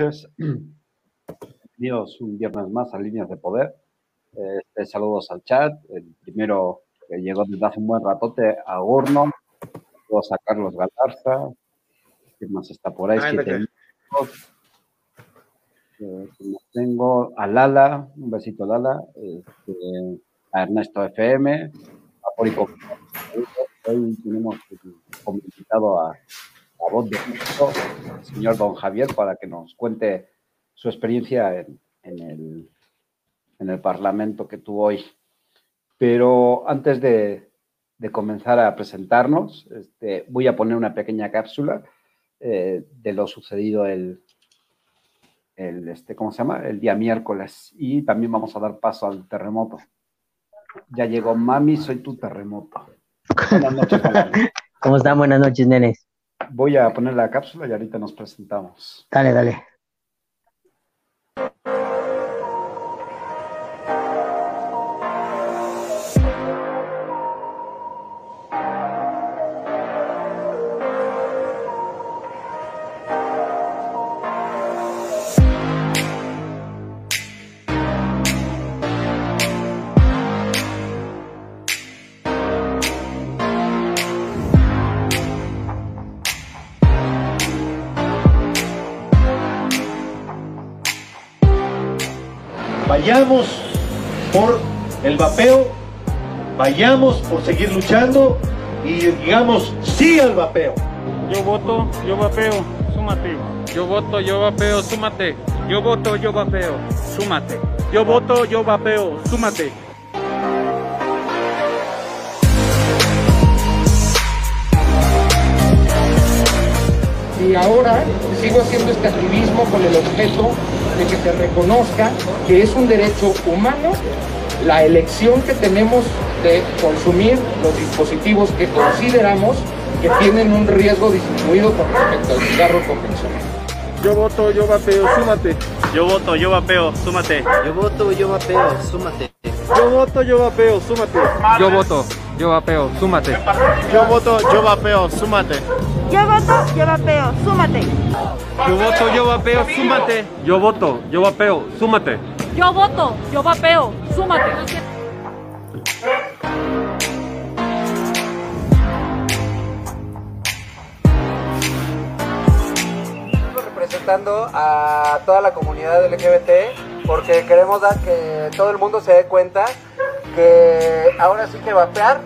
Noches. Bienvenidos un viernes más a Líneas de Poder. Este, saludos al chat. El primero que llegó desde hace un buen ratote a Gorno. Saludos a Carlos Galarza. ¿Quién más está por ahí? Ah, Siete. Eh, ¿quién más tengo a Lala, un besito Lala, este, a Ernesto FM, a Pórico. Hoy tenemos como invitado a la voz de México, el señor don Javier, para que nos cuente su experiencia en, el, en el Parlamento que tuvo hoy. Pero antes de, comenzar a presentarnos, este, voy a poner una pequeña cápsula eh, de lo sucedido el, este, ¿cómo se llama? el día miércoles. Y también vamos a dar paso al terremoto. Ya llegó Mami, soy tu terremoto. Buenas noches. ¿Cómo están? Buenas noches, nenes. Voy a poner la cápsula y ahorita nos presentamos. Dale, dale. Vayamos por seguir luchando y digamos sí al vapeo. Yo voto, yo vapeo, súmate. Yo voto, yo vapeo, súmate. Yo voto, yo vapeo, súmate. Yo voto, yo vapeo, súmate. y ahora sigo haciendo este activismo con el objeto de que se reconozca que es un derecho humano la elección que tenemos de consumir los dispositivos que consideramos que tienen un riesgo disminuido con respecto al cigarro convencional. Yo voto, yo vapeo, súmate. Yo voto, yo vapeo, súmate. Yo voto, yo vapeo, súmate. Yo voto, yo vapeo, súmate. Yo voto, yo vapeo, súmate. Yo voto, yo vapeo, súmate. Yo voto, yo vapeo, súmate. Yo voto, yo vapeo, súmate. Yo voto, yo vapeo, súmate. Yo voto, yo vapeo, súmate. Representando a toda la comunidad LGBT porque queremos dar que todo el mundo se dé cuenta que ahora sí que vapear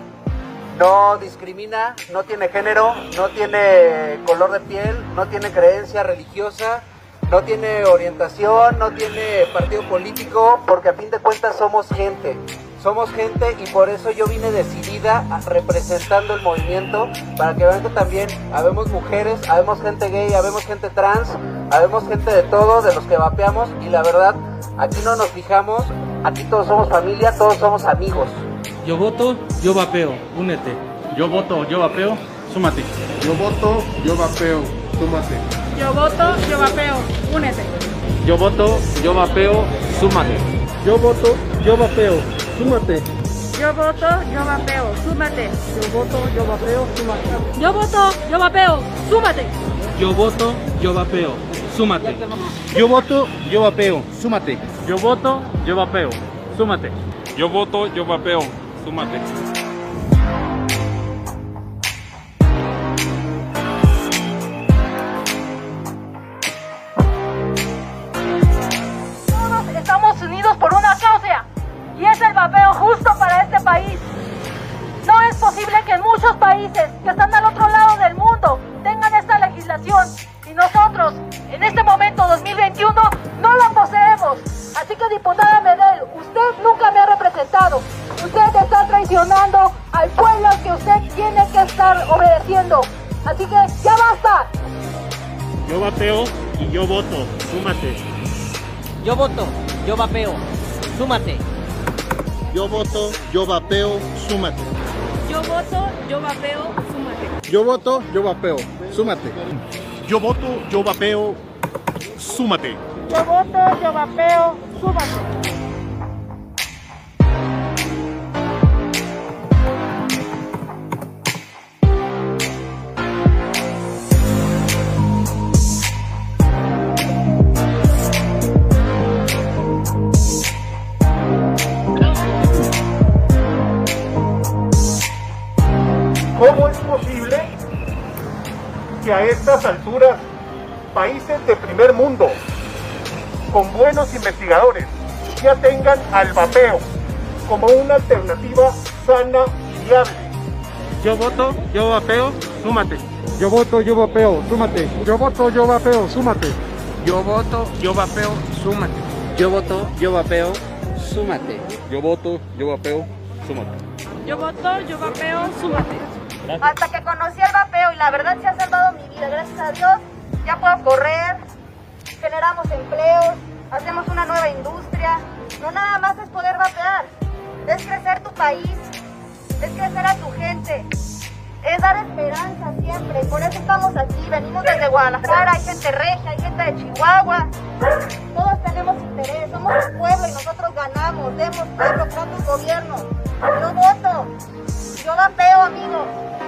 no discrimina, no tiene género, no tiene color de piel, no tiene creencia religiosa, no tiene orientación, no tiene partido político, porque a fin de cuentas somos gente. Somos gente y por eso yo vine decidida a- representando el movimiento para que vean que también habemos mujeres, habemos gente gay, habemos gente trans, habemos gente de todo, de los que vapeamos y la verdad, aquí no nos fijamos, aquí todos somos familia, todos somos amigos. Yo voto, yo vapeo, únete. Yo voto, yo vapeo, súmate. Yo voto, yo vapeo, súmate. Yo voto, yo vapeo, únete. Yo voto, yo vapeo, súmate. Yo voto, yo vapeo, súmate. Yo voto, yo vapeo, súmate. Yo voto, yo vapeo, súmate. Yo voto, yo vapeo, súmate. Yo voto, yo vapeo, súmate. Yo voto, yo vapeo, súmate. Yo voto, yo vapeo, súmate. Yo voto, yo vapeo, súmate. Y es el vapeo justo para este país. No es posible que muchos países que están al otro lado del mundo tengan esta legislación y nosotros en este momento 2021 no la poseemos. Así que diputada Medel, usted nunca me ha representado. Usted está traicionando al pueblo al que usted tiene que estar obedeciendo. Así que ya basta. Yo vapeo y yo voto, súmate. Yo voto, yo vapeo, súmate. Yo voto, yo vapeo, súmate. Yo voto, yo vapeo, súmate. Yo voto, yo vapeo, súmate. Yo voto, yo vapeo, súmate. Yo voto, yo vapeo, súmate. Que a estas alturas países de primer mundo con buenos investigadores ya tengan al vapeo como una alternativa sana y viable. Yo voto, yo vapeo, súmate. Yo voto, yo vapeo, súmate. Yo voto, yo vapeo, súmate. Yo voto, yo vapeo, súmate. Yo voto, yo vapeo, súmate. Yo voto, yo vapeo, súmate. Yo voto, yo vapeo, súmate. Hasta que conocí el vapeo y la verdad se ha salvado mi vida, gracias a Dios. Ya puedo correr, generamos empleos, hacemos una nueva industria. No nada más es poder vapear, es crecer tu país, es crecer a tu gente, es dar esperanza siempre. Por eso estamos aquí, venimos desde Guadalajara, hay gente regia, hay gente de Chihuahua. Todos tenemos interés, somos un pueblo y nosotros ganamos, demos pueblo, grandes gobierno. Yo voto, yo vapeo, amigos.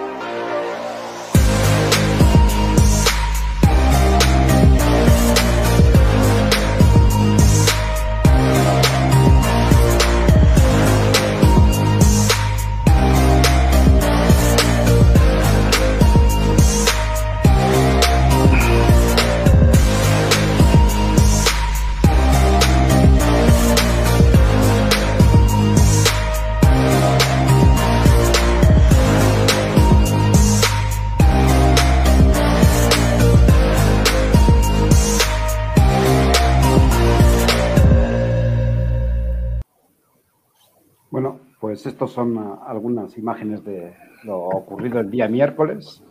Pues estos son ah, algunas imágenes de lo ocurrido el día miércoles.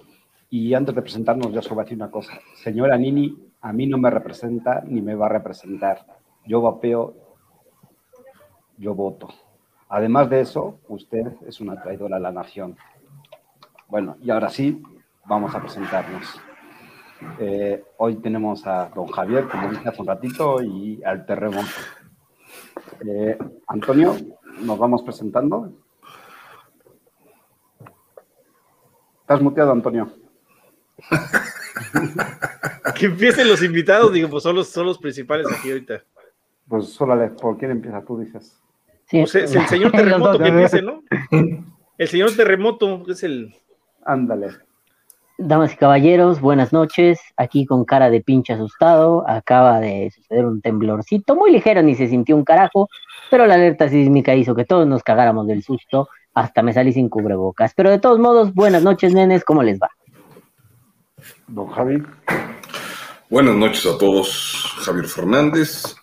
Y antes de presentarnos, yo solo voy a decir una cosa. Señora Nini, a mí no me representa ni me va a representar. Yo vapeo, yo voto. Además de eso, usted es una traidora a la nación. Bueno, y ahora sí, vamos a presentarnos. Eh, hoy tenemos a don Javier, como dije hace un ratito, y al terremoto. Eh, Antonio, nos vamos presentando. Estás muteado, Antonio. que empiecen los invitados, digo, pues son los, son los principales aquí ahorita. Pues órale, ¿por quién empieza? Tú dices. Sí. Pues es el señor terremoto que empiece, ¿no? El señor terremoto es el. Ándale. Damas y caballeros, buenas noches. Aquí con cara de pinche asustado. Acaba de suceder un temblorcito muy ligero, ni se sintió un carajo, pero la alerta sísmica hizo que todos nos cagáramos del susto. Hasta me salí sin cubrebocas. Pero de todos modos, buenas noches, nenes. ¿Cómo les va? Don Javi. Buenas noches a todos. Javier Fernández.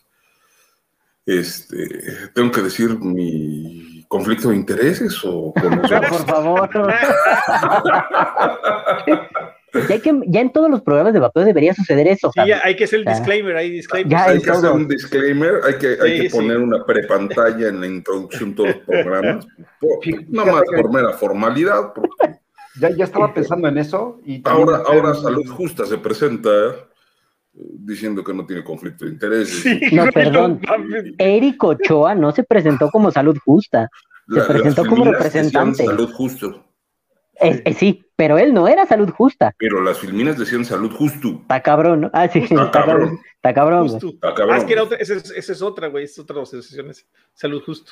Este, tengo que decir mi conflicto de intereses o con Por favor. ya, que, ya, en todos los programas de vapeo debería suceder eso. Sí, ya hay que hacer el disclaimer, hay disclaimer. Ya hay que todo. hacer un disclaimer, hay que, hay sí, que poner sí. una prepantalla en la introducción de todos los programas. no más por mera formalidad. Porque... Ya, ya estaba pensando en eso. Y ahora, ahora Salud Justa se presenta diciendo que no tiene conflicto de intereses. Sí, no, perdón. Eric Ochoa no se presentó como salud justa. Se La- presentó como representante. Salud justo. Eh, eh, sí, pero él no era salud justa. Pero las filminas decían salud justo. Está cabrón, ¿no? Ah, sí, Está cabrón. Está cabrón. Está. Ah, es que era otra, esa, es, esa es otra, güey, es otra asociación, es salud justo.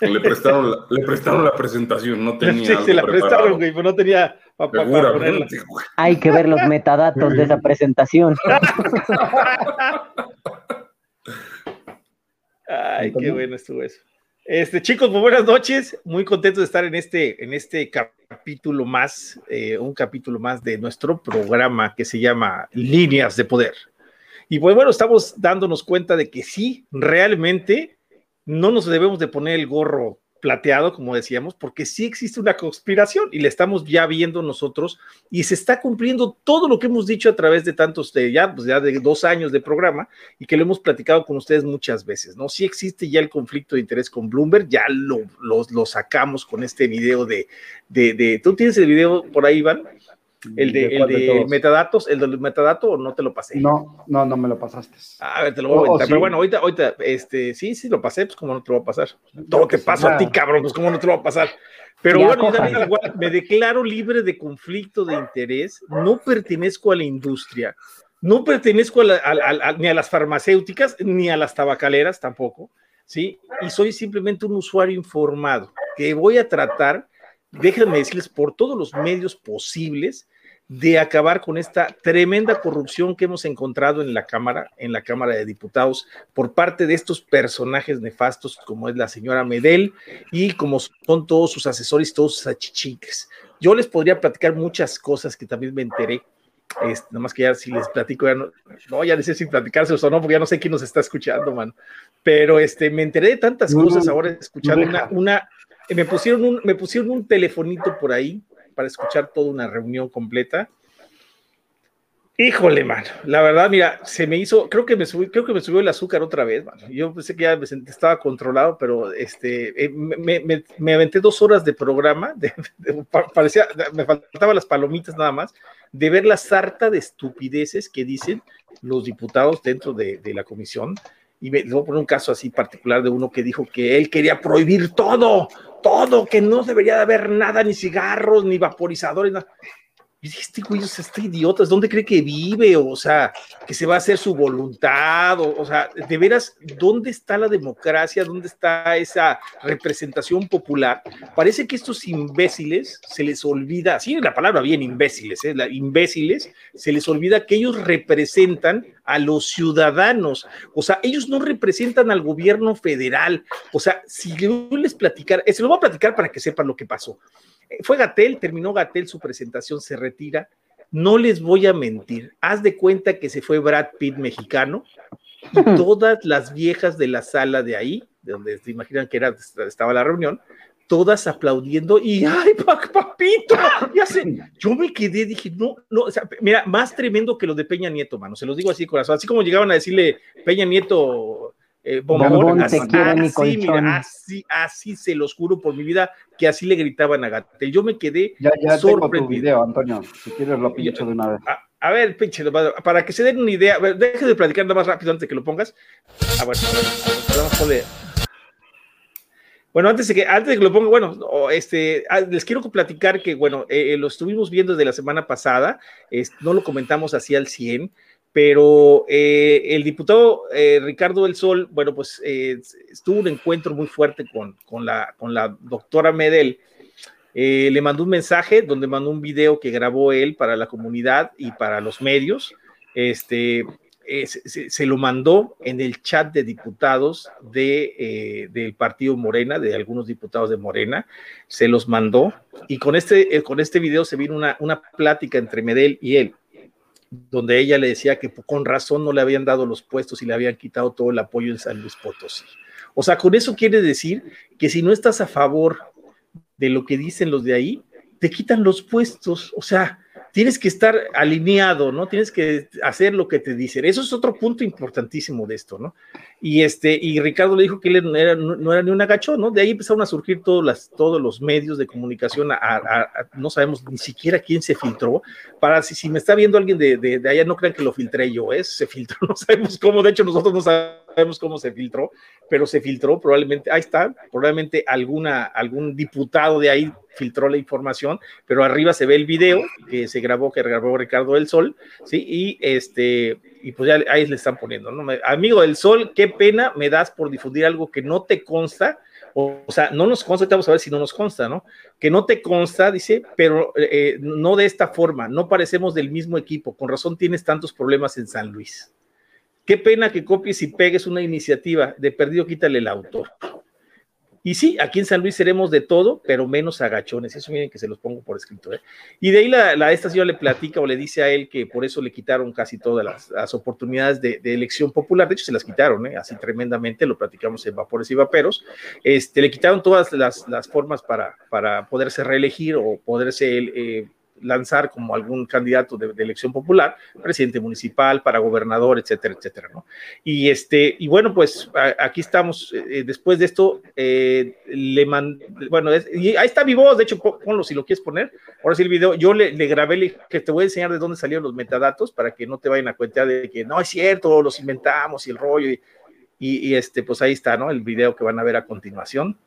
Le prestaron la, le prestaron la presentación, no tenía Sí, algo se la preparado. prestaron, güey, pero no tenía para ponerla. Seguramente, güey. Hay que ver los metadatos de esa presentación. Ay, qué bueno estuvo eso. Este, chicos, buenas noches. Muy contentos de estar en este, en este capítulo más, eh, un capítulo más de nuestro programa que se llama Líneas de Poder. Y pues bueno, estamos dándonos cuenta de que sí, realmente no nos debemos de poner el gorro plateado, como decíamos, porque sí existe una conspiración y la estamos ya viendo nosotros y se está cumpliendo todo lo que hemos dicho a través de tantos, de ya, pues ya de dos años de programa y que lo hemos platicado con ustedes muchas veces, ¿no? Sí existe ya el conflicto de interés con Bloomberg, ya lo, sacamos con este video de, de, de, ¿tú tienes el video por ahí, Iván? El de, ¿De el de metadatos, el del metadato o no te lo pasé. No, no, no me lo pasaste. A ver, te lo voy a oh, aventar. sí. Pero bueno, ahorita, ahorita, este, sí, sí lo pasé, pues como no te lo va a pasar. Todo te paso a ti, cabrón, pues como no te lo va a pasar. Pero Ya, bueno, también igual, me declaro libre de conflicto de interés, no pertenezco a la industria, no pertenezco a la- a- a- ni a las farmacéuticas, ni a las tabacaleras tampoco, ¿sí? Y soy simplemente un usuario informado, que voy a tratar, déjenme decirles, por todos los medios posibles, de acabar con esta tremenda corrupción que hemos encontrado en la Cámara, en la Cámara de Diputados, por parte de estos personajes nefastos como es la señora Medel y como son todos sus asesores, todos sus achichiques. Yo les podría platicar muchas cosas que también me enteré. Este, nada más que ya si les platico, ya no, no ya sé si platicárselos o no, porque ya no sé quién nos está escuchando, man. Pero este, me enteré de tantas cosas ahora escuchando una, una, me pusieron un, me pusieron un telefonito por ahí para escuchar toda una reunión completa. Híjole, mano, la verdad, mira, se me hizo, creo que me subió, creo que me subió el azúcar otra vez, mano. Yo pensé que ya me estaba controlado, pero este, eh, me, aventé dos horas de programa, de, parecía, me faltaban las palomitas nada más, de ver la sarta de estupideces que dicen los diputados dentro de, de la comisión. Y me voy a poner un caso así particular de uno que dijo que él quería prohibir todo, todo, que no debería de haber nada, ni cigarros, ni vaporizadores, nada. Y dije, este güey, este idiota, ¿dónde cree que vive? O sea, que se va a hacer su voluntad, o, sea, de veras, ¿dónde está la democracia? ¿Dónde está esa representación popular? Parece que estos imbéciles se les olvida, sí, la palabra bien imbéciles, ¿eh? Imbéciles, se les olvida que ellos representan a los ciudadanos, o sea, ellos no representan al gobierno federal, o sea, si yo les platicara, se lo voy a platicar para que sepan lo que pasó. Fue Gatel, terminó Gatel su presentación, se retira. No les voy a mentir, haz de cuenta que se fue Brad Pitt mexicano y todas las viejas de la sala de ahí, de donde se imaginan que era, estaba la reunión, todas aplaudiendo y ¡ay, papito! Ya sé, yo me quedé, dije, no, no, o sea, mira, más tremendo que lo de Peña Nieto, mano, se los digo así, corazón, así como llegaban a decirle Peña Nieto, eh, bombón, así, mira, así, así se los juro por mi vida que así le gritaban a Gatel. Yo me quedé Ya, ya tengo tu sorprendido. video, Antonio. Si quieres lo pincho de una vez. A, a ver, pinche, para que se den una idea, a ver, deje de platicar nada más rápido antes de que lo pongas. Ah, bueno, a ver, vamos a poner- Bueno, antes de que, antes de que lo ponga, bueno, este, ah, les quiero platicar que, bueno, eh, eh, lo estuvimos viendo desde la semana pasada, no lo comentamos así al 100, pero eh, el diputado eh, Ricardo del Sol, bueno, pues eh, estuvo un encuentro muy fuerte con, con, la, con la doctora Medel. Eh, le mandó un mensaje donde mandó un video que grabó él para la comunidad y para los medios. Este, se, se- lo mandó en el chat de diputados de, del partido Morena, de algunos diputados de Morena, se los mandó y con este, con este video se vino una, una plática entre Medel y él donde ella le decía que con razón no le habían dado los puestos y le habían quitado todo el apoyo en San Luis Potosí. O sea, con eso quiere decir que si no estás a favor de lo que dicen los de ahí, te quitan los puestos. O sea, tienes que estar alineado, ¿no? Tienes que hacer lo que te dicen. Eso es otro punto importantísimo de esto, ¿no? Y este, y Ricardo le dijo que él no era, ni un agachón, ¿no? De ahí empezaron a surgir todos, los medios de comunicación, no sabemos ni siquiera quién se filtró, para si, me está viendo alguien de, de, de, allá, no crean que lo filtré yo, ¿eh? Se filtró, no sabemos cómo, de hecho nosotros no sabemos cómo se filtró, pero se filtró, probablemente, ahí está, probablemente alguna, algún diputado de ahí filtró la información, pero arriba se ve el video que se grabó, que grabó Ricardo del Sol, ¿sí? Y este, y pues ya ahí le están poniendo, ¿no? Amigo del Sol, qué pena me das por difundir algo que no te consta, o, o sea, no nos consta, vamos a ver si no nos consta, ¿no? Que no te consta, dice, pero eh, no de esta forma, no parecemos del mismo equipo, con razón tienes tantos problemas en San Luis. Qué pena que copies y pegues una iniciativa, de perdido quítale el autor. Y sí, aquí en San Luis seremos de todo, pero menos agachones. Eso miren que se los pongo por escrito. ¿eh? Y de ahí la, la, esta señora le platica o le dice a él que por eso le quitaron casi todas las, oportunidades de, elección popular. De hecho, se las quitaron, ¿eh? así tremendamente, lo platicamos en Vapores y Vaperos. Este, le quitaron todas las, las formas para, para poderse reelegir o poderse eh, lanzar como algún candidato de, de, elección popular, presidente municipal, para gobernador, etcétera, etcétera, ¿no? Y este, y bueno, pues a, aquí estamos, eh, después de esto, eh, le mandé, bueno, es, y ahí está mi voz, de hecho, ponlo si lo quieres poner, ahora sí el video, yo le, le grabé, le, que te voy a enseñar de dónde salieron los metadatos, para que no te vayan a cuenta de que no es cierto, los inventamos y el rollo, y, y, y este, pues ahí está, ¿no? El video que van a ver a continuación.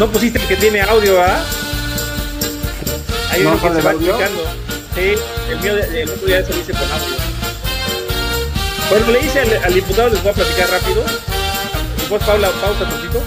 No pusiste el que tiene audio, ¿ah? Hay uno ¿No, que se va explicando. Sí, el mío, el otro día se dice con audio. Bueno, le hice al, al, diputado, les voy a platicar rápido. pues Paula, pausa tantito.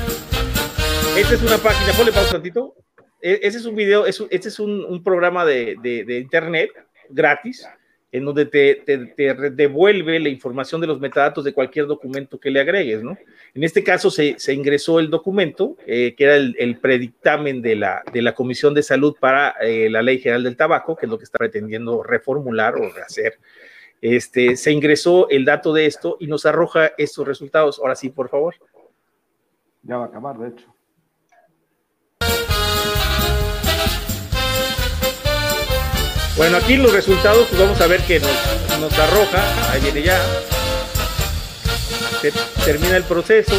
Esta es una página, ponle pausa tantito. E, ese es un video, este es un, programa de, de, internet gratis en donde te, devuelve la información de los metadatos de cualquier documento que le agregues, ¿no? En este caso se, se ingresó el documento, eh, que era el, el, predictamen de la, de la Comisión de Salud para eh, la Ley General del Tabaco, que es lo que está pretendiendo reformular o rehacer. Este, se ingresó el dato de esto y nos arroja estos resultados. Ahora sí, por favor. Ya va a acabar, de hecho. Bueno, aquí los resultados, pues vamos a ver que nos, arroja, ahí viene ya, termina el proceso.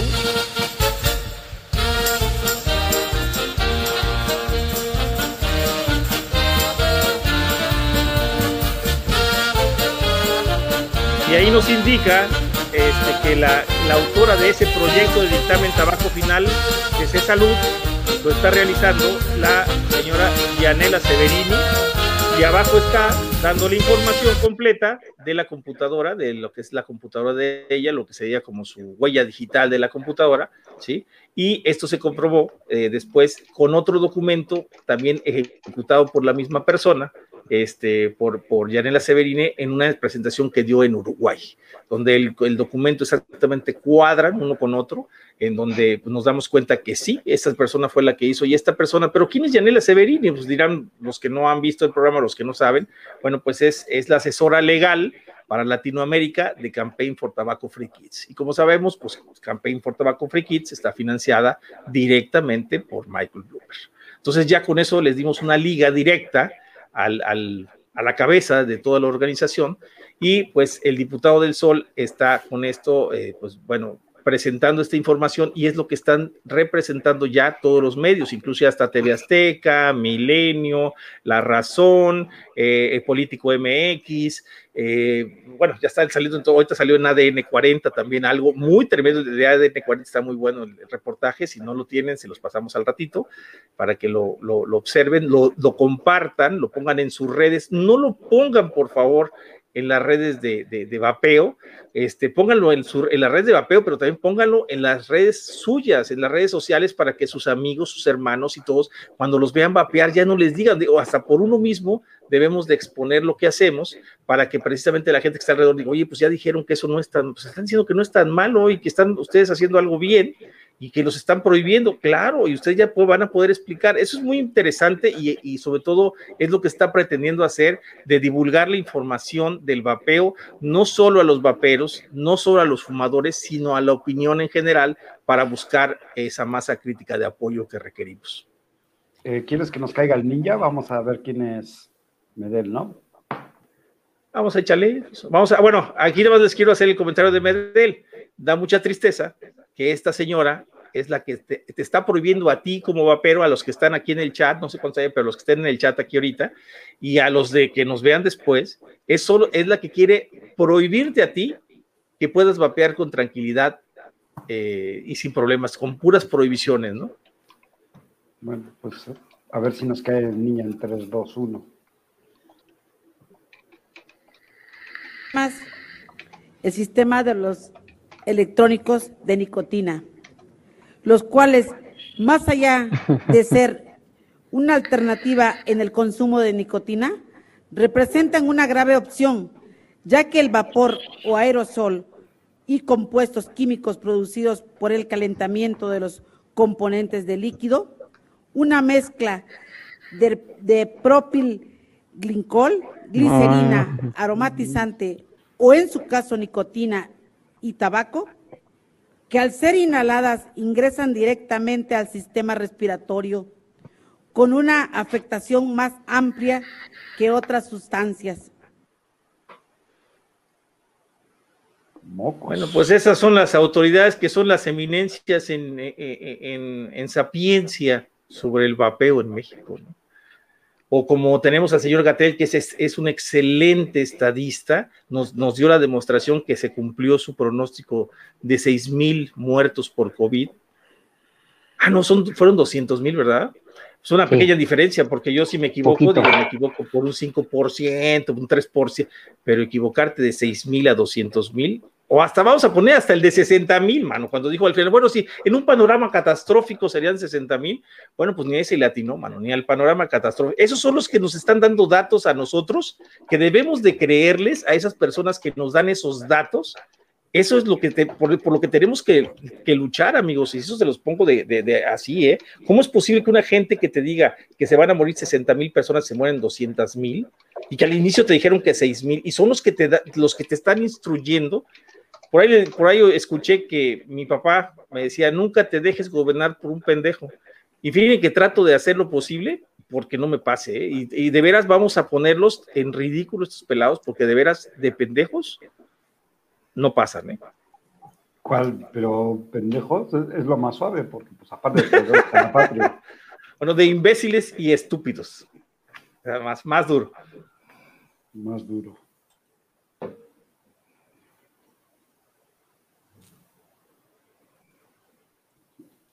Y ahí nos indica este, que la, autora de ese proyecto de dictamen tabaco final, que es Salud, lo está realizando la señora Yanela Severini, y abajo está dando la información completa de la computadora, de lo que es la computadora de ella, lo que sería como su huella digital de la computadora, ¿sí? Y esto se comprobó eh, después con otro documento también ejecutado por la misma persona, este, por, por Yanela Severine en una presentación que dio en Uruguay, donde el, el documento exactamente cuadran uno con otro, en donde pues, nos damos cuenta que sí, esa persona fue la que hizo y esta persona, pero ¿quién es Yanela Severini? Pues dirán los que no han visto el programa, los que no saben, bueno, pues es, es la asesora legal para Latinoamérica de Campaign for Tobacco Free Kids. Y como sabemos, pues Campaign for Tobacco Free Kids está financiada directamente por Michael Bloomberg. Entonces ya con eso les dimos una liga directa al, al, a la cabeza de toda la organización y pues el diputado del Sol está con esto, eh, pues bueno, presentando esta información y es lo que están representando ya todos los medios, incluso hasta TV Azteca, Milenio, La Razón, eh, el Político MX, eh, bueno, ya está saliendo, ahorita salió en ADN 40 también algo muy tremendo de ADN 40, está muy bueno el, reportaje, si no lo tienen, se los pasamos al ratito para que lo, lo, observen, lo compartan, lo pongan en sus redes, no lo pongan por favor en las redes de, de, vapeo, este, pónganlo en, su, en las redes de vapeo, pero también pónganlo en las redes suyas, en las redes sociales, para que sus amigos, sus hermanos y todos, cuando los vean vapear, ya no les digan, o hasta por uno mismo, debemos de exponer lo que hacemos para que precisamente la gente que está alrededor diga, oye, pues ya dijeron que eso no es tan, pues están diciendo que no es tan malo y que están ustedes haciendo algo bien y que los están prohibiendo, claro, y ustedes ya van a poder explicar. Eso es muy interesante y, sobre todo es lo que está pretendiendo hacer de divulgar la información del vapeo, no solo a los vaperos, no solo a los fumadores, sino a la opinión en general para buscar esa masa crítica de apoyo que requerimos. Eh, ¿Quieres que nos caiga el ninja? Vamos a ver quién es Medel, ¿no? Vamos a echarle. Vamos a, bueno, aquí nada les quiero hacer el comentario de Medel. Da mucha tristeza que esta señora es la que te, está prohibiendo a ti como vapero, a los que están aquí en el chat, no sé cuántos hay, pero los que estén en el chat aquí ahorita, y a los de que nos vean después, es solo, es la que quiere prohibirte a ti que puedas vapear con tranquilidad eh, y sin problemas, con puras prohibiciones, ¿no? Bueno, pues a ver si nos cae el niño en 3, 2, 1. El sistema de los electrónicos de nicotina, los cuales, más allá de ser una alternativa en el consumo de nicotina, representan una grave opción, ya que el vapor o aerosol y compuestos químicos producidos por el calentamiento de los componentes del líquido, una mezcla de, de propilglicol, glicerina, ah. aromatizante o en su caso nicotina y tabaco, que al ser inhaladas ingresan directamente al sistema respiratorio con una afectación más amplia que otras sustancias. Bueno, pues esas son las autoridades que son las eminencias en, en, en sapiencia sobre el vapeo en México. ¿no? O como tenemos al señor Gatel, que es, un excelente estadista, nos, nos, dio la demostración que se cumplió su pronóstico de 6 mil muertos por COVID. Ah, no, son, fueron 200 mil, ¿verdad? Es una pequeña diferencia, porque yo si me equivoco, digo, me equivoco por un 5%, un 3%, pero equivocarte de 6 mil a 200 mil, o hasta vamos a poner hasta el de 60 mil, mano, cuando dijo al final, bueno, sí, en un panorama catastrófico serían 60 mil, bueno, pues ni ese le atinó, mano, ni al panorama catastrófico. Esos son los que nos están dando datos a nosotros, que debemos de creerles a esas personas que nos dan esos datos. Eso es lo que por, lo que tenemos que, luchar, amigos, y eso se los pongo de, así, ¿eh? ¿Cómo es posible que una gente que te diga que se van a morir 60 mil personas se mueren 200 mil y que al inicio te dijeron que 6 mil y son los que te, los que te están instruyendo por ahí, por ahí escuché que mi papá me decía, nunca te dejes gobernar por un pendejo. Y fíjense que trato de hacer lo posible porque no me pase. ¿eh? Y, de veras vamos a ponerlos en ridículo estos pelados porque de veras de pendejos no pasan. ¿eh? ¿Cuál? Pero pendejos es, lo más suave porque pues aparte de la patria. Bueno, de imbéciles y estúpidos. más, más duro. Más duro.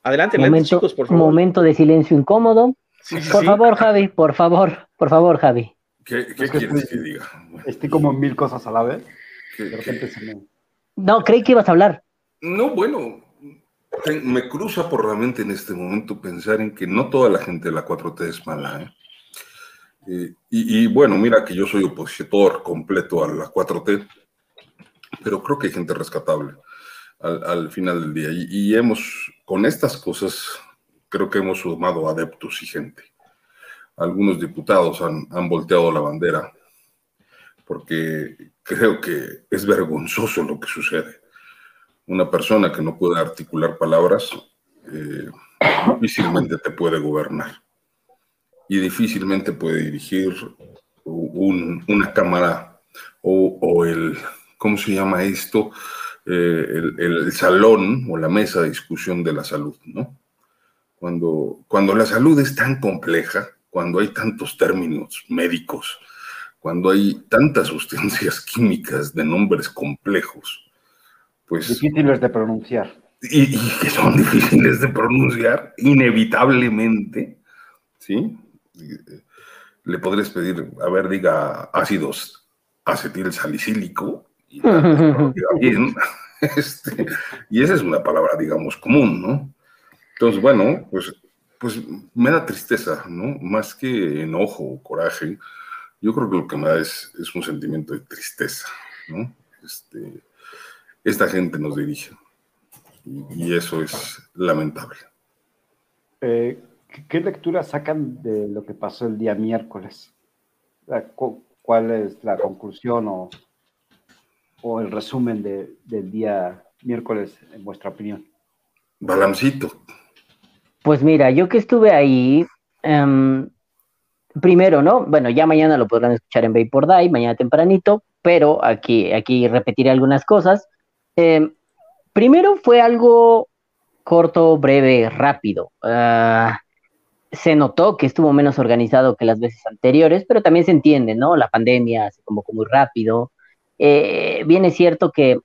Adelante, momento, chicos, por favor. Momento de silencio incómodo. por favor, Javi, por favor, por favor, Javi. ¿Qué, quieres que diga? Estoy como en mil cosas a la vez. De repente se me... No, creí que ibas a hablar. No, bueno, me cruza por la mente en este momento pensar en que no toda la gente de la 4T es mala. ¿eh? Eh, y, y, bueno, mira que yo soy opositor completo a la 4T, pero creo que hay gente rescatable al, final del día. Y, hemos, con estas cosas, creo que hemos sumado adeptos y gente. Algunos diputados han, volteado la bandera porque creo que es vergonzoso lo que sucede. Una persona que no puede articular palabras eh, difícilmente te puede gobernar y difícilmente puede dirigir una cámara o, o, el, ¿cómo se llama esto? Eh, el, salón o la mesa de discusión de la salud, ¿no? Cuando, cuando la salud es tan compleja, cuando hay tantos términos médicos, cuando hay tantas sustancias químicas de nombres complejos, pues... Difíciles de pronunciar. Y, que son difíciles de pronunciar, inevitablemente, ¿sí? Le podrías pedir, a ver, diga ácidos acetil salicílico y, este, y esa es una palabra, digamos, común, ¿no? Entonces, bueno, pues, pues me da tristeza, ¿no? Más que enojo o coraje, yo creo que lo que me da es, es un sentimiento de tristeza, ¿no? Este, esta gente nos dirige y, eso es lamentable. Eh, ¿Qué lectura sacan de lo que pasó el día miércoles? ¿Cuál es la conclusión o o el resumen de, del día miércoles, en vuestra opinión? Balancito. Pues mira, yo que estuve ahí, em, primero, ¿no? Bueno, ya mañana lo podrán escuchar en Vapor Day, mañana tempranito, pero aquí, aquí repetiré algunas cosas. Em, primero fue algo corto, breve, rápido. Ah, se notó que estuvo menos organizado que las veces anteriores, pero también se entiende, ¿no? La pandemia se convocó muy rápido, eh, bien es cierto que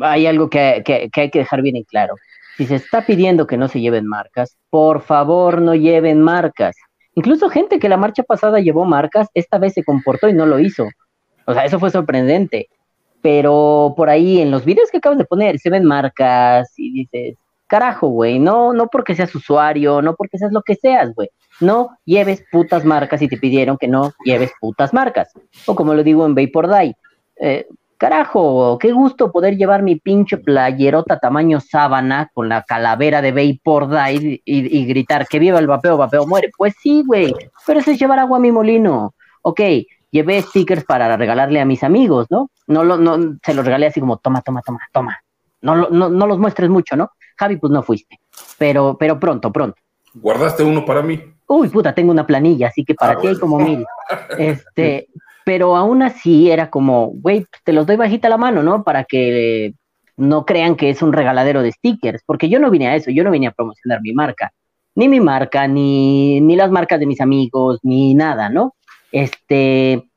hay algo que, hay que dejar bien en claro. Si se está pidiendo que no se lleven marcas, por favor no lleven marcas. Incluso gente que la marcha pasada llevó marcas, esta vez se comportó y no lo hizo. O sea, eso fue sorprendente. Pero por ahí en los videos que acabas de poner se ven marcas y dices, carajo, güey, no, no porque seas usuario, no porque seas lo que seas, güey. No lleves putas marcas y te pidieron que no lleves putas marcas. O como lo digo en Vapor Die, eh, carajo, qué gusto poder llevar mi pinche playerota tamaño sábana con la calavera de Vapor Die y, gritar que viva el vapeo, vapeo muere. Pues sí, güey, pero eso es llevar agua a mi molino. Ok, llevé stickers para regalarle a mis amigos, ¿no? No, lo, no se los regalé así como, toma, toma, toma, toma. No, no, no los muestres mucho, ¿no? Javi, pues no fuiste. Pero, pero pronto, pronto. ¿Guardaste uno para mí? Uy, puta, tengo una planilla, así que para ah, ti hay como mil. Este, pero aún así era como, güey, te los doy bajita la mano, ¿no? Para que no crean que es un regaladero de stickers, porque yo no vine a eso, yo no vine a promocionar mi marca, ni mi marca, ni, ni las marcas de mis amigos, ni nada, ¿no? Este,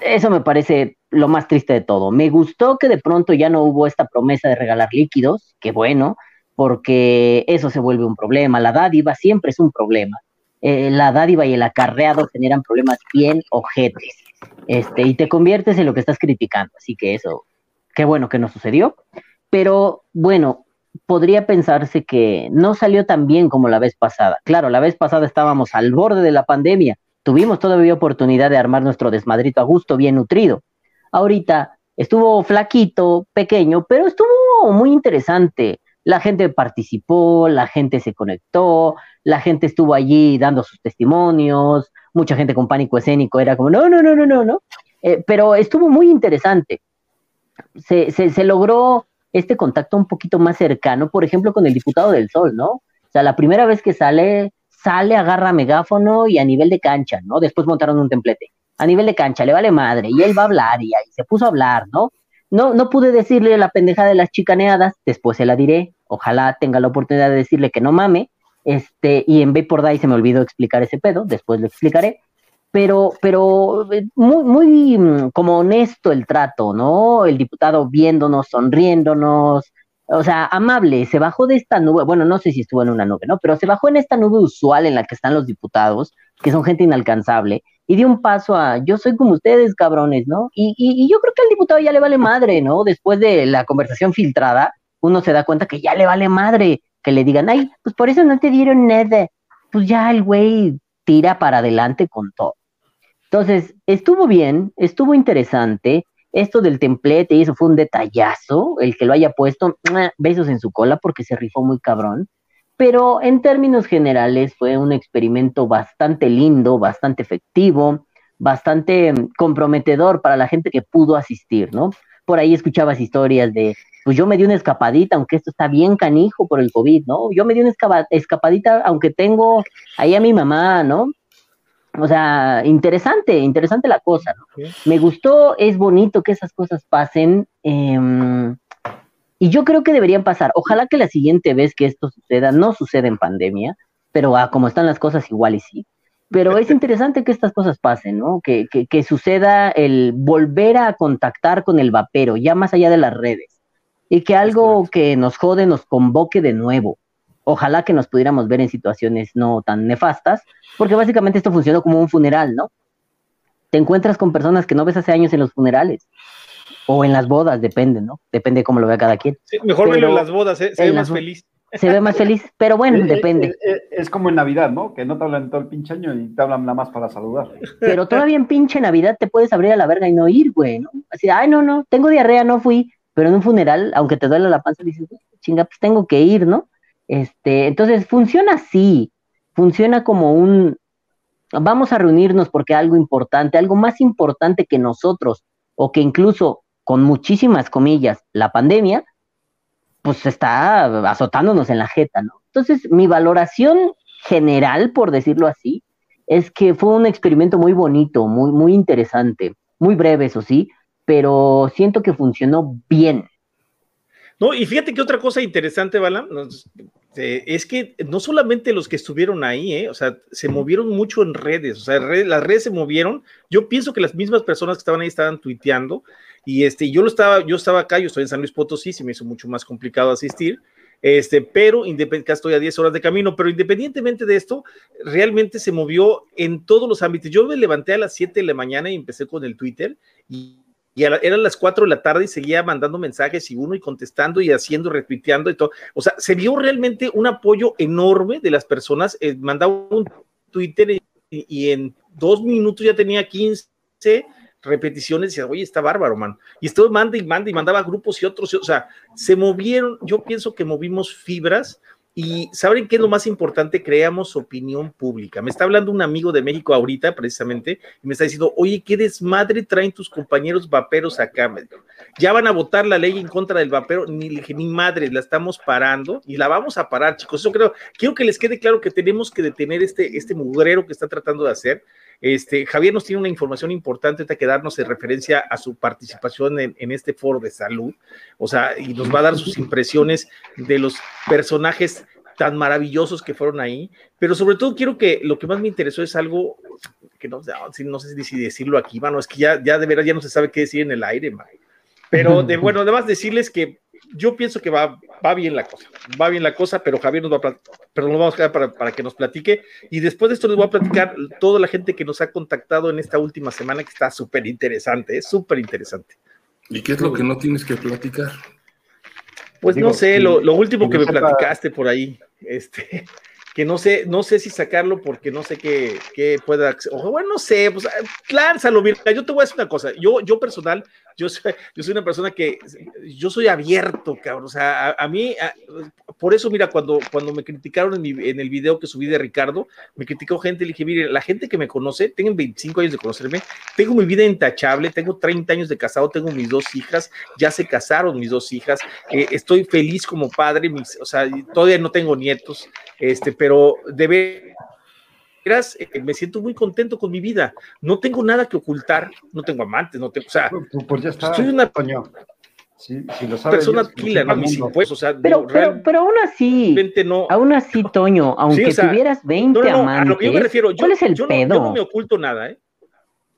eso me parece lo más triste de todo. Me gustó que de pronto ya no hubo esta promesa de regalar líquidos, que bueno, porque eso se vuelve un problema. La dádiva siempre es un problema. Eh, la dádiva y el acarreado generan problemas bien ojetes este, y te conviertes en lo que estás criticando. Así que eso, qué bueno que no sucedió, pero bueno, podría pensarse que no salió tan bien como la vez pasada. Claro, la vez pasada estábamos al borde de la pandemia, tuvimos todavía oportunidad de armar nuestro desmadrito a gusto, bien nutrido. Ahorita estuvo flaquito, pequeño, pero estuvo muy interesante. La gente participó, la gente se conectó, la gente estuvo allí dando sus testimonios, mucha gente con pánico escénico era como, no, no, no, no, no, no. Eh, pero estuvo muy interesante. Se, se, se logró este contacto un poquito más cercano, por ejemplo, con el diputado del Sol, ¿no? O sea, la primera vez que sale, sale, agarra megáfono y a nivel de cancha, ¿no? Después montaron un templete. A nivel de cancha, le vale madre, y él va a hablar, y ahí se puso a hablar, ¿no? No, no pude decirle la pendeja de las chicaneadas, después se la diré, ojalá tenga la oportunidad de decirle que no mame, este, y en B por Day se me olvidó explicar ese pedo, después lo explicaré, pero, pero eh, muy, muy mm, como honesto el trato, ¿no? El diputado viéndonos, sonriéndonos, o sea, amable, se bajó de esta nube, bueno, no sé si estuvo en una nube, ¿no? Pero se bajó en esta nube usual en la que están los diputados, que son gente inalcanzable, y dio un paso a, yo soy como ustedes, cabrones, ¿no? Y, y, y yo creo que al diputado ya le vale madre, ¿no? Después de la conversación filtrada, uno se da cuenta que ya le vale madre que le digan, ay, pues por eso no te dieron nada. Pues ya el güey tira para adelante con todo. Entonces, estuvo bien, estuvo interesante. Esto del templete y eso fue un detallazo, el que lo haya puesto, besos en su cola porque se rifó muy cabrón. Pero en términos generales fue un experimento bastante lindo, bastante efectivo, bastante mm, comprometedor para la gente que pudo asistir, ¿no? Por ahí escuchabas historias de pues yo me di una escapadita, aunque esto está bien canijo por el COVID, ¿no? Yo me di una escapadita, aunque tengo ahí a mi mamá, ¿no? O sea, interesante, interesante la cosa, ¿no? Me gustó, es bonito que esas cosas pasen. Em, y yo creo que deberían pasar. Ojalá que la siguiente vez que esto suceda, no suceda en pandemia, pero ah, como están las cosas, igual y sí. Pero es interesante que estas cosas pasen, ¿no? Que, que, que suceda el volver a contactar con el vapero, ya más allá de las redes y que algo que nos jode nos convoque de nuevo. Ojalá que nos pudiéramos ver en situaciones no tan nefastas, porque básicamente esto funciona como un funeral, ¿no? Te encuentras con personas que no ves hace años en los funerales o en las bodas, depende, ¿no? Depende de cómo lo vea cada quien. Sí, mejor verlo en las bodas, ¿eh? se ve más feliz. Se ve más feliz, pero bueno, depende. eh, eh, Es como en Navidad, ¿no? Que no te hablan todo el pinche año y te hablan nada más para saludar. Pero todavía en pinche Navidad te puedes abrir a la verga y no ir, güey, ¿no? Así, ay, no, no, tengo diarrea, no fui. Pero en un funeral, aunque te duele la panza, dices, chinga, pues tengo que ir, ¿no? Este, entonces funciona así, funciona como un, vamos a reunirnos porque algo importante, algo más importante que nosotros, o que incluso, con muchísimas comillas, la pandemia, pues está azotándonos en la jeta, ¿no? Entonces, mi valoración general, por decirlo así, es que fue un experimento muy bonito, muy, muy interesante, muy breve, eso sí, pero siento que funcionó bien. No, y fíjate que otra cosa interesante, Balam, nos- eh, es que no solamente los que estuvieron ahí, eh, o sea, se movieron mucho en redes, o sea, red- las redes se movieron. Yo pienso que las mismas personas que estaban ahí estaban tuiteando y este, yo lo estaba, yo estaba acá, yo estoy en San Luis Potosí, se me hizo mucho más complicado asistir. Este, pero independ- acá estoy a 10 horas de camino, pero independientemente de esto, realmente se movió en todos los ámbitos. Yo me levanté a las 7 de la mañana y empecé con el Twitter y, y la- eran las 4 de la tarde y seguía mandando mensajes y uno y contestando y haciendo, retuiteando y todo. O sea, se vio realmente un apoyo enorme de las personas. eh, mandaba un Twitter y, y en dos minutos ya tenía 15 repeticiones y decía, oye, está bárbaro, man. Y estuvo manda y manda y mandaba grupos y otros, y- o sea, se movieron, yo pienso que movimos fibras y ¿saben qué es lo más importante? Creamos opinión pública. Me está hablando un amigo de México ahorita, precisamente, y me está diciendo, oye, qué desmadre traen tus compañeros vaperos acá. Ya van a votar la ley en contra del vapero, ni, ni madre, la estamos parando y la vamos a parar, chicos. Eso creo, quiero que les quede claro que tenemos que detener este, este mugrero que está tratando de hacer. Este, Javier nos tiene una información importante que darnos en referencia a su participación en, en este foro de salud, o sea, y nos va a dar sus impresiones de los personajes tan maravillosos que fueron ahí, pero sobre todo quiero que lo que más me interesó es algo que no, no, no sé si decirlo aquí, mano, es que ya, ya de veras ya no se sabe qué decir en el aire, man. Pero de, bueno, además decirles que yo pienso que va, va bien la cosa, va bien la cosa, pero Javier nos va a platicar, pero nos vamos a quedar para, para que nos platique. Y después de esto les voy a platicar toda la gente que nos ha contactado en esta última semana, que está súper interesante, es súper interesante. ¿Y qué es lo que no tienes que platicar? Pues no sé, lo, lo último que me platicaste por ahí, este, que no sé, no sé si sacarlo porque no sé qué, qué pueda, o bueno, no sé, pues lánzalo, mira, yo te voy a decir una cosa, yo, yo personal, yo soy, yo soy una persona que, yo soy abierto, cabrón, o sea, a, mí, por eso, mira, cuando, cuando me criticaron en, el video que subí de Ricardo, me criticó gente, le dije, mire, la gente que me conoce, tengo 25 años de conocerme, tengo mi vida intachable, tengo 30 años de casado, tengo mis dos hijas, ya se casaron mis dos hijas, eh, estoy feliz como padre, mis, o sea, todavía no tengo nietos, este, pero de veras eh, me siento muy contento con mi vida. No tengo nada que ocultar, no tengo amantes, no tengo, o sea, pues ya está, soy una si, si lo sabes, persona tranquila, no mis impuestos, o sea, pero, pero, pero, aún así, no, aún así, Toño, aunque sí, o sea, tuvieras 20 no, no, amantes, a lo que yo me refiero, yo, ¿cuál es el yo pedo? No, yo no me oculto nada, ¿eh?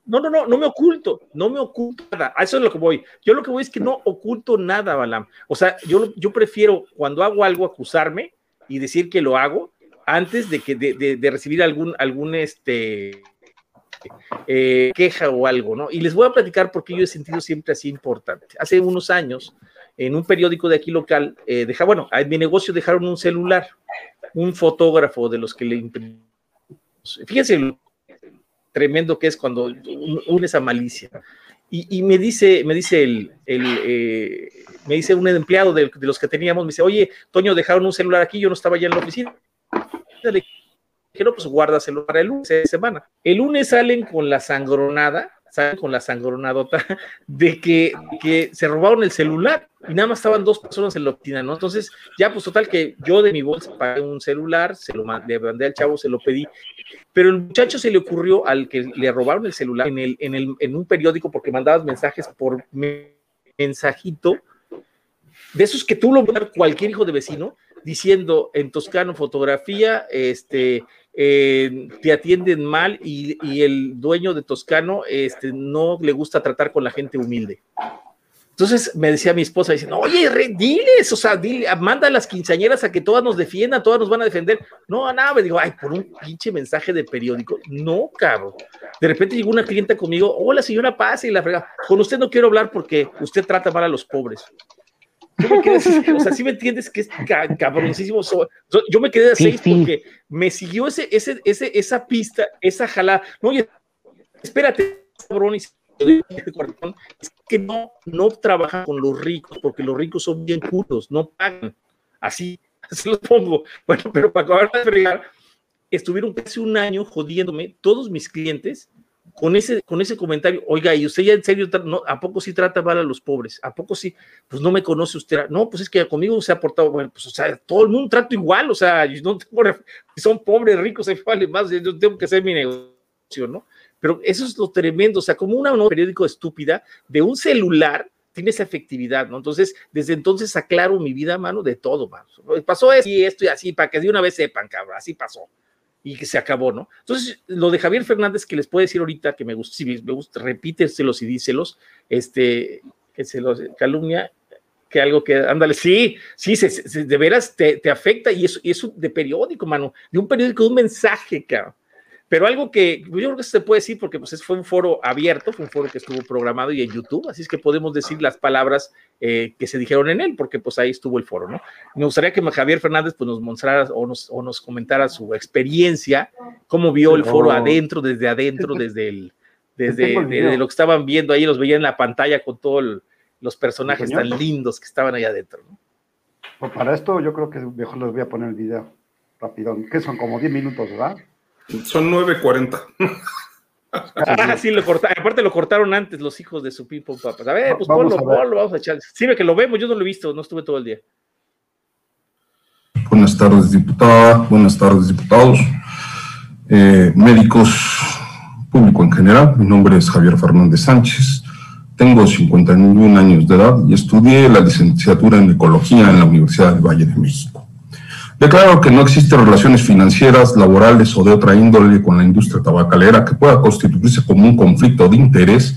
No, no, no, no me oculto, no me oculto nada. A eso es lo que voy. Yo lo que voy es que no oculto nada, Balam. O sea, yo, yo prefiero cuando hago algo acusarme y decir que lo hago antes de que de, de, de recibir algún algún este eh, queja o algo, ¿no? Y les voy a platicar porque yo he sentido siempre así importante. Hace unos años, en un periódico de aquí local, eh, deja, bueno, en mi negocio dejaron un celular, un fotógrafo de los que le Fíjense lo tremendo que es cuando une esa malicia. Y, y, me dice, me dice el, el eh, me dice un empleado de, de, los que teníamos, me dice, oye, Toño, dejaron un celular aquí, yo no estaba ya en la oficina. Le dije, pues guárdaselo para el lunes de semana. El lunes salen con la sangronada, salen con la sangronadota de que, que se robaron el celular y nada más estaban dos personas en la oficina, ¿no? Entonces, ya pues total que yo de mi bolsa pagué un celular, se lo mandé, mandé al chavo, se lo pedí, pero el muchacho se le ocurrió al que le robaron el celular en, el, en, el, en un periódico porque mandabas mensajes por mensajito, de esos que tú lo mandar cualquier hijo de vecino, diciendo en toscano fotografía, este, eh, te atienden mal y, el dueño de Toscano este, no le gusta tratar con la gente humilde. Entonces me decía mi esposa diciendo, oye, re, diles, o sea, dile, manda a las quinceañeras a que todas nos defiendan, todas nos van a defender. No, nada, me digo, ay, por un pinche mensaje de periódico. No, cabrón. De repente llegó una clienta conmigo, hola señora Paz, y la frega, con usted no quiero hablar porque usted trata mal a los pobres. Yo me quedé así, o sea, sí me entiendes que es cabroncísimo. Yo me quedé a seis sí, sí. porque me siguió ese, ese, ese, esa pista, esa jalada. No, oye, espérate, cabrón, y es que no, no trabajan con los ricos, porque los ricos son bien putos, no pagan. Así, así lo pongo. Bueno, pero para acabar de fregar, estuvieron casi un año jodiéndome todos mis clientes con ese, con ese comentario, oiga, y usted ya en serio, no, ¿a poco sí trata mal a los pobres? ¿A poco sí? Pues no me conoce usted. No, pues es que conmigo se ha portado, bueno, pues o sea, todo el mundo trato igual, o sea, no tengo, son pobres, ricos, se vale más, yo tengo que hacer mi negocio, ¿no? Pero eso es lo tremendo, o sea, como una no periódico estúpida de un celular tiene esa efectividad, ¿no? Entonces, desde entonces aclaro mi vida, mano, de todo, mano. Pasó esto y esto y así, para que de una vez sepan, cabrón, así pasó y que se acabó, ¿no? Entonces, lo de Javier Fernández que les puedo decir ahorita que me gusta, si me gusta, repíteselos y díselos, este, que se los calumnia, que algo que, ándale, sí, sí, de veras te, te afecta y eso, y eso de periódico, mano, de un periódico, de un mensaje, cabrón. Pero algo que yo creo que se puede decir porque pues fue un foro abierto, fue un foro que estuvo programado y en YouTube, así es que podemos decir las palabras eh, que se dijeron en él, porque pues ahí estuvo el foro, ¿no? Me gustaría que Javier Fernández pues nos mostrara o nos, o nos comentara su experiencia, cómo vio el foro adentro, desde adentro, desde el, desde, desde lo que estaban viendo ahí, los veía en la pantalla con todos los personajes tan lindos que estaban ahí adentro, ¿no? Pues para esto yo creo que mejor les voy a poner el video rápido, que son como 10 minutos, ¿verdad? Son 9.40. Ah, sí, lo cortaron. Aparte lo cortaron antes los hijos de su Pipo Papas. A ver, pues ponlo, ponlo, vamos a echar. Sirve que lo vemos, yo no lo he visto, no estuve todo el día. Buenas tardes, diputada. Buenas tardes, diputados. Eh, médicos, público en general. Mi nombre es Javier Fernández Sánchez. Tengo 51 años de edad y estudié la licenciatura en Ecología en la Universidad del Valle de México. Declaro que no existen relaciones financieras, laborales o de otra índole con la industria tabacalera que pueda constituirse como un conflicto de interés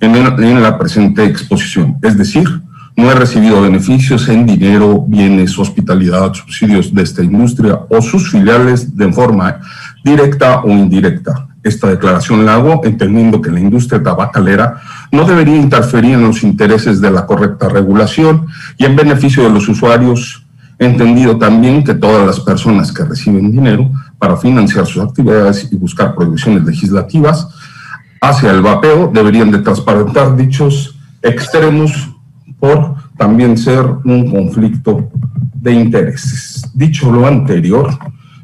en, el, en la presente exposición. Es decir, no he recibido beneficios en dinero, bienes, hospitalidad, subsidios de esta industria o sus filiales de forma directa o indirecta. Esta declaración la hago entendiendo que la industria tabacalera no debería interferir en los intereses de la correcta regulación y en beneficio de los usuarios, entendido también que todas las personas que reciben dinero para financiar sus actividades y buscar prohibiciones legislativas hacia el vapeo deberían de transparentar dichos extremos por también ser un conflicto de intereses. Dicho lo anterior,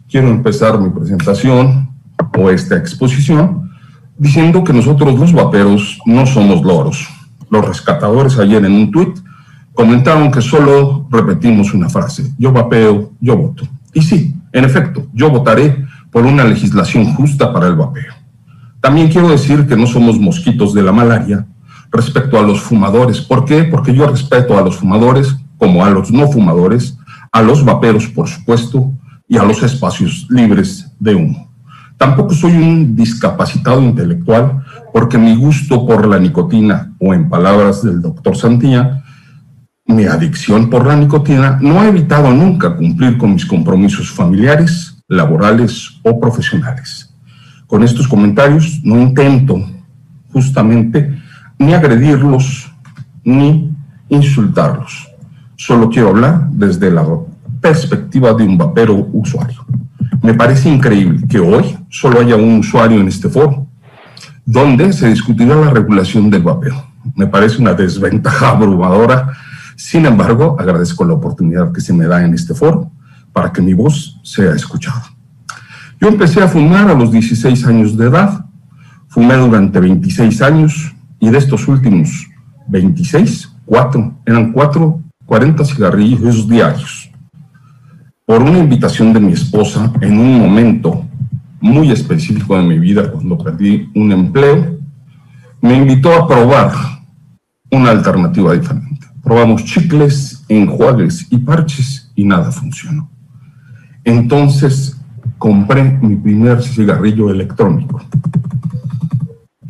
quiero empezar mi presentación o esta exposición diciendo que nosotros los vaperos no somos loros. Los rescatadores ayer en un tuit comentaron que solo repetimos una frase, yo vapeo, yo voto. Y sí, en efecto, yo votaré por una legislación justa para el vapeo. También quiero decir que no somos mosquitos de la malaria respecto a los fumadores. ¿Por qué? Porque yo respeto a los fumadores como a los no fumadores, a los vaperos, por supuesto, y a los espacios libres de humo. Tampoco soy un discapacitado intelectual porque mi gusto por la nicotina, o en palabras del doctor Santilla, mi adicción por la nicotina no ha evitado nunca cumplir con mis compromisos familiares, laborales o profesionales. Con estos comentarios no intento justamente ni agredirlos ni insultarlos. Solo quiero hablar desde la perspectiva de un vapero usuario. Me parece increíble que hoy solo haya un usuario en este foro, donde se discutirá la regulación del vapeo. Me parece una desventaja abrumadora. Sin embargo, agradezco la oportunidad que se me da en este foro para que mi voz sea escuchada. Yo empecé a fumar a los 16 años de edad, fumé durante 26 años y de estos últimos 26, cuatro, eran cuatro, 40 cigarrillos diarios por una invitación de mi esposa en un momento muy específico de mi vida, cuando perdí un empleo, me invitó a probar una alternativa diferente. Probamos chicles, enjuagues y parches y nada funcionó. Entonces compré mi primer cigarrillo electrónico,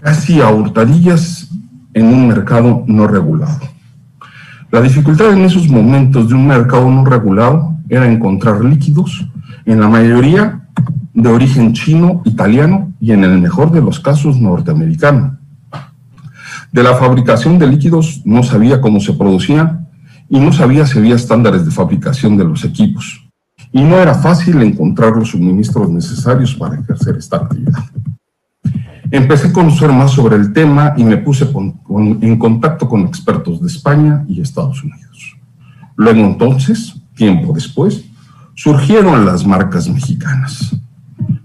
casi a hurtadillas en un mercado no regulado. La dificultad en esos momentos de un mercado no regulado era encontrar líquidos, en la mayoría de origen chino, italiano y en el mejor de los casos norteamericano. De la fabricación de líquidos no sabía cómo se producían y no sabía si había estándares de fabricación de los equipos. Y no era fácil encontrar los suministros necesarios para ejercer esta actividad. Empecé a conocer más sobre el tema y me puse en contacto con expertos de España y Estados Unidos. Luego entonces tiempo después, surgieron las marcas mexicanas.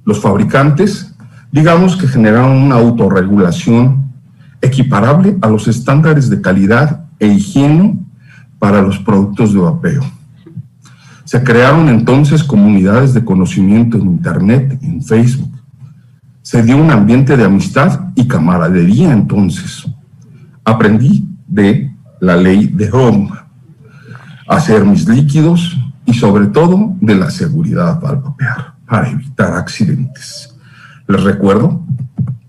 Los fabricantes, digamos que generaron una autorregulación equiparable a los estándares de calidad e higiene para los productos de vapeo. Se crearon entonces comunidades de conocimiento en Internet, en Facebook. Se dio un ambiente de amistad y camaradería entonces. Aprendí de la ley de Roma hacer mis líquidos y sobre todo de la seguridad al vapear para evitar accidentes. Les recuerdo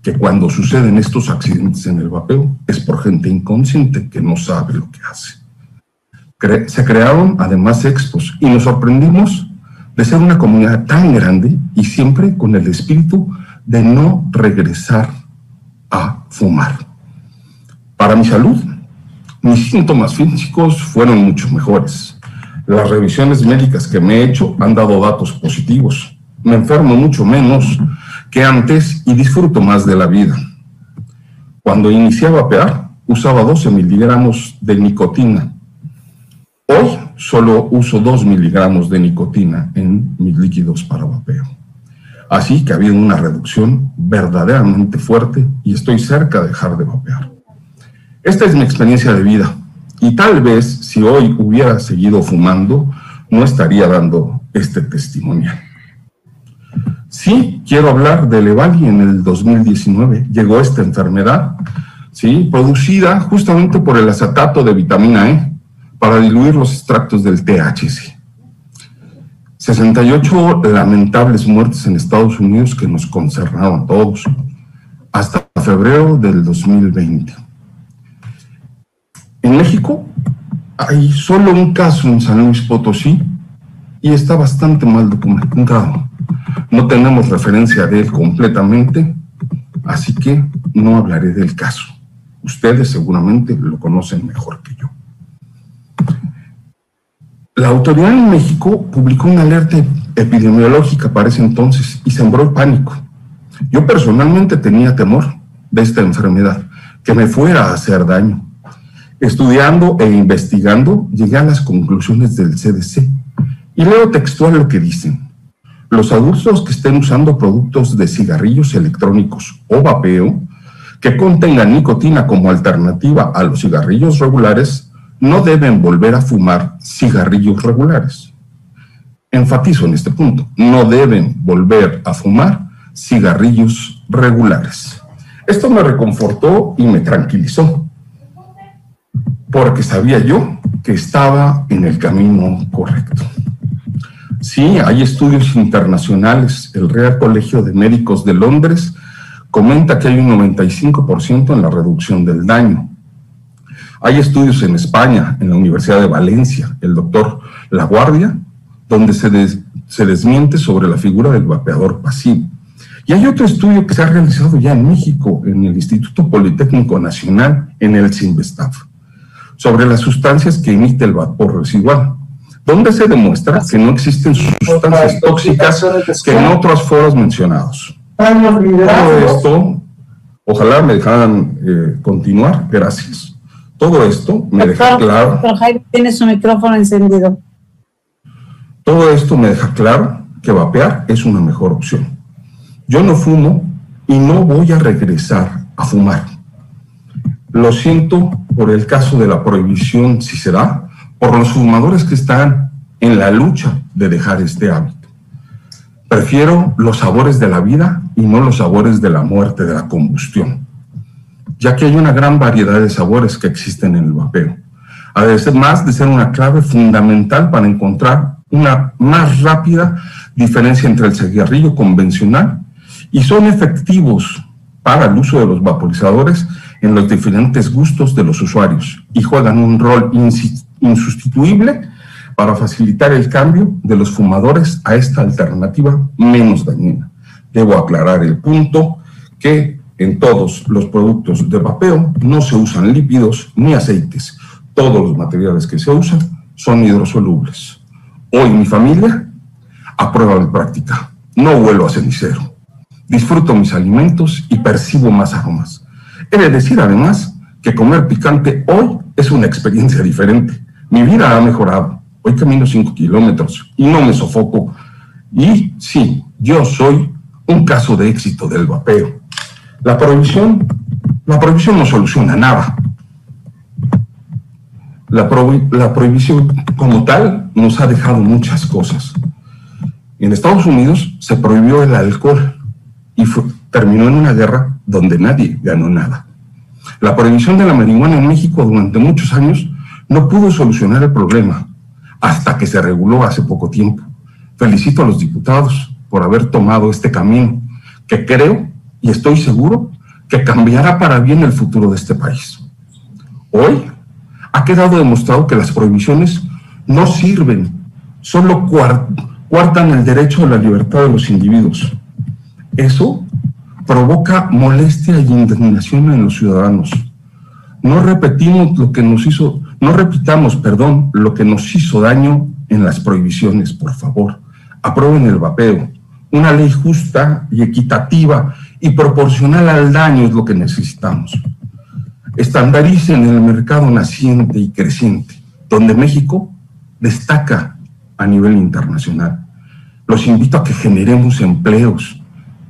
que cuando suceden estos accidentes en el vapeo es por gente inconsciente que no sabe lo que hace. se crearon además expos y nos sorprendimos de ser una comunidad tan grande y siempre con el espíritu de no regresar a fumar. Para mi salud, mis síntomas físicos fueron mucho mejores. Las revisiones médicas que me he hecho han dado datos positivos. Me enfermo mucho menos que antes y disfruto más de la vida. Cuando inicié a vapear, usaba 12 miligramos de nicotina. Hoy solo uso 2 miligramos de nicotina en mis líquidos para vapeo. Así que ha habido una reducción verdaderamente fuerte y estoy cerca de dejar de vapear. Esta es mi experiencia de vida y tal vez si hoy hubiera seguido fumando, no estaría dando este testimonio. Sí, quiero hablar de Levali en el 2019. Llegó esta enfermedad, ¿sí? producida justamente por el acetato de vitamina E para diluir los extractos del THC. 68 lamentables muertes en Estados Unidos que nos concernaron a todos hasta febrero del 2020. En México hay solo un caso en San Luis Potosí y está bastante mal documentado. No tenemos referencia de él completamente, así que no hablaré del caso. Ustedes seguramente lo conocen mejor que yo. La autoridad en México publicó una alerta epidemiológica para ese entonces y sembró el pánico. Yo personalmente tenía temor de esta enfermedad, que me fuera a hacer daño. Estudiando e investigando, llegué a las conclusiones del CDC y leo textual lo que dicen. Los adultos que estén usando productos de cigarrillos electrónicos o vapeo que contengan nicotina como alternativa a los cigarrillos regulares no deben volver a fumar cigarrillos regulares. Enfatizo en este punto, no deben volver a fumar cigarrillos regulares. Esto me reconfortó y me tranquilizó, porque sabía yo que estaba en el camino correcto. Sí, hay estudios internacionales. El Real Colegio de Médicos de Londres comenta que hay un 95% en la reducción del daño. Hay estudios en España, en la Universidad de Valencia, el doctor Laguardia, donde se, desmiente sobre la figura del vapeador pasivo. Y hay otro estudio que se ha realizado ya en México, en el Instituto Politécnico Nacional, en el CIMBESTAF, sobre las sustancias que emite el vapor residual, donde se demuestra que no existen sustancias tóxicas que en otros foros mencionados. Todo esto, ojalá me dejaran eh, continuar, gracias. Todo esto me deja claro. Jaime tiene su micrófono encendido. Todo esto me deja claro que vapear es una mejor opción. Yo no fumo y no voy a regresar a fumar. Lo siento por el caso de la prohibición, si se da, por los fumadores que están en la lucha de dejar este hábito. Prefiero los sabores de la vida y no los sabores de la muerte, de la combustión, ya que hay una gran variedad de sabores que existen en el vapeo, además de ser una clave fundamental para encontrar una más rápida diferencia entre el cigarrillo convencional y son efectivos para el uso de los vaporizadores en los diferentes gustos de los usuarios y juegan un rol insustituible para facilitar el cambio de los fumadores a esta alternativa menos dañina. Debo aclarar el punto que en todos los productos de vapeo no se usan lípidos ni aceites. Todos los materiales que se usan son hidrosolubles. Hoy mi familia aprueba mi práctica. No vuelo a cenicero. Disfruto mis alimentos y percibo más aromas. He de decir además que comer picante hoy es una experiencia diferente. Mi vida ha mejorado Hoy camino 5 kilómetros y no me sofoco. Y sí, yo soy un caso de éxito del vapeo. La prohibición, la prohibición no soluciona nada. La, la prohibición como tal nos ha dejado muchas cosas. En Estados Unidos se prohibió el alcohol y terminó en una guerra donde nadie ganó nada. La prohibición de la marihuana en México durante muchos años no pudo solucionar el problema hasta que se reguló hace poco tiempo. Felicito a los diputados por haber tomado este camino, que creo y estoy seguro que cambiará para bien el futuro de este país. Hoy ha quedado demostrado que las prohibiciones no sirven, solo cuartan el derecho a la libertad de los individuos. Eso provoca molestia y indignación en los ciudadanos. No repetimos lo que nos hizo no repitamos, perdón, lo que nos hizo daño en las prohibiciones, por favor. Aprueben el vapeo. Una ley justa y equitativa y proporcional al daño es lo que necesitamos. Estandaricen el mercado naciente y creciente, donde México destaca a nivel internacional. Los invito a que generemos empleos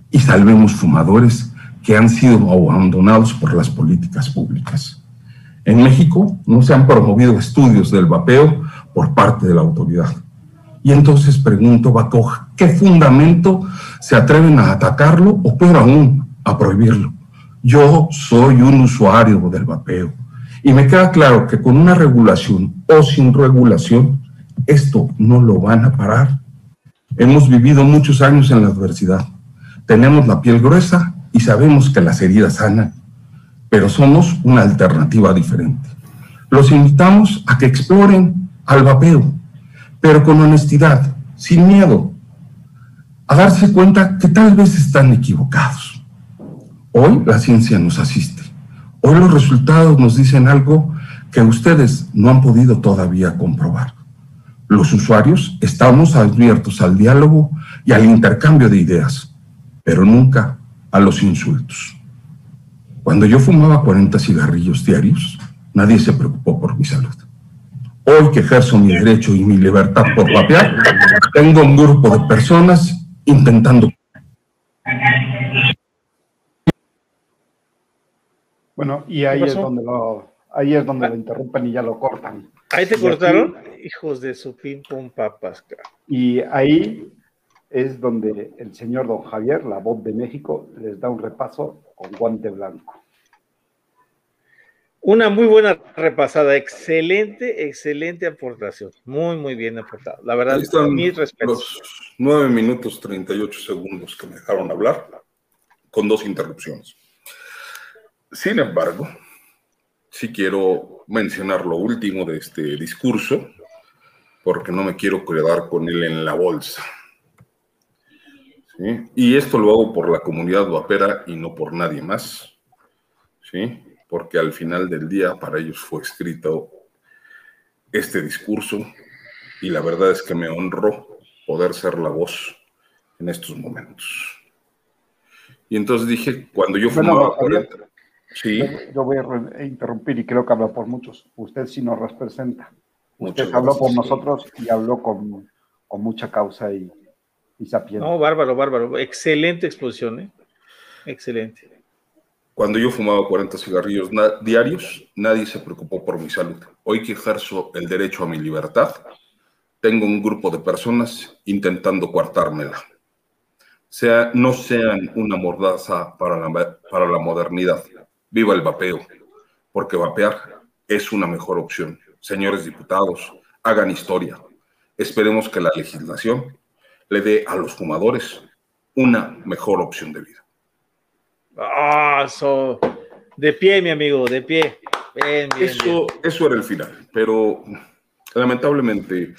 y salvemos fumadores que han sido abandonados por las políticas públicas. En México no se han promovido estudios del vapeo por parte de la autoridad. Y entonces pregunto, Baco, ¿qué fundamento se atreven a atacarlo o peor aún, a prohibirlo? Yo soy un usuario del vapeo y me queda claro que con una regulación o sin regulación, esto no lo van a parar. Hemos vivido muchos años en la adversidad. Tenemos la piel gruesa y sabemos que las heridas sanan pero somos una alternativa diferente. Los invitamos a que exploren al vapeo, pero con honestidad, sin miedo, a darse cuenta que tal vez están equivocados. Hoy la ciencia nos asiste. Hoy los resultados nos dicen algo que ustedes no han podido todavía comprobar. Los usuarios estamos abiertos al diálogo y al intercambio de ideas, pero nunca a los insultos. Cuando yo fumaba 40 cigarrillos diarios, nadie se preocupó por mi salud. Hoy que ejerzo mi derecho y mi libertad por vapear, tengo un grupo de personas intentando. Bueno, y ahí es donde lo, ahí es donde lo interrumpen y ya lo cortan. Ahí te Y cortaron, aquí- hijos de su pim pum papas. cara. Y ahí es donde el señor don Javier, la voz de México, les da un repaso con guante blanco. Una muy buena repasada, excelente, excelente aportación. Muy, muy bien aportado. La verdad, Ahí están mis respetos. los 9 minutos 38 segundos que me dejaron hablar, con dos interrupciones. Sin embargo, sí quiero mencionar lo último de este discurso, porque no me quiero quedar con él en la bolsa. ¿Sí? Y esto lo hago por la comunidad vapera y no por nadie más. ¿Sí? Porque al final del día para ellos fue escrito este discurso y la verdad es que me honró poder ser la voz en estos momentos. Y entonces dije, cuando yo Bueno, fumaba Javier, 40, sí, Yo, yo voy a interrumpir y creo que habla por muchos. Usted sí nos representa. Usted Muchas habló por gracias. nosotros y habló con, con mucha causa y, y. No, bárbaro, bárbaro. Excelente exposición, ¿eh? Excelente. Cuando yo fumaba 40 cigarrillos na- diarios, nadie se preocupó por mi salud. Hoy que ejerzo el derecho a mi libertad, tengo un grupo de personas intentando coartármela. Sea, no sean una mordaza para la, para la modernidad. Viva el vapeo, porque vapear es una mejor opción. Señores diputados, hagan historia. Esperemos que la legislación le dé a los fumadores una mejor opción de vida. Ah, so- de pie, mi amigo, de pie. Bien, bien, Eso, eso era el final, pero lamentablemente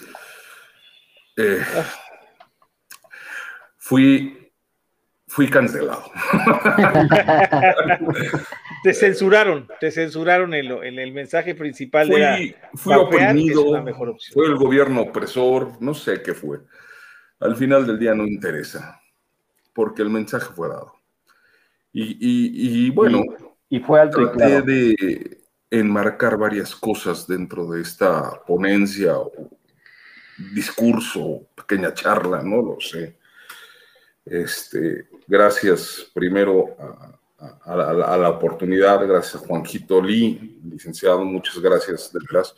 eh, fui, fui cancelado. Te censuraron, te censuraron en, lo- en el mensaje principal de la Fui, fui oprimido, fue el gobierno opresor, no sé qué fue. Al final del día no interesa, porque el mensaje fue dado. Y, y- y bueno, Y fue alto traté claro. de enmarcar varias cosas dentro de esta ponencia o discurso, pequeña charla, no lo sé. Este, gracias primero a, a- a la, a la oportunidad, gracias a Juanjito Lee, licenciado, muchas gracias de.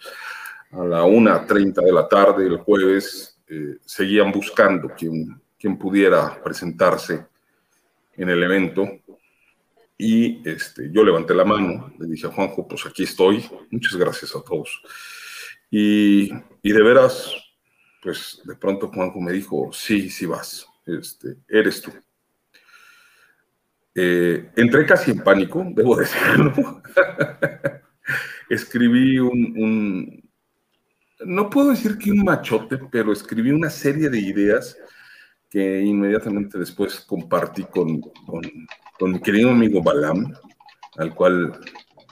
A la 1.30 de la tarde el jueves eh, seguían buscando quien, quien pudiera presentarse en el evento. Y este, yo levanté la mano, le dije a Juanjo, pues aquí estoy, muchas gracias a todos. Y, y de veras, pues de pronto Juanjo me dijo, sí, sí vas, este, eres tú. Eh, entré casi en pánico, debo decirlo. escribí un, un- no puedo decir que un machote, pero escribí una serie de ideas que inmediatamente después compartí con, mi querido amigo Balam, al cual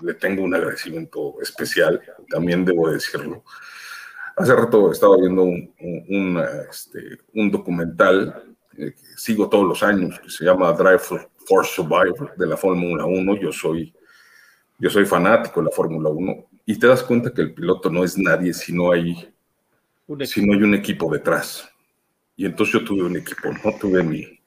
le tengo un agradecimiento especial, también debo decirlo. Hace rato estaba viendo un, este, documental eh, que sigo todos los años, que se llama Drive for, Survivor de la Fórmula 1. Yo soy, yo soy fanático de la Fórmula 1 y te das cuenta que el piloto no es nadie si no hay, Un si no hay un equipo detrás. Y entonces yo tuve un equipo, ¿no? Tuve mi,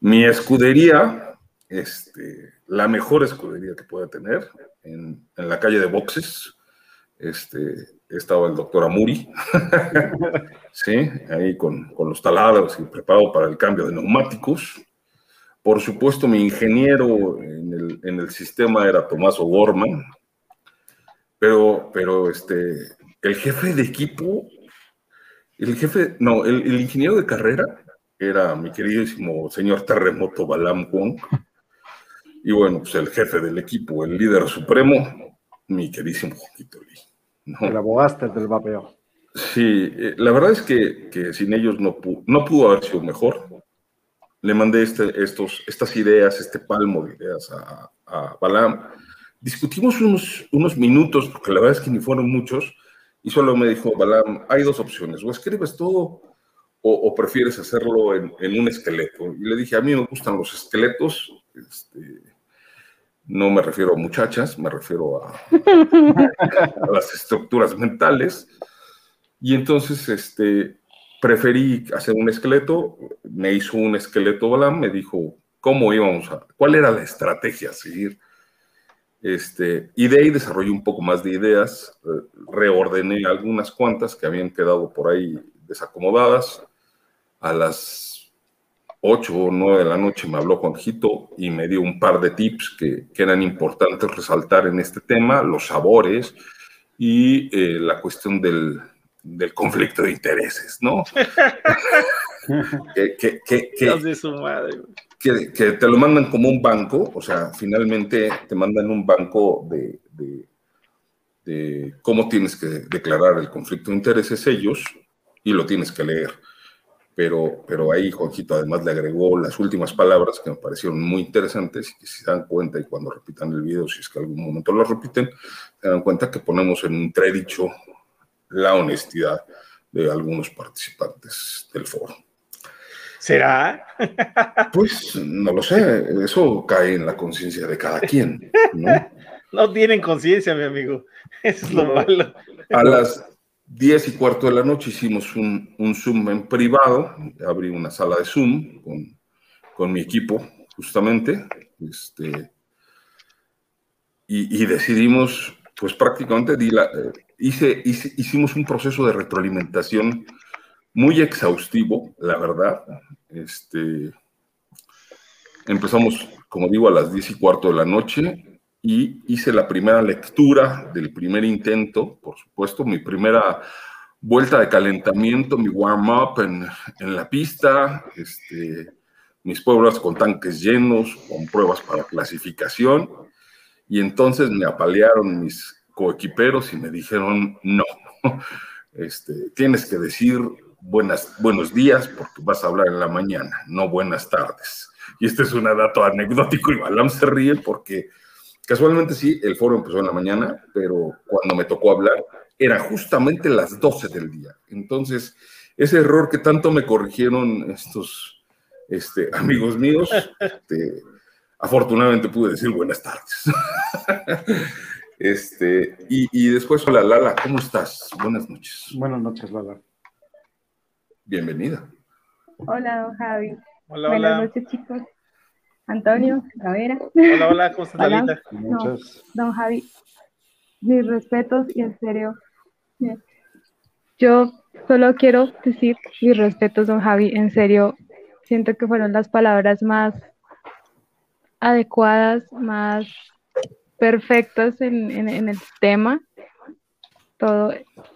mi escudería, este, la mejor escudería que pueda tener, en, en la calle de boxes. Este, estaba el doctor Amuri, sí, ahí con, con los taladros y preparado para el cambio de neumáticos. Por supuesto, mi ingeniero en el, en el sistema era Tomás O'Gorman, pero, pero este, el jefe de equipo, el jefe, no, el, el ingeniero de carrera era mi queridísimo señor Terremoto Balam Wong. Y bueno, pues el jefe del equipo, el líder supremo, mi queridísimo Juanito Lee. ¿no? El abogaste del vapeo. Sí, eh, la verdad es que, que sin ellos no, pu- no pudo haber sido mejor. Le mandé este, estos, estas ideas, este palmo de ideas a, a Balam discutimos unos, unos minutos, porque la verdad es que ni fueron muchos, y solo me dijo, Balam, hay dos opciones, o escribes todo o, prefieres hacerlo en, en, un esqueleto. Y le dije, a mí me gustan los esqueletos, este, no me refiero a muchachas, me refiero a, a las estructuras mentales. Y entonces, este, preferí hacer un esqueleto, me hizo un esqueleto Balam, me dijo cómo íbamos a, cuál era la estrategia a seguir. Este, y de ahí desarrollé un poco más de ideas, eh, reordené algunas cuantas que habían quedado por ahí desacomodadas. A las 8 o 9 de la noche me habló Juanjito y me dio un par de tips que, que eran importantes resaltar en este tema, los sabores y eh, la cuestión del, del conflicto de intereses, ¿no? que, que, que, que, su madre, que, te lo mandan como un banco, o sea, finalmente te mandan un banco de, de, cómo tienes que declarar el conflicto de intereses ellos y lo tienes que leer. Pero, pero ahí Juanjito además le agregó las últimas palabras que me parecieron muy interesantes y que si se dan cuenta y cuando repitan el video, si es que algún momento lo repiten, se dan cuenta que ponemos en entredicho la honestidad de algunos participantes del foro. ¿Será? Pues no lo sé, eso cae en la conciencia de cada quien. No, no tienen conciencia, mi amigo. Eso es lo malo. A las diez y cuarto de la noche hicimos un, un Zoom en privado, abrí una sala de Zoom con, con mi equipo, justamente, este, y, y decidimos, pues prácticamente di la, eh, hice, hicimos un proceso de retroalimentación muy exhaustivo, la verdad. Este, empezamos, como digo, a las diez y cuarto de la noche y hice la primera lectura del primer intento, por supuesto, mi primera vuelta de calentamiento, mi warm-up en, en, la pista, este, mis pruebas con tanques llenos, con pruebas para clasificación, y entonces me apalearon mis coequiperos y me dijeron, no, este, tienes que decir buenas, buenos días porque vas a hablar en la mañana, no buenas tardes. Y este es un dato anecdótico y Balam se ríe porque casualmente sí, el foro empezó en la mañana, pero cuando me tocó hablar era justamente las 12 del día. Entonces, ese error que tanto me corrigieron estos este, amigos míos, este, afortunadamente pude decir buenas tardes. Este, y, y, después, hola Lala, ¿cómo estás? Buenas noches. Buenas noches, Lala. Bienvenida. Hola, don Javi. Hola, Buenas hola. noches, chicos. Antonio, Gavera. Hola, hola, ¿cómo estás, Hola. No, don Javi, mis respetos y en serio, yo solo quiero decir mis respetos, don Javi, en serio, siento que fueron las palabras más adecuadas, más perfectas en, en- en el tema, todo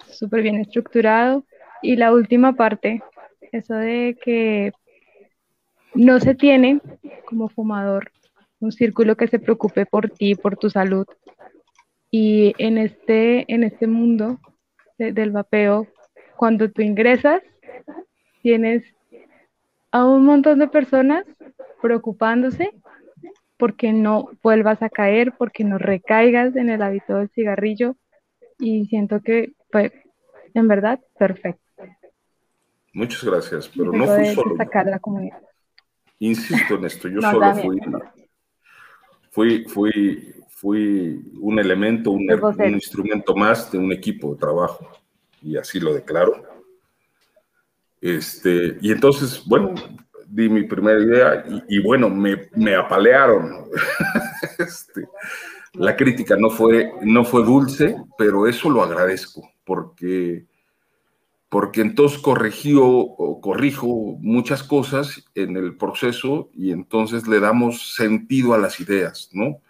súper bien estructurado. Y la última parte, eso de que no se tiene como fumador un círculo que se preocupe por ti, por tu salud. Y en este, en este mundo de- del vapeo, cuando tú ingresas, tienes a un montón de personas preocupándose porque no vuelvas a caer, porque no recaigas en el hábito del cigarrillo. Y siento que fue, en verdad, perfecto. Muchas gracias, pero no fui solo. destacar la comunidad. Insisto en esto, yo No, solo fui, fui, fui, fui un elemento, un, instrumento más de un equipo de trabajo, y así lo declaro. Este, y entonces, bueno, di mi primera idea y, y bueno, me, me apalearon. Este, la crítica no fue, no fue dulce, pero eso lo agradezco, porque, porque entonces corrigió o corrijo muchas cosas en el proceso y entonces le damos sentido a las ideas, ¿no?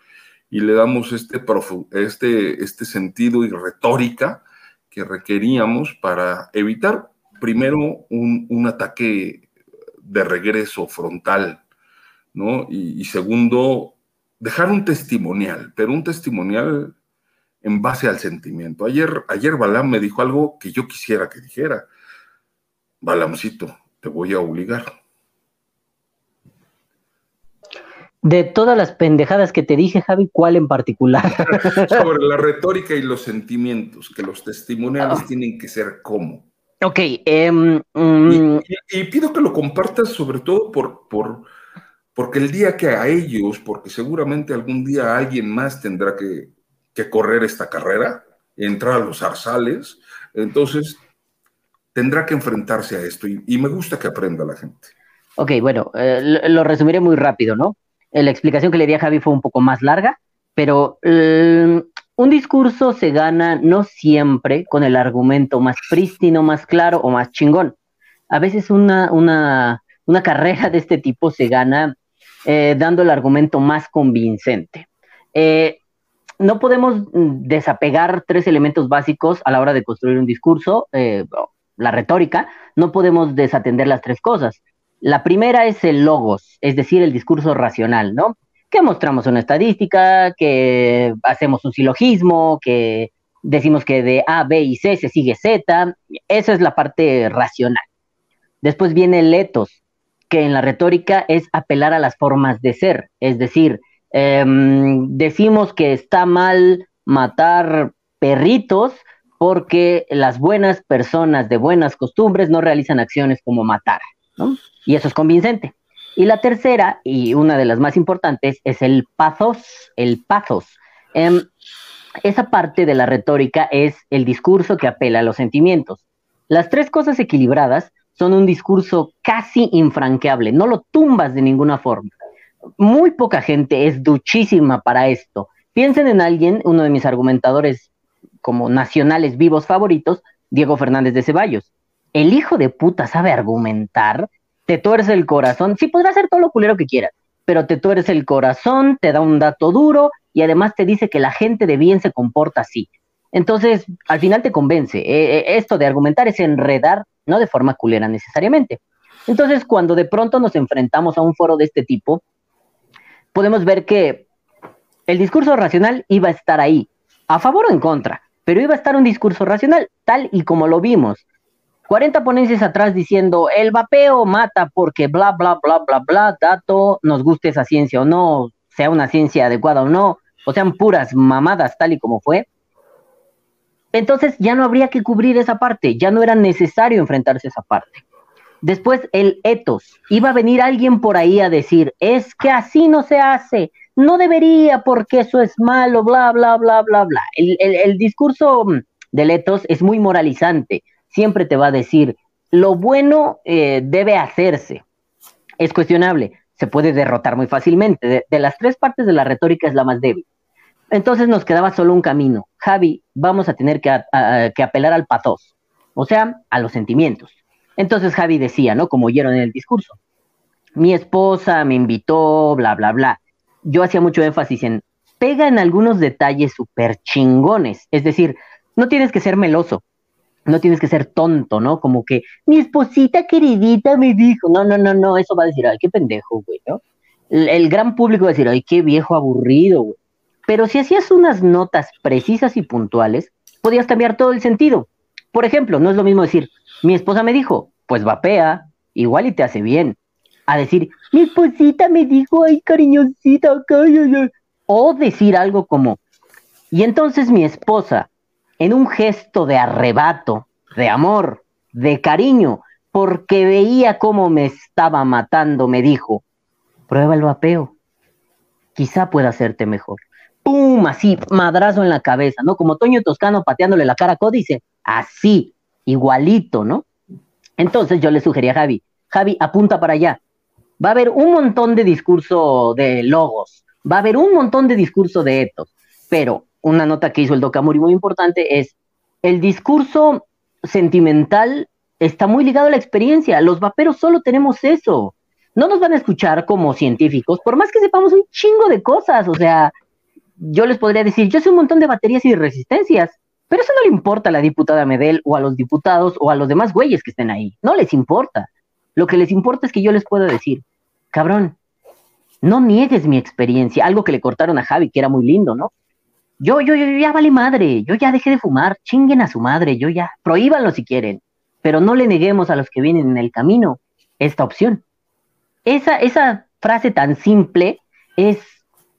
Y le damos este, este, este sentido y retórica que requeríamos para evitar primero un, un ataque de regreso frontal, ¿no? Y segundo, dejar un testimonial, pero un testimonial en base al sentimiento. Ayer, ayer Balam me dijo algo que yo quisiera que dijera. Balamcito, te voy a obligar. De todas las pendejadas que te dije, Javi, ¿cuál en particular? Sobre la retórica y los sentimientos, que los testimoniales Ah. tienen que ser como. Ok, em, mm, Y, y pido que lo compartas sobre todo por, por, porque el día que a ellos, porque seguramente algún día alguien más tendrá que, que correr esta carrera, entrar a los zarzales, entonces tendrá que enfrentarse a esto y, me gusta que aprenda la gente. ok, bueno, eh, lo, resumiré muy rápido, ¿no? Eh, La explicación que le di a Javi fue un poco más larga, pero eh, un discurso se gana no siempre con el argumento más prístino, más claro o más chingón. A veces una, una, una carrera de este tipo se gana eh, dando el argumento más convincente. Eh, no podemos mm, desapegar tres elementos básicos a la hora de construir un discurso, eh, la retórica, no podemos desatender las tres cosas. La primera es el logos, es decir, el discurso racional, ¿no? Que mostramos una estadística, que hacemos un silogismo, que decimos que de A, B y C se sigue Z, esa es la parte racional. Después viene el etos, que en la retórica es apelar a las formas de ser, es decir, em, decimos que está mal matar perritos porque las buenas personas de buenas costumbres no realizan acciones como matar, ¿no? Y eso es convincente. Y la tercera, y una de las más importantes, es el pathos, el pathos. Em, esa parte de la retórica es el discurso que apela a los sentimientos. Las tres cosas equilibradas son un discurso casi infranqueable, no lo tumbas de ninguna forma. Muy poca gente es duchísima para esto. Piensen en alguien, uno de mis argumentadores como nacionales vivos favoritos, Diego Fernández de Ceballos. El hijo de puta sabe argumentar, te tuerce el corazón, sí podrá hacer todo lo culero que quieras, pero te tuerce el corazón, te da un dato duro y además te dice que la gente de bien se comporta así. Entonces, al final te convence. Eh, eh, esto de argumentar es enredar, no de forma culera necesariamente. Entonces, cuando de pronto nos enfrentamos a un foro de este tipo, podemos ver que el discurso racional iba a estar ahí, a favor o en contra, pero iba a estar un discurso racional, tal y como lo vimos. 40 ponencias atrás diciendo el vapeo mata porque bla, bla, bla, bla, bla, dato, nos guste esa ciencia o no, sea una ciencia adecuada o no, o sean puras mamadas tal y como fue. Entonces ya no habría que cubrir esa parte, ya no era necesario enfrentarse a esa parte. Después el etos, iba a venir alguien por ahí a decir, es que así no se hace, no debería porque eso es malo, bla, bla, bla, bla, bla. El, el, discurso mm, del etos es muy moralizante, siempre te va a decir, lo bueno eh, debe hacerse, es cuestionable, se puede derrotar muy fácilmente. De, las tres partes de la retórica es la más débil. Entonces nos quedaba solo un camino. Javi, vamos a tener que, que apelar al pathos, o sea, a los sentimientos. Entonces Javi decía, ¿no? Como oyeron en el discurso, mi esposa me invitó, bla, bla, bla. Yo hacía mucho énfasis en, pega en algunos detalles súper chingones, es decir, no tienes que ser meloso, no tienes que ser tonto, ¿no? Como que mi esposita queridita me dijo, no, no, no, no, eso va a decir, ay, qué pendejo, güey, ¿no? El, el gran público va a decir, ay, qué viejo aburrido, güey. Pero si hacías unas notas precisas y puntuales, podías cambiar todo el sentido. Por ejemplo, no es lo mismo decir, mi esposa me dijo, pues vapea, igual y te hace bien. A decir, mi esposita me dijo, ay, cariñosita, cállate. O decir algo como, y entonces mi esposa, en un gesto de arrebato, de amor, de cariño, porque veía cómo me estaba matando, me dijo, prueba el vapeo, quizá pueda hacerte mejor. ¡Pum! Así, madrazo en la cabeza, ¿no? Como Toño Toscano pateándole la cara a Códice, así, igualito, ¿no? Entonces yo le sugerí a Javi, Javi, apunta para allá. Va a haber un montón de discurso de logos, va a haber un montón de discurso de etos, pero una nota que hizo el Docamuri muy importante es el discurso sentimental está muy ligado a la experiencia. Los vaperos solo tenemos eso. No nos van a escuchar como científicos, por más que sepamos un chingo de cosas. O sea, yo les podría decir, yo sé un montón de baterías y de resistencias, pero eso no le importa a la diputada Medel o a los diputados o a los demás güeyes que estén ahí. No les importa. Lo que les importa es que yo les pueda decir, cabrón, no niegues mi experiencia. Algo que le cortaron a Javi, que era muy lindo, ¿no? Yo, yo, yo ya vale madre, yo ya dejé de fumar, chinguen a su madre, yo ya, prohíbanlo si quieren, pero no le neguemos a los que vienen en el camino esta opción. Esa, esa frase tan simple es,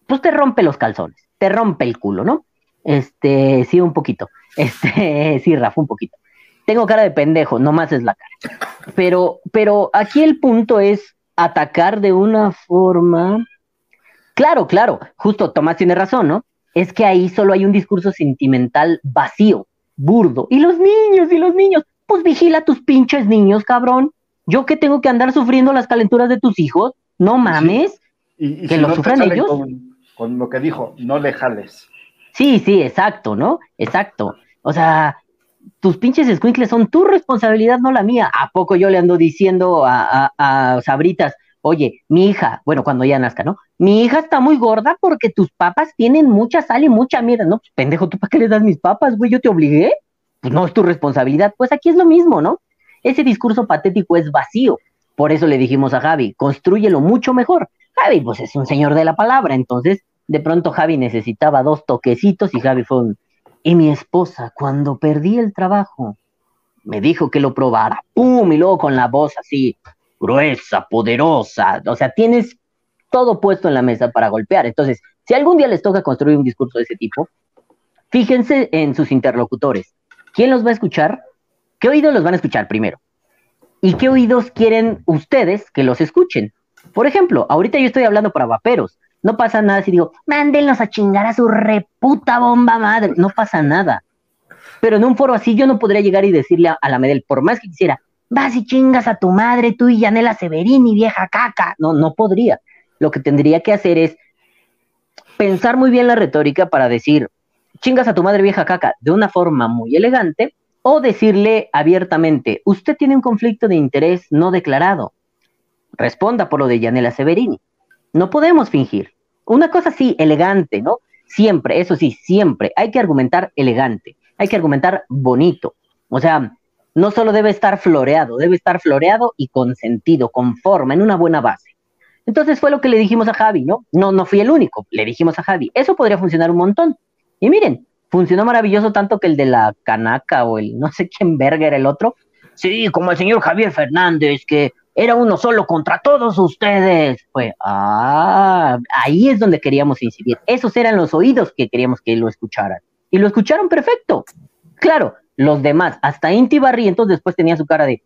pues te rompe los calzones, te rompe el culo, ¿no? Este, sí, un poquito. Este, sí, Rafa, un poquito. Tengo cara de pendejo, nomás es la cara. Pero, pero aquí el punto es atacar de una forma. Claro, claro, justo Tomás tiene razón, ¿no? Es que ahí solo hay un discurso sentimental vacío, burdo. Y los niños, y los niños, pues vigila a tus pinches niños, cabrón. Yo que tengo que andar sufriendo las calenturas de tus hijos, no mames. Y, y que si lo no sufran ellos. Con, con lo que dijo, no le jales. Sí, sí, exacto, ¿no? Exacto. O sea, tus pinches squinkles son tu responsabilidad, no la mía. ¿A poco yo le ando diciendo a, Sabritas, oye, mi hija, bueno, cuando ya nazca, ¿no? Mi hija está muy gorda porque tus papas tienen mucha sal y mucha mierda, ¿no? Pues, pendejo, ¿tú para qué le das mis papas, güey? ¿Yo te obligué? Pues no es tu responsabilidad. Pues aquí es lo mismo, ¿no? Ese discurso patético es vacío. Por eso le dijimos a Javi, construyelo mucho mejor. Javi, pues es un señor de la palabra, entonces de pronto Javi necesitaba dos toquecitos y Javi fue un... Y mi esposa, cuando perdí el trabajo, me dijo que lo probara. ¡Pum! Y luego con la voz así, gruesa, poderosa. O sea, tienes todo puesto en la mesa para golpear. Entonces, si algún día les toca construir un discurso de ese tipo, fíjense en sus interlocutores. ¿Quién los va a escuchar? ¿Qué oídos los van a escuchar primero? ¿Y qué oídos quieren ustedes que los escuchen? Por ejemplo, ahorita yo estoy hablando para vaperos. No pasa nada si digo, mándenlos a chingar a su reputa bomba madre. No pasa nada. Pero en un foro así yo no podría llegar y decirle a, la Medel, por más que quisiera, vas y chingas a tu madre, tú y Yanela Severini, vieja caca. No, no podría. Lo que tendría que hacer es pensar muy bien la retórica para decir, chingas a tu madre, vieja caca, de una forma muy elegante, o decirle abiertamente, usted tiene un conflicto de interés no declarado. Responda por lo de Yanela Severini. No podemos fingir. Una cosa sí, elegante, ¿no? Siempre, eso sí, siempre. Hay que argumentar elegante, hay que argumentar bonito. O sea, no solo debe estar floreado, debe estar floreado y con sentido, con forma, en una buena base. Entonces fue lo que le dijimos a Javi, ¿no? No, no fui el único, le dijimos a Javi, eso podría funcionar un montón. Y miren, funcionó maravilloso tanto que el de la canaca o el no sé quién verga el otro. Sí, como el señor Javier Fernández, que era uno solo contra todos ustedes. Pues, ah, ahí es donde queríamos incidir. Esos eran los oídos que queríamos que lo escucharan. Y lo escucharon perfecto. Claro, los demás, hasta Inti Barrientos después tenía su cara de,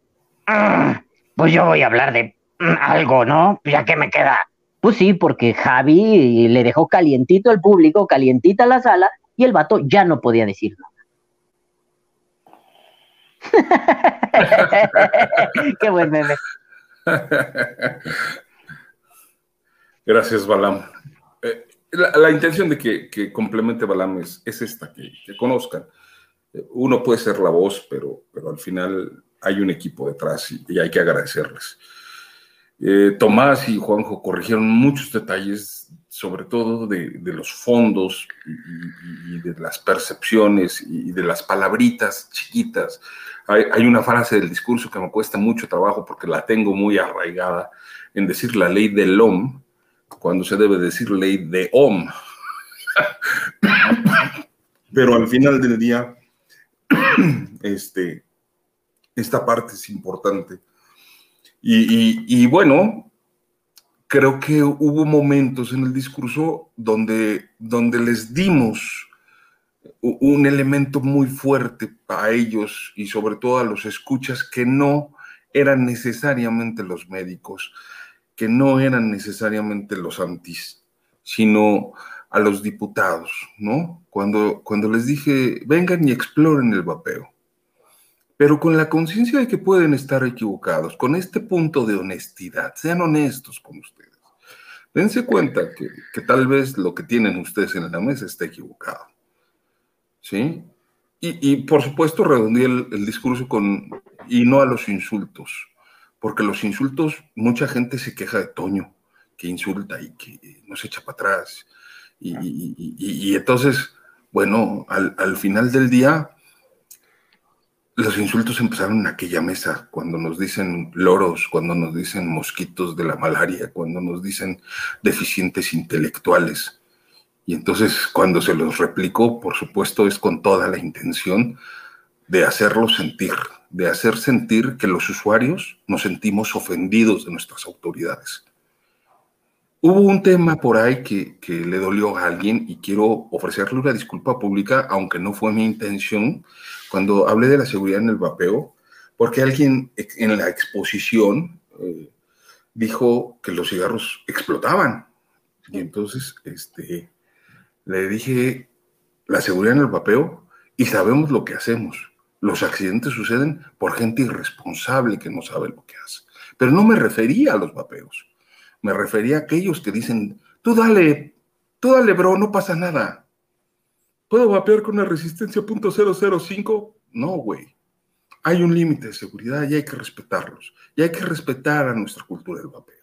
"Ah, pues yo voy a hablar de mm, algo, ¿no? Ya que me queda. Pues sí, porque Javi le dejó calientito al público, calientita la sala, y el vato ya no podía decir nada. Qué buen meme. Gracias, Balam. Eh, la, intención de que, complemente Balam es, es esta, que, que conozcan. Eh, Uno puede ser la voz, pero, al final hay un equipo detrás y, hay que agradecerles. Eh, Tomás y Juanjo corrigieron muchos detalles, sobre todo de, los fondos y de las percepciones y de las palabritas chiquitas. Hay, hay una frase del discurso que me cuesta mucho trabajo porque la tengo muy arraigada en decir la ley del OM cuando se debe decir ley de OM. Pero al final del día, este, esta parte es importante. Y, y- y bueno, creo que hubo momentos en el discurso donde, donde les dimos un elemento muy fuerte a ellos y sobre todo a los escuchas que no eran necesariamente los médicos, que no eran necesariamente los antis, sino a los diputados, ¿no? Cuando, cuando les dije, vengan y exploren el vapeo pero con la conciencia de que pueden estar equivocados, con este punto de honestidad, sean honestos con ustedes. Dense cuenta que, que tal vez lo que tienen ustedes en la mesa está equivocado. ¿Sí? Y, y, por supuesto redondeé el, el discurso con, y no a los insultos, porque los insultos, mucha gente se queja de Toño, que insulta y que no se echa para atrás. Y, y- y- y entonces, bueno, al, al final del día, los insultos empezaron en aquella mesa, cuando nos dicen loros, cuando nos dicen mosquitos de la malaria, cuando nos dicen deficientes intelectuales. Y entonces cuando se los replicó, por supuesto, es con toda la intención de hacerlos sentir, de hacer sentir que los usuarios nos sentimos ofendidos de nuestras autoridades. hubo un tema por ahí que, que, le dolió a alguien y quiero ofrecerle una disculpa pública, aunque no fue mi intención, cuando hablé de la seguridad en el vapeo, porque alguien en la exposición eh, dijo que los cigarros explotaban. Y entonces este, le dije, la seguridad en el vapeo, y sabemos lo que hacemos. Los accidentes suceden por gente irresponsable que no sabe lo que hace. Pero no me refería a los vapeos. Me refería a aquellos que dicen, tú dale, tú dale, bro, no pasa nada. ¿Puedo vapear con una resistencia .005? No, güey. Hay un límite de seguridad y hay que respetarlos. Y hay que respetar a nuestra cultura del vapeo.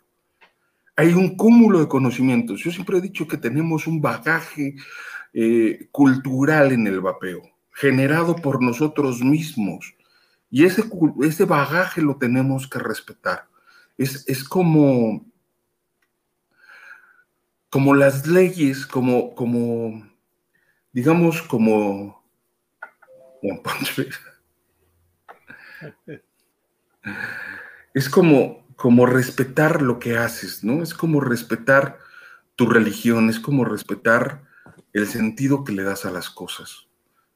Hay un cúmulo de conocimientos. Yo siempre he dicho que tenemos un bagaje eh, cultural en el vapeo generado por nosotros mismos. Y ese, ese bagaje lo tenemos que respetar. Es, es como, como las leyes, como, como digamos, como... Es como, como respetar lo que haces, ¿no? Es como respetar tu religión, es como respetar el sentido que le das a las cosas.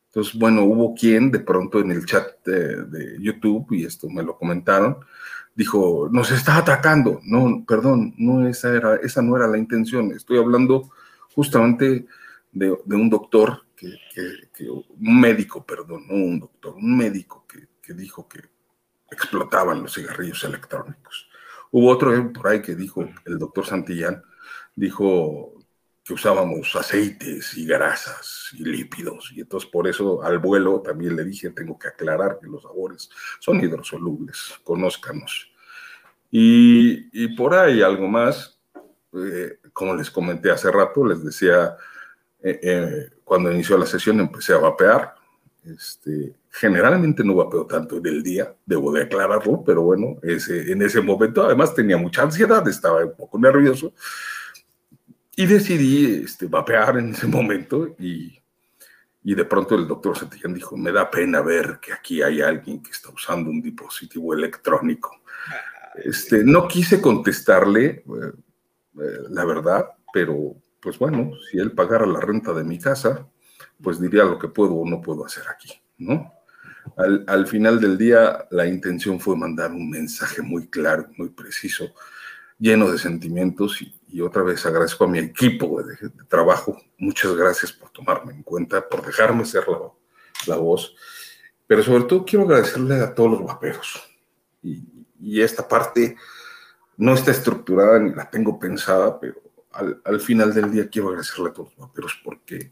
Entonces, bueno, hubo quien de pronto en el chat de, YouTube, y esto me lo comentaron, dijo, nos está atacando. No, perdón, no esa, era, esa no era la intención. Estoy hablando justamente de, un doctor, que, un médico, perdón, no un doctor, un médico que, que dijo que explotaban los cigarrillos electrónicos. Hubo otro por ahí que dijo, el doctor Santillán, dijo que usábamos aceites y grasas y lípidos. Y entonces por eso al vuelo también le dije, tengo que aclarar que los sabores son hidrosolubles, conózcanos. Y, y por ahí algo más, eh, como les comenté hace rato, les decía, eh, eh, cuando inició la sesión empecé a vapear. Este, generalmente no vapeo tanto en el día, debo de aclararlo, pero bueno, ese, en ese momento además tenía mucha ansiedad, estaba un poco nervioso y decidí este, vapear en ese momento y, y de pronto el doctor Santillán dijo, me da pena ver que aquí hay alguien que está usando un dispositivo electrónico. Este, no quise contestarle, eh, eh, la verdad, pero pues bueno, si él pagara la renta de mi casa, pues diría lo que puedo o no puedo hacer aquí, ¿no? Al, al, final del día, la intención fue mandar un mensaje muy claro, muy preciso, lleno de sentimientos y, y otra vez agradezco a mi equipo de, trabajo. Muchas gracias por tomarme en cuenta, por dejarme ser la, la, voz. Pero sobre todo quiero agradecerle a todos los vaperos. Y, y, esta parte no está estructurada ni la tengo pensada, pero al, al, final del día quiero agradecerle a todos los vaperos porque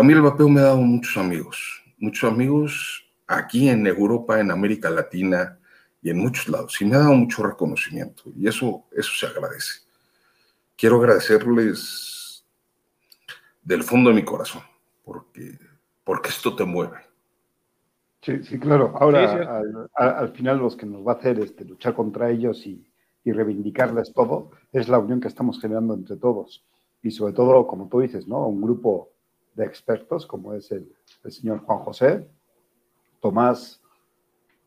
a mí el vapeo me ha dado muchos amigos. Muchos amigos aquí en Europa, en América Latina y en muchos lados. Y me ha dado mucho reconocimiento. Y eso, eso se agradece quiero agradecerles del fondo de mi corazón, porque, porque esto te mueve. Sí, sí, claro. Ahora, al, final, los que nos va a hacer este, luchar contra ellos y, reivindicarles todo es la unión que estamos generando entre todos. Y sobre todo, como tú dices, ¿no? Un grupo de expertos, como es el, señor Juan José, Tomás,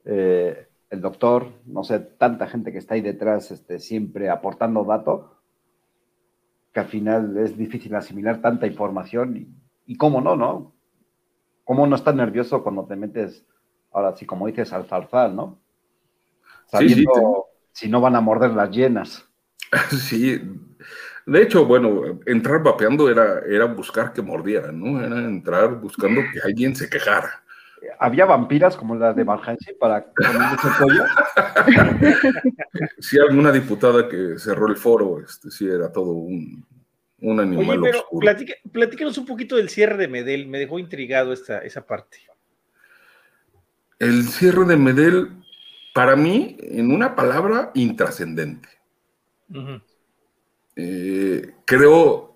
eh, el doctor, no sé, tanta gente que está ahí detrás, este, siempre aportando datos que al final es difícil asimilar tanta información y, cómo no, ¿no? ¿Cómo no estás nervioso cuando te metes, ahora sí, como dices, al zarzal, ¿no? Sabiendo si no van a morder las llenas. Sí, de hecho, bueno, entrar vapeando era, era buscar que mordieran, ¿no? Era entrar buscando que alguien se quejara había vampiras como las de Marjansi para poner ese pollo. Sí, alguna diputada que cerró el foro, este sí era todo un, un animal Oye, pero platícanos un poquito del cierre de Medel, me dejó intrigado esta, esa parte. El cierre de Medel, para mí, en una palabra, intrascendente. Eh, creo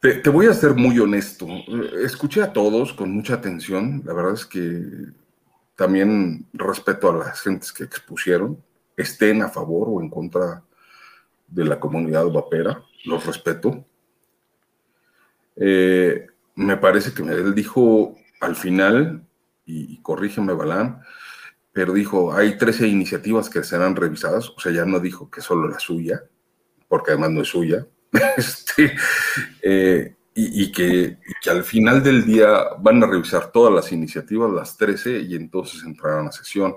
te, voy a ser muy honesto. Escuché a todos con mucha atención. La verdad es que también respeto a las gentes que expusieron, estén a favor o en contra de la comunidad vapera. Los respeto. Eh, me parece que él dijo al final, y, corrígeme, Balán, pero dijo, hay 13 iniciativas que serán revisadas, o sea, ya no dijo que solo la suya, porque además no es suya, este, eh, y, que, y, que, al final del día van a revisar todas las iniciativas, las 13, y entonces entrarán a sesión.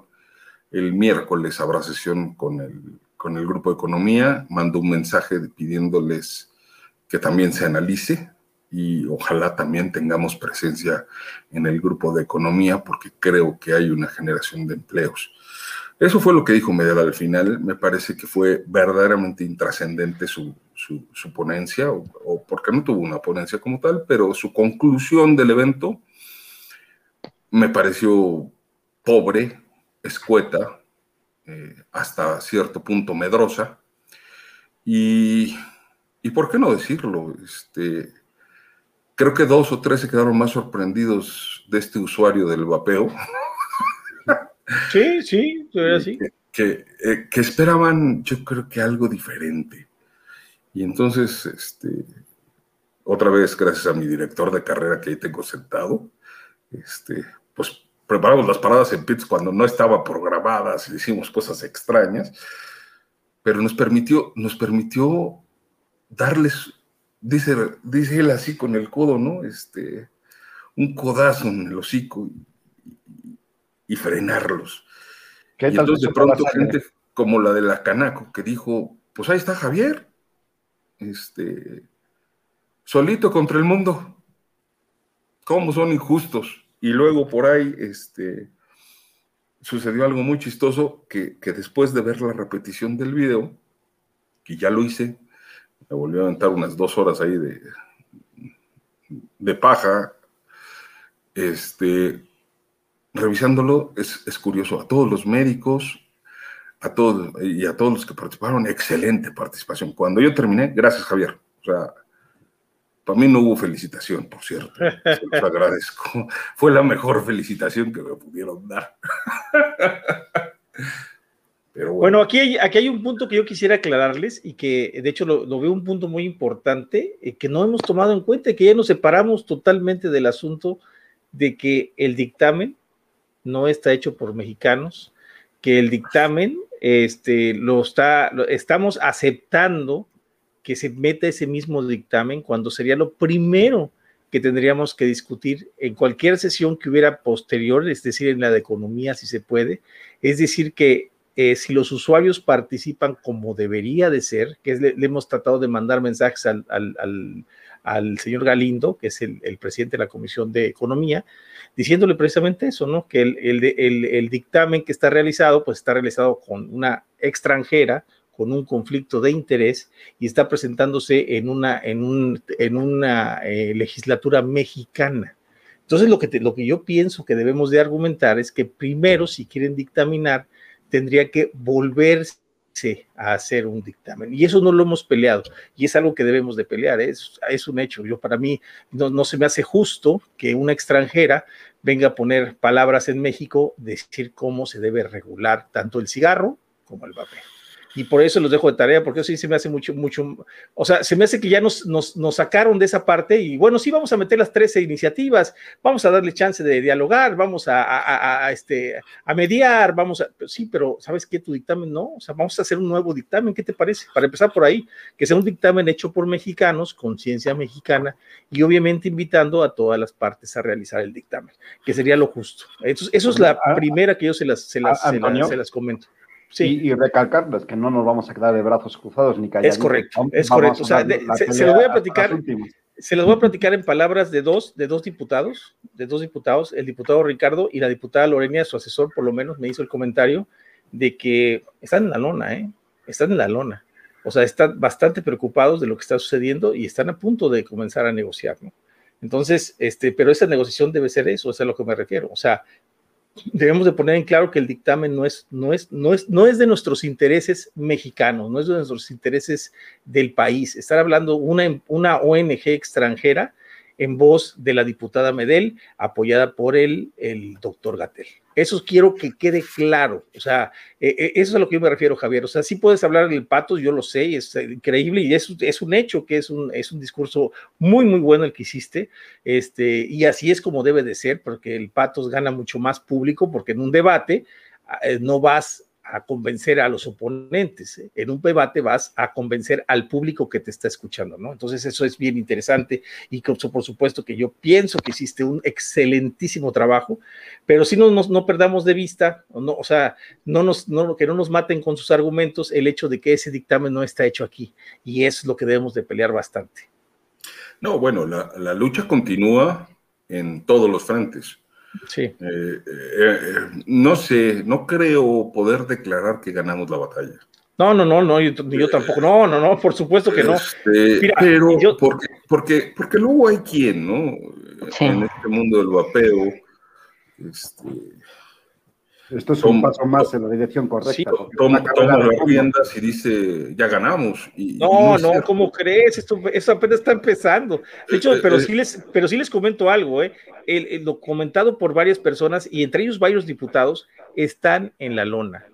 El miércoles habrá sesión con el, con el grupo de economía, mando un mensaje pidiéndoles que también se analice y ojalá también tengamos presencia en el grupo de economía porque creo que hay una generación de empleos. Eso fue lo que dijo Medel al final. Me parece que fue verdaderamente intrascendente su, su, ponencia, o, porque no tuvo una ponencia como tal, pero su conclusión del evento me pareció pobre, escueta, eh, hasta cierto punto medrosa. Y, y, por qué no decirlo, este, creo que dos o tres se quedaron más sorprendidos de este usuario del vapeo. Sí, sí, así. Que, eh, que, esperaban, yo creo que algo diferente. Y entonces, este, otra vez, gracias a mi director de carrera que ahí tengo sentado, este, pues preparamos las paradas en pits cuando no estaba programadas hicimos cosas extrañas, pero nos permitió, nos permitió darles, dice, dice él así con el codo, ¿no? Este, un codazo en el hocico y frenarlos. y entonces de pronto gente como la de la Canaco que dijo, pues ahí está Javier, este, solito contra el mundo, cómo son injustos. Y luego por ahí este, sucedió algo muy chistoso que, después de ver la repetición del video, que ya lo hice, me volvió a aventar unas dos horas ahí de, de paja, este, revisándolo, es, curioso, a todos los médicos, a todos y a todos los que participaron, excelente participación. Cuando yo terminé, gracias Javier. O sea, para mí no hubo felicitación, por cierto. Se los agradezco. Fue la mejor felicitación que me pudieron dar. Pero bueno, aquí, hay, aquí hay un punto que yo quisiera aclararles y que de hecho lo, veo un punto muy importante eh, que no hemos tomado en cuenta, que ya nos separamos totalmente del asunto de que el dictamen no está hecho por mexicanos, que el dictamen este, lo está, estamos aceptando que se meta ese mismo dictamen cuando sería lo primero que tendríamos que discutir en cualquier sesión que hubiera posterior, es decir, en la de economía, si se puede. Es decir, que eh, si los usuarios participan como debería de ser, que le, hemos tratado de mandar mensajes al, al señor Galindo, que es el, presidente de la Comisión de Economía, diciéndole precisamente eso, ¿no? Que el, el, dictamen que está realizado, pues está realizado con una extranjera, con un conflicto de interés y está presentándose en una, en un, en una eh, legislatura mexicana. Entonces, lo que, lo que yo pienso que debemos de argumentar es que primero, si quieren dictaminar, tendría que volverse a hacer un dictamen. Y eso no lo hemos peleado y es algo que debemos de pelear, es, es un hecho. Yo para mí no, no se me hace justo que una extranjera venga a poner palabras en México, decir cómo se debe regular tanto el cigarro como el papel y por eso los dejo de tarea, porque eso sí se me hace mucho, mucho, o sea, se me hace que ya nos, nos, nos, sacaron de esa parte y bueno, sí vamos a meter las 13 iniciativas, vamos a darle chance de dialogar, vamos a, a, a este, a mediar, vamos a, sí, pero ¿sabes qué? Tu dictamen no, o sea, vamos a hacer un nuevo dictamen, ¿qué te parece? Para empezar por ahí, que sea un dictamen hecho por mexicanos, conciencia mexicana y obviamente invitando a todas las partes a realizar el dictamen, que sería lo justo. Eso, eso es la primera que yo se las, se las, se las, se las comento. Sí. Y, recalcarles que no nos vamos a quedar de brazos cruzados ni callados. Es correcto, es correcto. O sea, se, los voy a platicar. Se los voy a platicar en palabras de dos, de dos diputados, de dos diputados, el diputado Ricardo y la diputada Lorena, su asesor, por lo menos, me hizo el comentario de que están en la lona, ¿eh? Están en la lona. O sea, están bastante preocupados de lo que está sucediendo y están a punto de comenzar a negociar, ¿no? Entonces, este, pero esa negociación debe ser eso, es a lo que me refiero. O sea, debemos de poner en claro que el dictamen no es, no es, no es, no es de nuestros intereses mexicanos, no es de nuestros intereses del país. Estar hablando una, una ONG extranjera en voz de la diputada Medel, apoyada por el, el doctor Gatel. Eso quiero que quede claro. O sea, eh, eh, eso es a lo que yo me refiero, Javier. O sea, sí puedes hablar del pato, yo lo sé, es increíble y es, es un hecho que es un, es un discurso muy, muy bueno el que hiciste. Este, y así es como debe de ser, porque el patos gana mucho más público, porque en un debate eh, no vas a convencer a los oponentes. ¿eh? En un debate vas a convencer al público que te está escuchando, ¿no? Entonces eso es bien interesante y por supuesto que yo pienso que hiciste un excelentísimo trabajo, pero si no, nos, no perdamos de vista, no, o sea, no nos, no, que no nos maten con sus argumentos el hecho de que ese dictamen no está hecho aquí y es lo que debemos de pelear bastante. No, bueno, la, la lucha continúa en todos los frentes. Sí. Eh, eh, eh, no sé, no creo poder declarar que ganamos la batalla. No, no, no, no, yo, tampoco. No, no, no, por supuesto que no. Este, pero porque, porque, porque luego hay quien, ¿no? En este mundo del vapeo, este, esto es un paso más en la dirección correcta. toma, las riendas y dice, ya ganamos. no, no, ¿cómo crees? Esto, apenas está empezando. De hecho, pero, eh, sí les, pero sí les comento algo, ¿eh? El, lo comentado por varias personas, y entre ellos varios diputados, están en la lona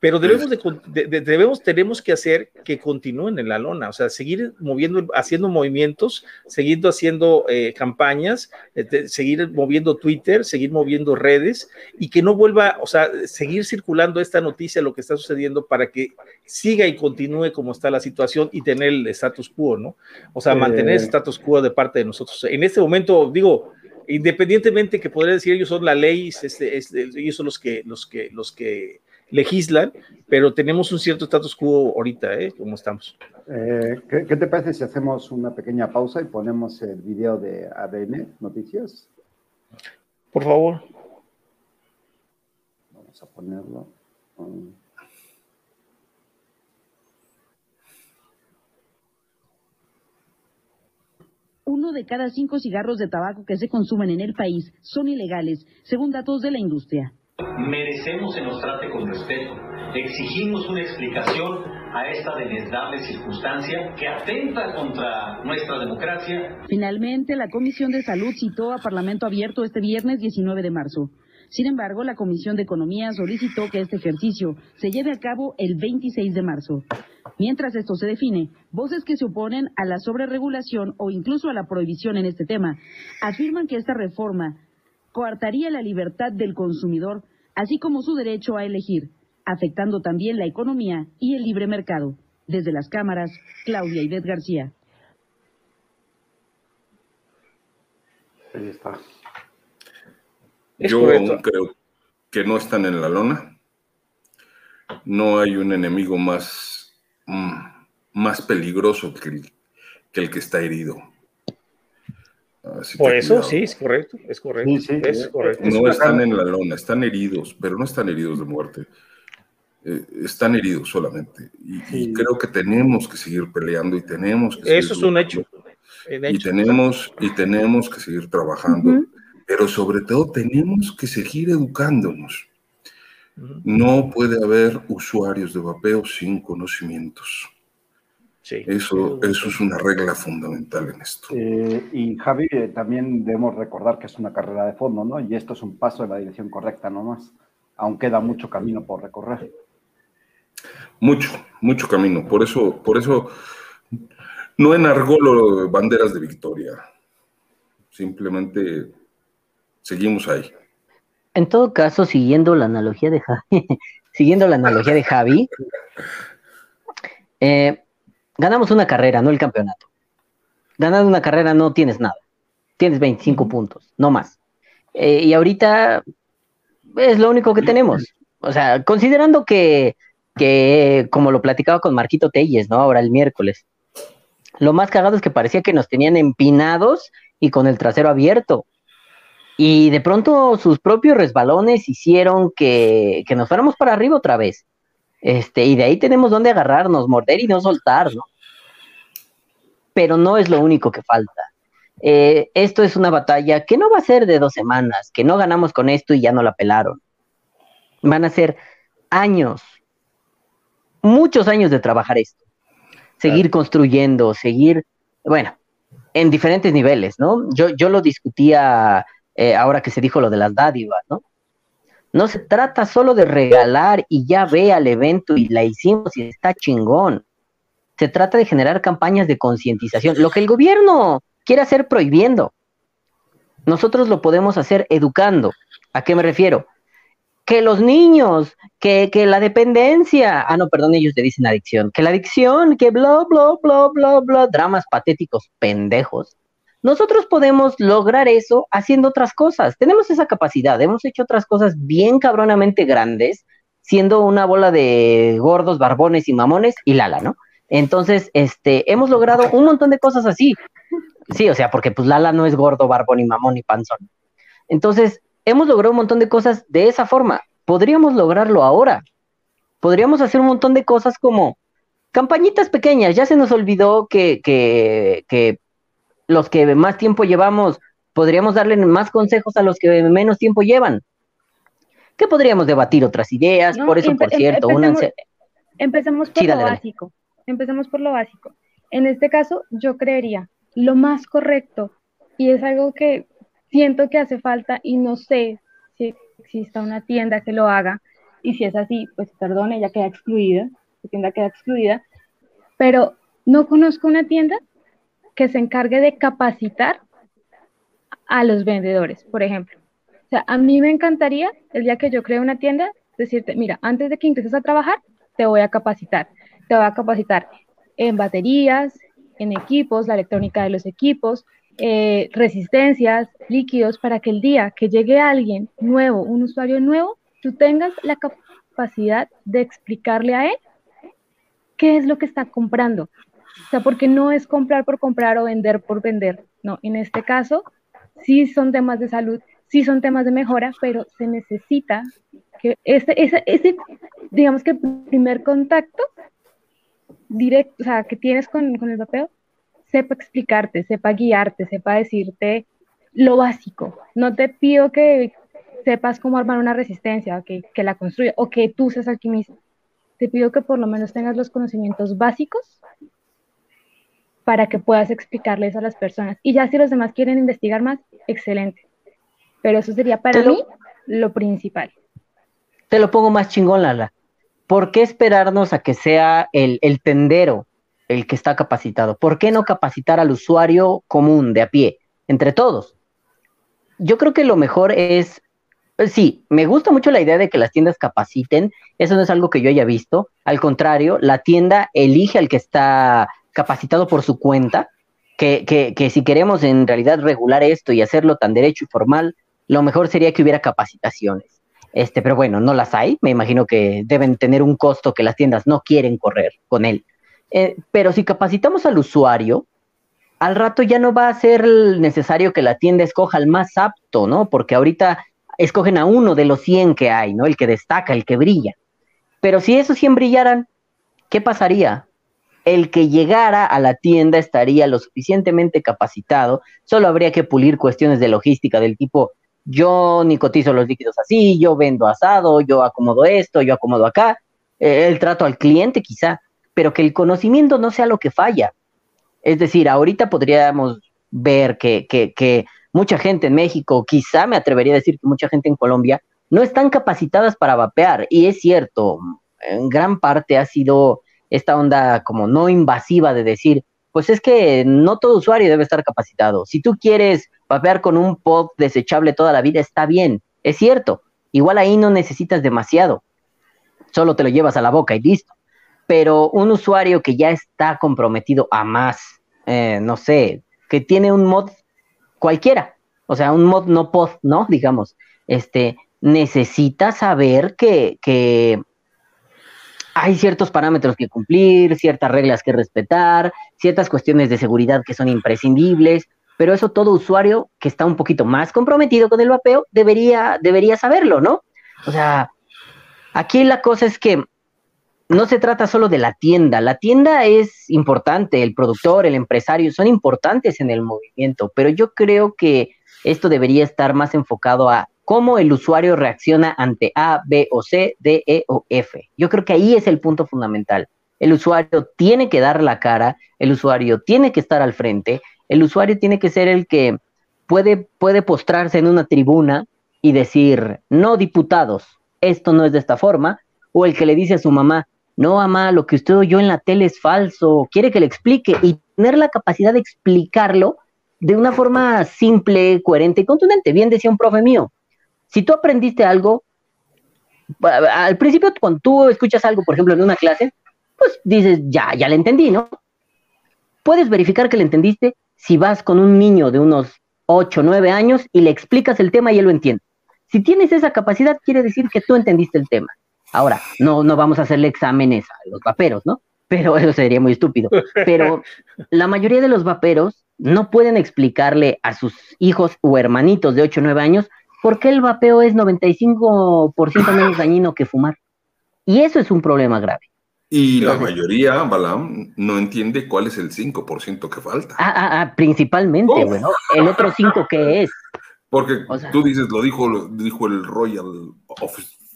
pero debemos, de, debemos, tenemos que hacer que continúen en la lona, o sea, seguir moviendo, haciendo movimientos, seguir haciendo eh, campañas, eh, seguir moviendo Twitter, seguir moviendo redes y que no vuelva, o sea, seguir circulando esta noticia, lo que está sucediendo para que siga y continúe como está la situación y tener el status quo, ¿no? O sea, mantener el eh. status quo de parte de nosotros. En este momento, digo, independientemente que podría decir ellos son la ley, este, ellos son los que, los que, los que legislan, pero tenemos un cierto status quo ahorita, ¿eh? Como estamos. Eh, ¿qué, te parece si hacemos una pequeña pausa y ponemos el video de ADN Noticias? Por favor. Vamos a ponerlo. Uno de cada cinco cigarros de tabaco que se consumen en el país son ilegales, según datos de la industria. Merecemos se nos trate con respeto. Exigimos una explicación a esta deleznable circunstancia que atenta contra nuestra democracia. Finalmente, la Comisión de Salud citó a Parlamento Abierto este viernes 19 de marzo. Sin embargo, la Comisión de Economía solicitó que este ejercicio se lleve a cabo el 26 de marzo. Mientras esto se define, voces que se oponen a la sobreregulación o incluso a la prohibición en este tema afirman que esta reforma coartaría la libertad del consumidor, así como su derecho a elegir, afectando también la economía y el libre mercado. Desde las cámaras, Claudia Ivet García. Ahí está. Yo aún creo que no están en la lona. No hay un enemigo más, mm, más peligroso que que el que está herido. Por eso sí, es correcto, es correcto. es correcto. No están en la lona, están heridos, pero no están heridos de muerte. Eh, están heridos solamente. Y, creo que tenemos que seguir peleando y tenemos que Eso es un hecho. Y tenemos, y tenemos que seguir trabajando. Pero sobre todo tenemos que seguir educándonos. No puede haber usuarios de vapeo sin conocimientos eso, eso es una regla fundamental en esto. Eh, y Javi, eh, también debemos recordar que es una carrera de fondo, ¿no? Y esto es un paso en la dirección correcta nomás. Aún queda mucho camino por recorrer. Mucho, mucho camino. Por eso, por eso no enargolo banderas de victoria. Simplemente seguimos ahí. En todo caso, siguiendo la analogía de Javi, siguiendo la analogía de Javi, eh, ganamos una carrera, no el campeonato. Ganando una carrera no tienes nada. Tienes 25 puntos, no más. Eh, y ahorita es lo único que tenemos. O sea, considerando que, que, como lo platicaba con Marquito Telles, ¿no? Ahora el miércoles. Lo más cagado es que parecía que nos tenían empinados y con el trasero abierto. Y de pronto sus propios resbalones hicieron que, que nos fuéramos para arriba otra vez. Este, y de ahí tenemos donde agarrarnos, morder y no soltar, ¿no? Pero no es lo único que falta. Eh, esto es una batalla que no va a ser de dos semanas, que no ganamos con esto y ya no la pelaron. Van a ser años, muchos años de trabajar esto. Seguir construyendo, seguir, bueno, en diferentes niveles, ¿no? Yo, yo lo discutía eh, ahora que se dijo lo de las dádivas, ¿no? No se trata solo de regalar y ya ve al evento y la hicimos y está chingón. Se trata de generar campañas de concientización, lo que el gobierno quiere hacer prohibiendo. Nosotros lo podemos hacer educando. ¿A qué me refiero? que los niños, que, que, la dependencia, ah, no, perdón, ellos le dicen adicción, que la adicción, que bla, bla, bla, bla, bla, dramas patéticos pendejos. Nosotros podemos lograr eso haciendo otras cosas. Tenemos esa capacidad. Hemos hecho otras cosas bien cabronamente grandes, siendo una bola de gordos, barbones y mamones y Lala, ¿no? Entonces, este, hemos logrado un montón de cosas así. Sí, o sea, porque pues Lala no es gordo, barbón y mamón y panzón. Entonces, hemos logrado un montón de cosas de esa forma. Podríamos lograrlo ahora. Podríamos hacer un montón de cosas como campañitas pequeñas. Ya se nos olvidó que, que, que los que más tiempo llevamos, podríamos darle más consejos a los que menos tiempo llevan. ¿Qué podríamos debatir otras ideas? por eso, por cierto, empecemos, por lo básico. Empecemos por lo básico. En este caso, yo creería lo más correcto, y es algo que siento que hace falta y no sé si exista una tienda que lo haga, y si es así, pues perdón, ella queda excluida, la tienda queda excluida, pero no conozco una tienda que se encargue de capacitar a los vendedores, por ejemplo. O sea, a mí me encantaría el día que yo cree una tienda, decirte, mira, antes de que ingreses a trabajar, te voy a capacitar. Te voy a capacitar en baterías, en equipos, la electrónica de los equipos, eh, resistencias, líquidos, para que el día que llegue alguien nuevo, un usuario nuevo, tú tengas la capacidad de explicarle a él qué es lo que está comprando. O sea, porque no es comprar por comprar o vender por vender. No, en este caso sí son temas de salud, sí son temas de mejora, pero se necesita que ese, ese, ese digamos que primer contacto directo, o sea, que tienes con, con el vapeo, sepa explicarte, sepa guiarte, sepa decirte lo básico. No te pido que sepas cómo armar una resistencia, que, que la construya, o que tú seas alquimista. Te pido que por lo menos tengas los conocimientos básicos para que puedas explicarles a las personas. Y ya si los demás quieren investigar más, excelente. Pero eso sería para mí lo principal. Te lo pongo más chingón, Lala. ¿Por qué esperarnos a que sea el, el tendero el que está capacitado. ¿Por qué no capacitar al usuario común de a pie, entre todos? Yo creo que lo mejor es, pues sí, me gusta mucho la idea de que las tiendas capaciten, eso no es algo que yo haya visto, al contrario, la tienda elige al que está capacitado por su cuenta, que, que, que si queremos en realidad regular esto y hacerlo tan derecho y formal, lo mejor sería que hubiera capacitaciones. Este, pero bueno, no las hay. Me imagino que deben tener un costo que las tiendas no quieren correr con él. Eh, pero si capacitamos al usuario, al rato ya no va a ser necesario que la tienda escoja al más apto, ¿no? Porque ahorita escogen a uno de los 100 que hay, ¿no? El que destaca, el que brilla. Pero si esos 100 brillaran, ¿qué pasaría? El que llegara a la tienda estaría lo suficientemente capacitado, solo habría que pulir cuestiones de logística del tipo, yo nicotizo los líquidos así, yo vendo asado, yo acomodo esto, yo acomodo acá, eh, el trato al cliente quizá, pero que el conocimiento no sea lo que falla. Es decir, ahorita podríamos ver que, que, mucha gente en México, quizá me atrevería a decir que mucha gente en Colombia, no están capacitadas para vapear. Y es cierto, en gran parte ha sido esta onda como no invasiva de decir, pues es que no todo usuario debe estar capacitado. Si tú quieres vapear con un pod desechable toda la vida, está bien, es cierto. Igual ahí no necesitas demasiado. Solo te lo llevas a la boca y listo pero un usuario que ya está comprometido a más, eh, no sé, que tiene un mod cualquiera, o sea, un mod no pod, ¿no? Digamos, este, necesita saber que, que hay ciertos parámetros que cumplir, ciertas reglas que respetar, ciertas cuestiones de seguridad que son imprescindibles, pero eso todo usuario que está un poquito más comprometido con el vapeo debería, debería saberlo, ¿no? O sea, aquí la cosa es que no se trata solo de la tienda. La tienda es importante, el productor, el empresario son importantes en el movimiento, pero yo creo que esto debería estar más enfocado a cómo el usuario reacciona ante A, B o C, D, E o F. Yo creo que ahí es el punto fundamental. El usuario tiene que dar la cara, el usuario tiene que estar al frente, el usuario tiene que ser el que puede, puede postrarse en una tribuna y decir, no diputados, esto no es de esta forma, o el que le dice a su mamá, no, mamá, lo que usted oyó en la tele es falso, quiere que le explique y tener la capacidad de explicarlo de una forma simple, coherente y contundente. Bien decía un profe mío, si tú aprendiste algo, al principio cuando tú escuchas algo, por ejemplo, en una clase, pues dices, ya, ya le entendí, ¿no? Puedes verificar que le entendiste si vas con un niño de unos 8, 9 años y le explicas el tema y él lo entiende. Si tienes esa capacidad, quiere decir que tú entendiste el tema. Ahora, no, no vamos a hacerle exámenes a los vaperos, ¿no? Pero eso sería muy estúpido. Pero la mayoría de los vaperos no pueden explicarle a sus hijos o hermanitos de 8 o 9 años por qué el vapeo es 95% menos dañino que fumar. Y eso es un problema grave. Y la mayoría, Balam, no entiende cuál es el 5% que falta. Ah, ah, ah principalmente, bueno. El otro 5 que es. Porque tú dices, lo dijo, lo dijo el Royal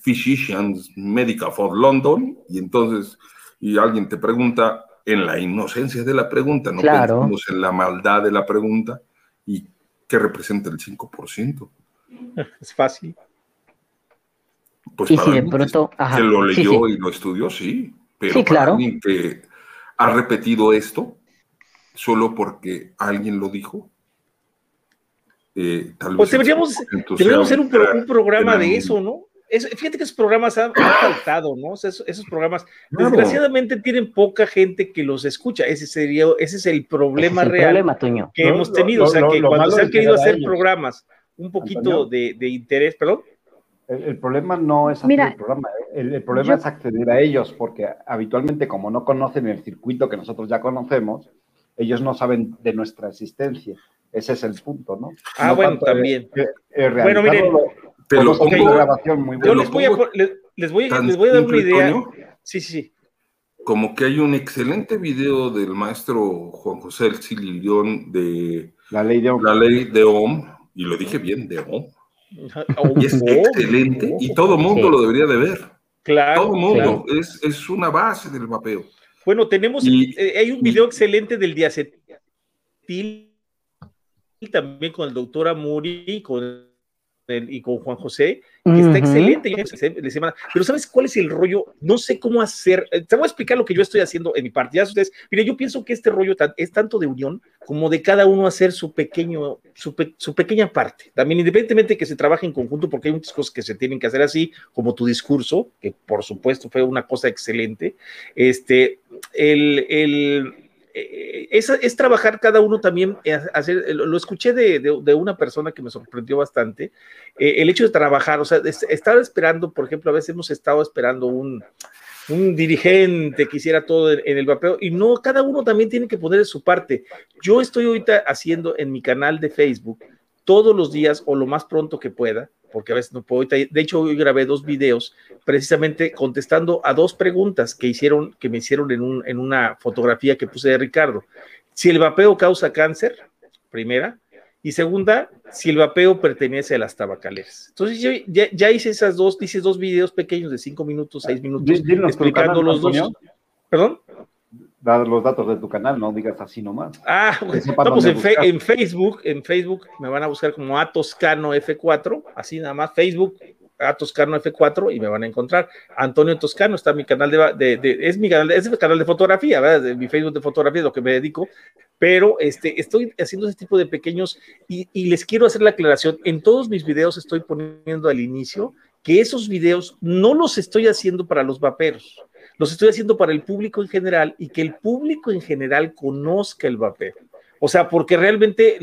Physicians Medical for London, y entonces, y alguien te pregunta, en la inocencia de la pregunta, no pensamos en la maldad de la pregunta, y qué representa el 5%. Es fácil. Pues para si que lo leyó y lo estudió, sí. Pero para claro. alguien que ha repetido esto solo porque alguien lo dijo, eh, pues deberíamos, deberíamos hacer un, programa de eso, ¿no? fíjate que esos programas han, faltado, ¿no? esos, programas, desgraciadamente, tienen poca gente que los escucha. Ese sería, ese es el problema real que hemos tenido. o sea, que cuando se han querido hacer programas un poquito de, interés, perdón. El, problema no es hacer el programa, ¿eh? el, problema es acceder a ellos, porque habitualmente, como no conocen el circuito que nosotros ya conocemos, ellos no saben de nuestra existencia. Ese es el punto, ¿no? Ah, bueno, también. bueno, miren, te lo pongo, grabación muy buena. Yo les voy, a, les, voy, les voy a dar una idea. Sí, sí, sí. Como que hay un excelente video del maestro Juan José El Cililión de la ley de Ohm. La ley de Ohm, y lo dije bien, de Ohm. Y es excelente y todo mundo lo debería de ver. Claro. Todo mundo. Es, es una base del vapeo. Bueno, tenemos, eh, hay un video excelente del diacetil también con el doctor Amuri con y con Juan José, que está excelente. Pero ¿sabes cuál es el rollo? No sé cómo hacer. Eh, te voy a explicar lo que yo estoy haciendo en mi parte. Ya ustedes, mire, yo pienso que este rollo es tanto de unión como de cada uno hacer su pequeño, su, su, pequeña parte. También, independientemente de que se trabaje en conjunto, porque hay muchas cosas que se tienen que hacer así, como tu discurso, que por supuesto fue una cosa excelente. Este, el, el eh, es, trabajar cada uno también, eh, hacer, lo escuché de, una persona que me sorprendió bastante, eh, el hecho de trabajar, o sea, estar esperando, por ejemplo, a veces hemos estado esperando un, dirigente que hiciera todo en, el vapeo y no, cada uno también tiene que poner su parte. Yo estoy ahorita haciendo en mi canal de Facebook todos los días o lo más pronto que pueda, porque a veces no puedo. De hecho, hoy grabé dos videos precisamente contestando a dos preguntas que hicieron, que me hicieron en, un, en una fotografía que puse de Ricardo. Si el vapeo causa cáncer, primera, y segunda, si el vapeo pertenece a las tabacaleras. Entonces, yo ya, hice esas dos, hice dos videos pequeños de cinco minutos, seis minutos, explicando los dos. ¿Perdón? Dar los datos de tu canal, no digas así nomás. Ah, pues en, en, Facebook, en Facebook me van a buscar como Atoscano F4, así nada más, Facebook Atoscano F4 y me van a encontrar. Antonio Toscano está mi canal de, de, es mi canal, es mi canal de fotografía, ¿verdad? mi Facebook de fotografía es lo que me dedico, pero este, estoy haciendo ese tipo de pequeños y, y les quiero hacer la aclaración, en todos mis videos estoy poniendo al inicio que esos videos no los estoy haciendo para los vaperos los estoy haciendo para el público en general y que el público en general conozca el vapeo. O sea, porque realmente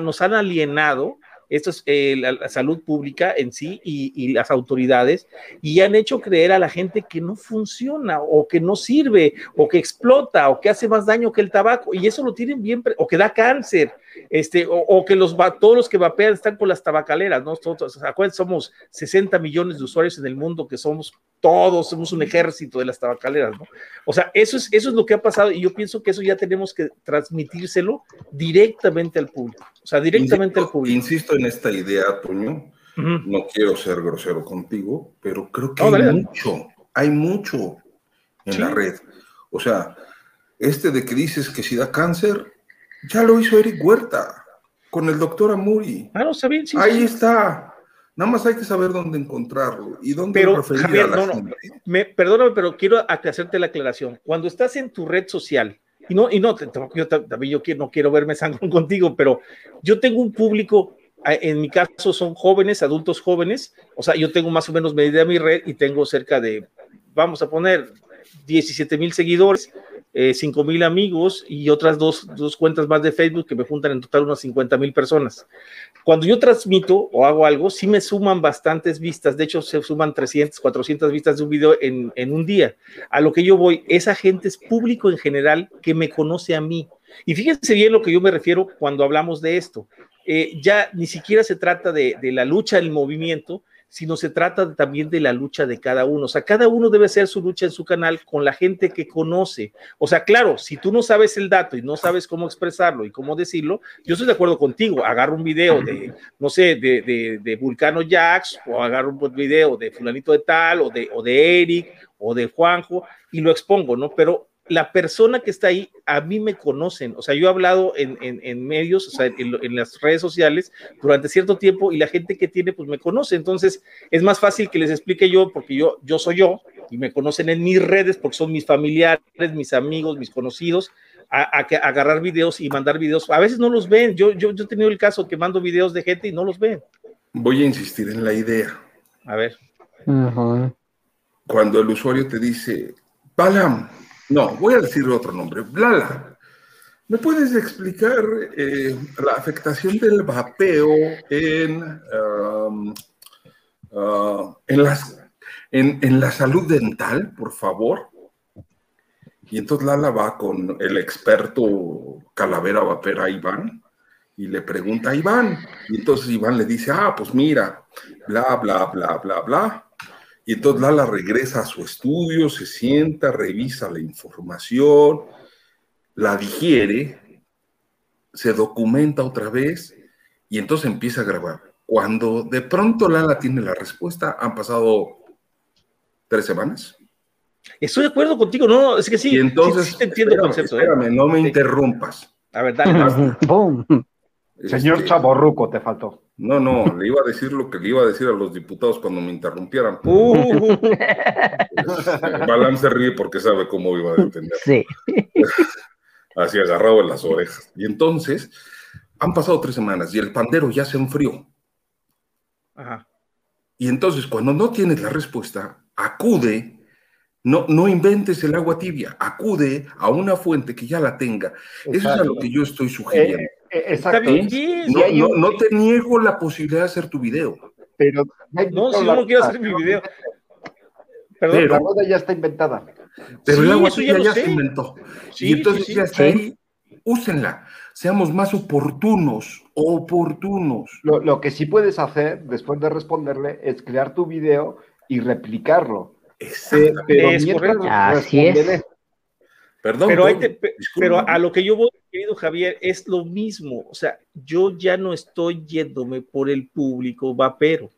nos han alienado esto es eh, la, salud pública en sí y, las autoridades, y han hecho creer a la gente que no funciona o que no sirve o que explota o que hace más daño que el tabaco, y eso lo tienen bien, o que da cáncer, este, o, que los, todos los que vapean están con las tabacaleras, ¿no? Todos, acuérdense, somos 60 millones de usuarios en el mundo que somos todos, somos un ejército de las tabacaleras, ¿no? O sea, eso es, eso es lo que ha pasado y yo pienso que eso ya tenemos que transmitírselo directamente al público, o sea, directamente al público. Insisto en esta idea, Toño, no quiero ser grosero contigo, pero creo que hay mucho, hay mucho en la red. O sea, este de que dices que si da cáncer, ya lo hizo Eric Huerta con el doctor Amuri. Ah, no, sabía, sí, Ahí está. Nada más hay que saber dónde encontrarlo y dónde pero, Javier, no, no, me, perdóname, pero quiero hacerte la aclaración. Cuando estás en tu red social, y no, y no, yo también yo no quiero verme sangre contigo, pero yo tengo un público en mi caso son jóvenes, adultos jóvenes, o sea, yo tengo más o menos medida mi red y tengo cerca de, vamos a poner, 17 mil seguidores, eh, 5 mil amigos y otras dos, dos, cuentas más de Facebook que me juntan en total unas 50 mil personas. Cuando yo transmito o hago algo, sí me suman bastantes vistas, de hecho se suman 300, 400 vistas de un video en, en un día. A lo que yo voy, esa gente es público en general que me conoce a mí. Y fíjense bien lo que yo me refiero cuando hablamos de esto. Eh, ya ni siquiera se trata de, de la lucha del movimiento, sino se trata también de la lucha de cada uno. O sea, cada uno debe hacer su lucha en su canal con la gente que conoce. O sea, claro, si tú no sabes el dato y no sabes cómo expresarlo y cómo decirlo, yo estoy de acuerdo contigo. Agarro un video de, no sé, de, de, de Vulcano Jax o agarro un video de fulanito de tal o de, o de Eric o de Juanjo y lo expongo, ¿no? Pero la persona que está ahí, a mí me conocen, o sea, yo he hablado en, en, en medios, o sea, en, en, las redes sociales durante cierto tiempo y la gente que tiene, pues me conoce, entonces es más fácil que les explique yo, porque yo, yo soy yo y me conocen en mis redes porque son mis familiares, mis amigos, mis conocidos, a, a, a agarrar videos y mandar videos. A veces no los ven, yo, yo, yo he tenido el caso que mando videos de gente y no los ven. Voy a insistir en la idea. A ver. Uh -huh. Cuando el usuario te dice, Balam, no, voy a decir otro nombre. Blala. ¿Me puedes explicar eh, la afectación del vapeo en, um, uh, en, en, la salud dental, por favor? Y entonces Lala va con el experto calavera vapera Iván y le pregunta a Iván. Y entonces Iván le dice, ah, pues mira, bla, bla, bla, bla, bla. Y entonces Lala regresa a su estudio, se sienta, revisa la información, la digiere, se documenta otra vez y entonces empieza a grabar. Cuando de pronto Lala tiene la respuesta, han pasado tres semanas. Estoy de acuerdo contigo, no, es que sí. Y entonces, sí, sí te entiendo espérame, el concepto. espérame, ¿eh? no me interrumpas. A ver, dale. ¡Boom! Señor Este, Chaborruco, te faltó. No, no, le iba a decir lo que le iba a decir a los diputados cuando me interrumpieran. Uh, Balam se ríe porque sabe cómo iba a defender. Sí. Así agarrado en las orejas. Y entonces, han pasado tres semanas y el pandero ya se enfrió. Ajá. Y entonces, cuando no tienes la respuesta, acude, no, no inventes el agua tibia, acude a una fuente que ya la tenga. Eso es a lo que yo estoy sugiriendo. Eh, exacto. Está bien. No, no, no te niego la posibilidad de hacer tu video. Pero No, si yo no quiero hacer mi video. Perdón. Pero- la moda ya está inventada. Pero Sí, el agua ya ya, se inventó. Sí, y entonces sí, sí. ya está ahí. Úsenla. Seamos más oportunos. Oportunos. Lo, lo que sí puedes hacer después de responderle es crear tu video y replicarlo. Pe- Pero Es mientras correcto. Así es. Perdón. Pero, te- pero a lo que yo voy, querido Javier, es lo mismo. O sea, yo ya no estoy yéndome por el público vapero.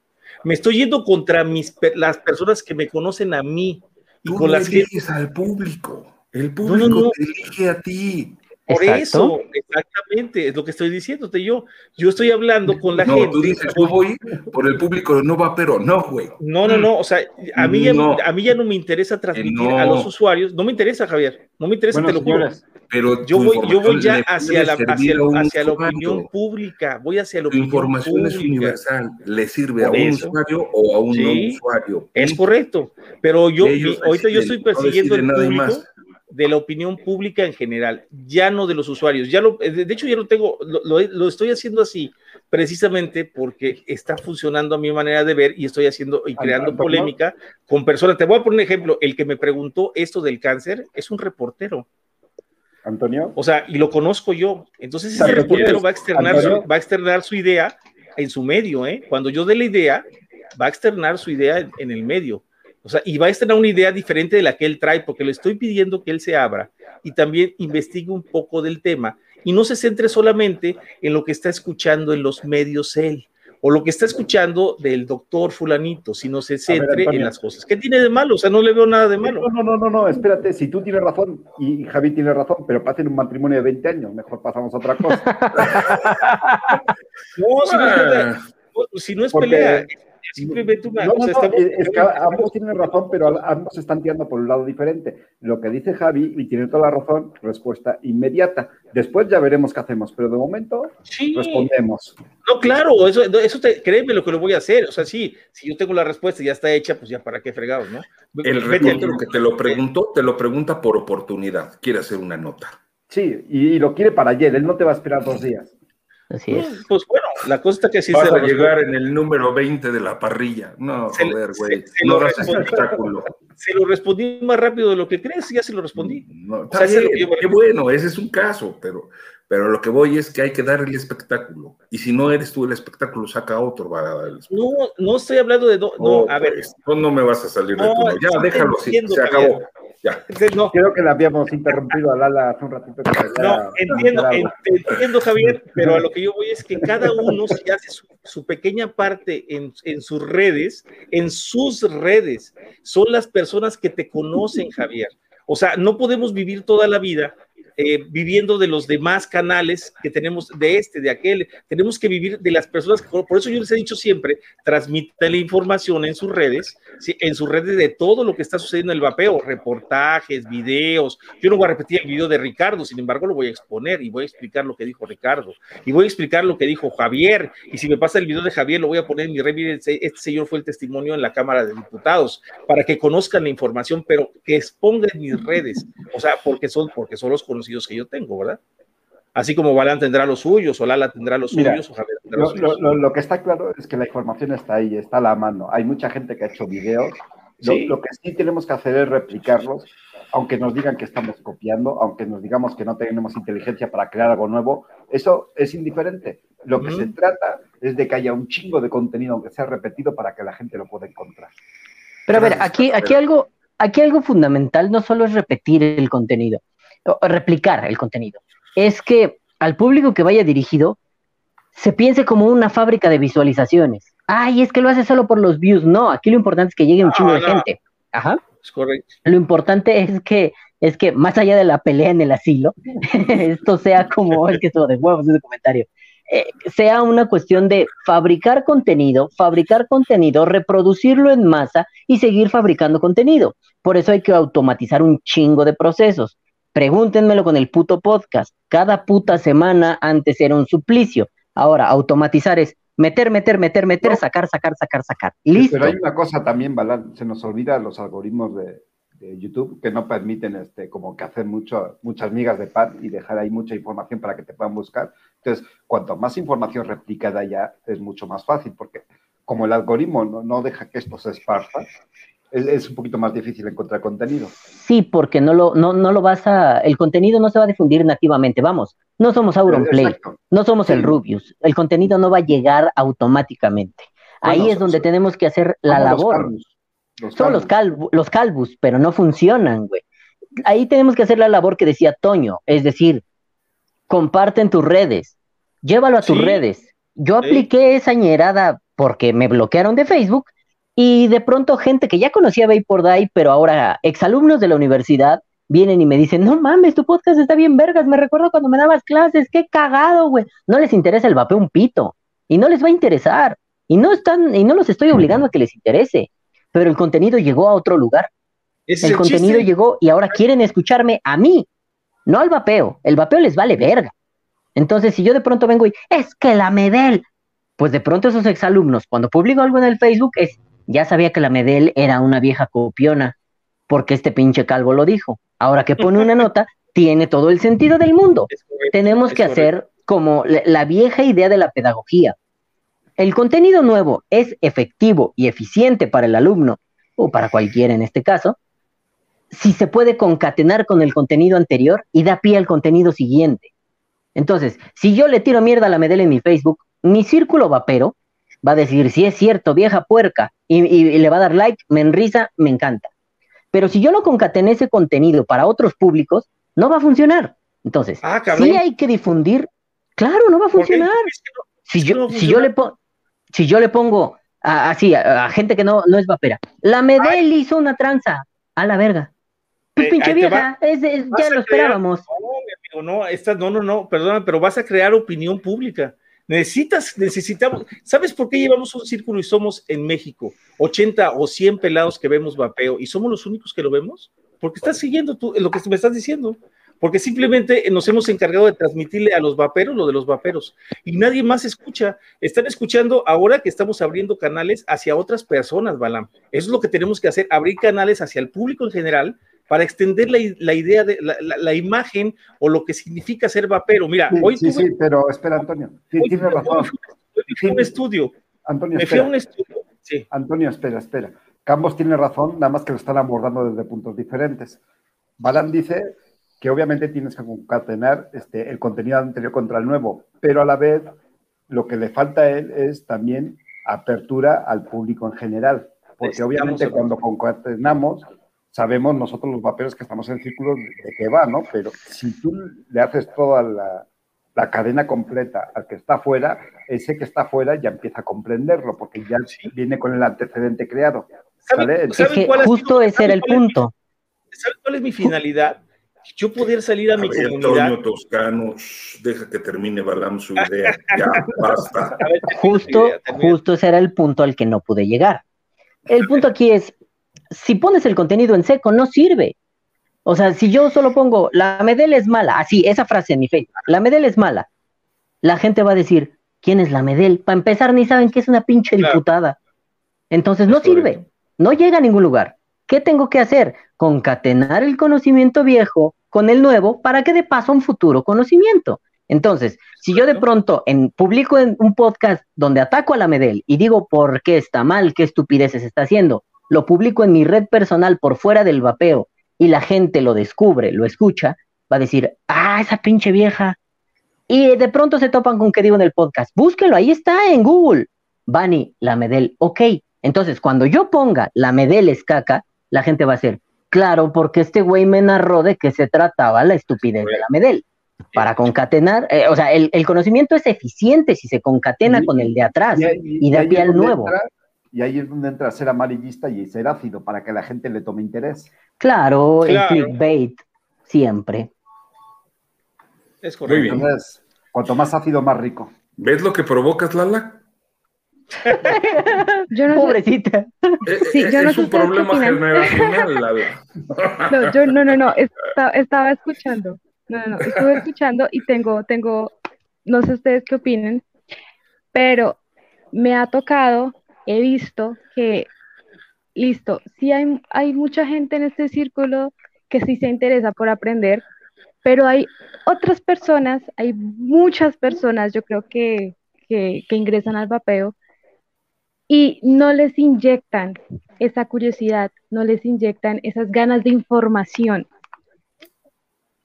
Me estoy yendo contra mis, las personas que me conocen a mí y Tú con no las que eliges al público. El no, público no. te elige a ti. Por Exacto. eso, exactamente, es lo que estoy diciéndote yo. Yo estoy hablando con la no, gente. tú dices, yo voy por el público, no va, pero no, güey. No, no, no, o sea, a mí, ya, No. a mí ya no me interesa transmitir no. a los usuarios, no me interesa, Javier, no me interesa, Bueno, te lo juro. Pero Yo tu voy, yo voy ya hacia la, hacia, hacia la opinión pública, voy hacia la Tu opinión información es universal, le sirve a un eso. usuario o a un Sí. no usuario. Es correcto, pero yo, mi- ahorita yo estoy no persiguiendo el público más. De la opinión pública en general, ya no de los usuarios. Ya lo, de hecho, ya lo tengo, lo, lo- lo estoy haciendo así, precisamente porque está funcionando a mi manera de ver y estoy haciendo y creando polémica con personas. Te voy a poner un ejemplo. El que me preguntó esto del cáncer es un reportero. Antonio. O sea, y lo conozco yo. Entonces ese reportero va a externar su, va a externar su idea en su medio, ¿eh? Cuando yo dé la idea, va a externar su idea en, en el medio. O sea, y va a externar una idea diferente de la que él trae, porque le estoy pidiendo que él se abra y también investigue un poco del tema y no se centre solamente en lo que está escuchando en los medios él o lo que está escuchando del doctor fulanito, sino se centre en Antonio. las cosas. ¿Qué tiene de malo? O sea, no le veo nada de malo. No, no, no, no, espérate, si tú tienes razón y Javi tiene razón, pero pasen un matrimonio de 20 años, mejor pasamos a otra cosa. No, si no es pelea, no, si no es Porque- pelea, simplemente una. No, o sea, estamos- es que ambos tienen razón, pero ambos están tirando por un lado diferente. Lo que dice Javi, y tiene toda la razón, respuesta inmediata. Después ya veremos qué hacemos, pero de momento respondemos. No, claro, eso, eso te, créeme lo que lo voy a hacer. O sea, sí, si yo tengo la respuesta y ya está hecha, pues ya para qué fregados, ¿no? El reportero que te lo preguntó, te lo pregunta por oportunidad. Quiere hacer una nota. Sí, y, y lo quiere para ayer, él no te va a esperar dos días. Así es. Pues bueno, la cosa está que sí Vas se a llegar en el número 20 de la parrilla. No, Se joder, güey. No lo das respondí. espectáculo. Se lo respondí más rápido de lo que crees, ya se lo respondí. No, O sea, lo qué bueno, ese es un caso, pero, pero lo que voy es que hay que dar el espectáculo. Y si no eres tú el espectáculo, saca otro para dar el espectáculo. No, no estoy hablando de. No, no, Oh, a ver. pues, no, no me vas a salir de tu. Ya, déjalo así, se Javier. acabó. Ya. Creo que le habíamos interrumpido a Lala hace un ratito. que No, entiendo, entiendo, Javier, pero a lo que yo voy es que cada uno si hace su, su pequeña parte en, en sus redes, en sus redes, son las personas que te conocen, Javier. O sea, no podemos vivir toda la vida eh, viviendo de los demás canales que tenemos, de este, de aquel. Tenemos que vivir de las personas, que- por eso yo les he dicho siempre, transmiten la información en sus redes, en sus redes de todo lo que está sucediendo en el vapeo, reportajes, videos. Yo no voy a repetir el video de Ricardo, sin embargo lo voy a exponer y voy a explicar lo que dijo Ricardo y voy a explicar lo que dijo Javier. Y si me pasa el video de Javier, lo voy a poner en mi red. Miren, este señor fue el testimonio en la Cámara de Diputados para que conozcan la información, pero que exponga en mis redes. O sea, porque son, porque son los conocidos que yo tengo, ¿verdad? Así como Balán tendrá los suyos, o Lala tendrá los Mira, suyos, o Javier tendrá los Lo, suyos. lo- lo- lo que está claro es que la información está ahí, está a la mano. Hay mucha gente que ha hecho videos. Lo, Sí. lo que sí tenemos que hacer es replicarlos, aunque nos digan que estamos copiando, aunque nos digamos que no tenemos inteligencia para crear algo nuevo. Eso es indiferente. Lo que se trata es de que haya un chingo de contenido, aunque sea repetido, para que la gente lo pueda encontrar. Pero a ver, aquí, aquí algo, aquí algo fundamental no solo es repetir el contenido, o replicar el contenido, es que al público que vaya dirigido se piense como una fábrica de visualizaciones. Ay, es que lo hace solo por los views. No, aquí lo importante es que llegue un chingo de gente. Ajá. Es correcto. Lo importante es que, es que más allá de la pelea en el asilo, esto sea como el que estuvo de huevos ese comentario, eh, sea una cuestión de fabricar contenido, fabricar contenido, reproducirlo en masa y seguir fabricando contenido. Por eso hay que automatizar un chingo de procesos. Pregúntenmelo con el puto podcast. Cada puta semana antes era un suplicio. Ahora, automatizar es meter, meter, meter, meter, sacar, sacar, sacar, sacar. Listo. Pero hay una cosa también, Balán, se nos olvida los algoritmos de, de YouTube que no permiten este, como que hacer mucho, muchas migas de pan y dejar ahí mucha información para que te puedan buscar. Entonces, cuanto más información replicada ya, es mucho más fácil, porque como el algoritmo no, no deja que esto se esparza, es, es un poquito más difícil encontrar contenido. Sí, porque no lo, no, no lo vas a, el contenido no se va a difundir nativamente, vamos, no somos Auronplay, no somos el Rubius, el contenido no va a llegar automáticamente. Ahí Bueno, es donde tenemos que hacer la los labor. los Son los, calvo- los calvus, pero no funcionan, güey. Ahí tenemos que hacer la labor que decía Toño, es decir, comparte en tus redes, llévalo a tus redes. Yo Sí. apliqué esa ñerada porque me bloquearon de Facebook y de pronto gente que ya conocía Vapor Die, pero ahora exalumnos de la universidad vienen y me dicen, no mames, tu podcast está bien vergas, me recuerdo cuando me dabas clases, qué cagado, güey. No les interesa el vapeo un pito y no les va a interesar y no están y no los estoy obligando a que les interese, pero el contenido llegó a otro lugar. El el contenido llegó y ahora quieren escucharme a mí, no al vapeo. El vapeo les vale verga. Entonces, si yo de pronto vengo y es que la Medel, pues de pronto esos exalumnos, cuando publico algo en el Facebook, es ya sabía que la Medel era una vieja copiona, porque este pinche calvo lo dijo. Ahora que pone una nota, tiene todo el sentido del mundo. Tenemos que hacer como la, la vieja idea de la pedagogía. El contenido nuevo es efectivo y eficiente para el alumno, o para cualquiera en este caso, si se puede concatenar con el contenido anterior y da pie al contenido siguiente. Entonces, si yo le tiro mierda a la Medel en mi Facebook, mi círculo vapero va a decir, si es cierto, vieja puerca, y, y- y le va a dar like, me enrisa, me encanta. Pero si yo no concatené ese contenido para otros públicos, no va a funcionar. Entonces, Ah, sí hay que difundir, claro, no va a funcionar. Si yo, si yo le pongo, si yo le pongo a- así a, a gente que no, no es vapera, la Medel hizo una tranza, a la verga. Pues Eh, pinche vieja, es- ya lo crear- esperábamos. No, mi amigo, no, esta, no, no, no, perdona, pero vas a crear opinión pública. Necesitas, necesitamos, ¿sabes por qué llevamos un círculo y somos en México 80 o 100 pelados que vemos vapeo y somos los únicos que lo vemos? Porque estás siguiendo tú, lo que me estás diciendo porque simplemente nos hemos encargado de transmitirle a los vaperos lo de los vaperos y nadie más escucha. Están escuchando ahora que estamos abriendo canales hacia otras personas, Balam. Eso es lo que tenemos que hacer, abrir canales hacia el público en general para extender la, idea de la, imagen o lo que significa ser vapero. Mira, sí, hoy sí, sí, pero espera, Antonio. Sí, tiene razón. fui a un estudio. Antonio, me espera. fui a un estudio. Sí. Antonio, espera, espera. Campos tiene razón, nada más que lo están abordando desde puntos diferentes. Balam dice que obviamente tienes que concatenar este, el contenido anterior contra el nuevo, pero a la vez lo que le falta a él es también apertura al público en general, porque obviamente cuando concatenamos, sabemos nosotros los vaperos que estamos en círculos de qué va, ¿no? Pero si tú le haces toda la, la cadena completa al que está afuera, ese que está afuera ya empieza a comprenderlo, porque ya viene con el antecedente creado. ¿sale? Es que justo ese era el punto. ¿Sabes cuál es mi finalidad? yo poder salir a, mi ver, comunidad. Antonio Toscano, deja que termine Balam su idea. Ya, basta. Justo, justo ese era el punto al que no pude llegar. El punto aquí es, si pones el contenido en seco, no sirve. O sea, si yo solo pongo, la Medel es mala, así, esa frase en mi Facebook, la Medel es mala, la gente va a decir, ¿quién es la Medel? Para empezar, ni saben que es una pinche diputada. Entonces, no sirve, no llega a ningún lugar. ¿Qué tengo que hacer? Concatenar el conocimiento viejo con el nuevo para que de paso un futuro conocimiento. Entonces, si yo de pronto en, publico en un podcast donde ataco a la Medel y digo por qué está mal, qué estupideces está haciendo, lo publico en mi red personal por fuera del vapeo y la gente lo descubre, lo escucha, va a decir, ah, esa pinche vieja. Y de pronto se topan con que digo en el podcast, búsquelo, ahí está en Google. Bani, la Medel, ok. Entonces, cuando yo ponga la Medel es caca, la gente va a ser, claro, porque este güey me narró de que se trataba la estupidez de la Medel. Para concatenar, eh, o sea, el, el, conocimiento es eficiente si se concatena Y- con el de atrás y, y da pie al nuevo. Y ahí es donde entra a ser amarillista y ser ácido para que la gente le tome interés. Claro, Claro. el clickbait, siempre. Es Muy bien. Entonces, cuanto más ácido, más rico. ¿Ves lo que provocas, Lala? Yo no sé- Pobrecita. Sí, yo no es sé un problema generacional, Lala. No, yo, no, no, no, esta- estaba escuchando. No, no, no, estuve escuchando y tengo, tengo, no sé ustedes qué opinen, pero me ha tocado, he visto que, listo, sí hay, hay mucha gente en este círculo que sí se interesa por aprender, pero hay otras personas, hay muchas personas, yo creo que, que, ingresan al vapeo y no les inyectan esa curiosidad, no les inyectan esas ganas de información.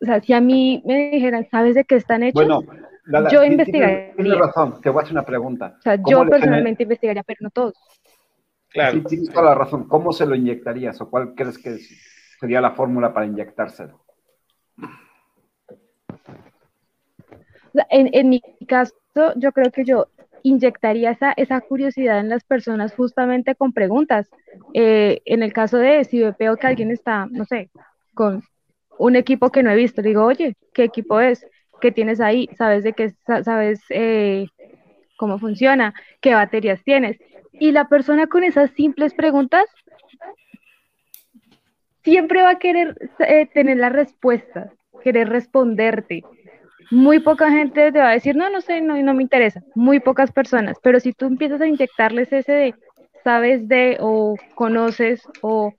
O sea, si a mí me dijeran, ¿sabes de qué están hechos? Lala, yo ti- investigaría. Tienes, tienes razón, te voy a hacer una pregunta. O sea, ¿Cómo yo personalmente investigaría, pero no todos. Sí, tienes toda la razón. ¿Cómo se lo inyectarías o cuál crees que sería la fórmula para inyectárselo? En, en mi caso, yo creo que yo inyectaría esa, esa curiosidad en las personas justamente con preguntas. Eh, en el caso de si veo que alguien está, no sé, con un equipo que no he visto, le digo, oye, ¿qué equipo es? ¿Qué tienes ahí? ¿Sabes de qué? sa- ¿Sabes eh, cómo funciona? ¿Qué baterías tienes? Y la persona con esas simples preguntas siempre va a querer eh, tener las respuestas, querer responderte. Muy poca gente te va a decir, no, no sé, no, no me interesa. Muy pocas personas. Pero si tú empiezas a inyectarles ese de, sabes de, o conoces, o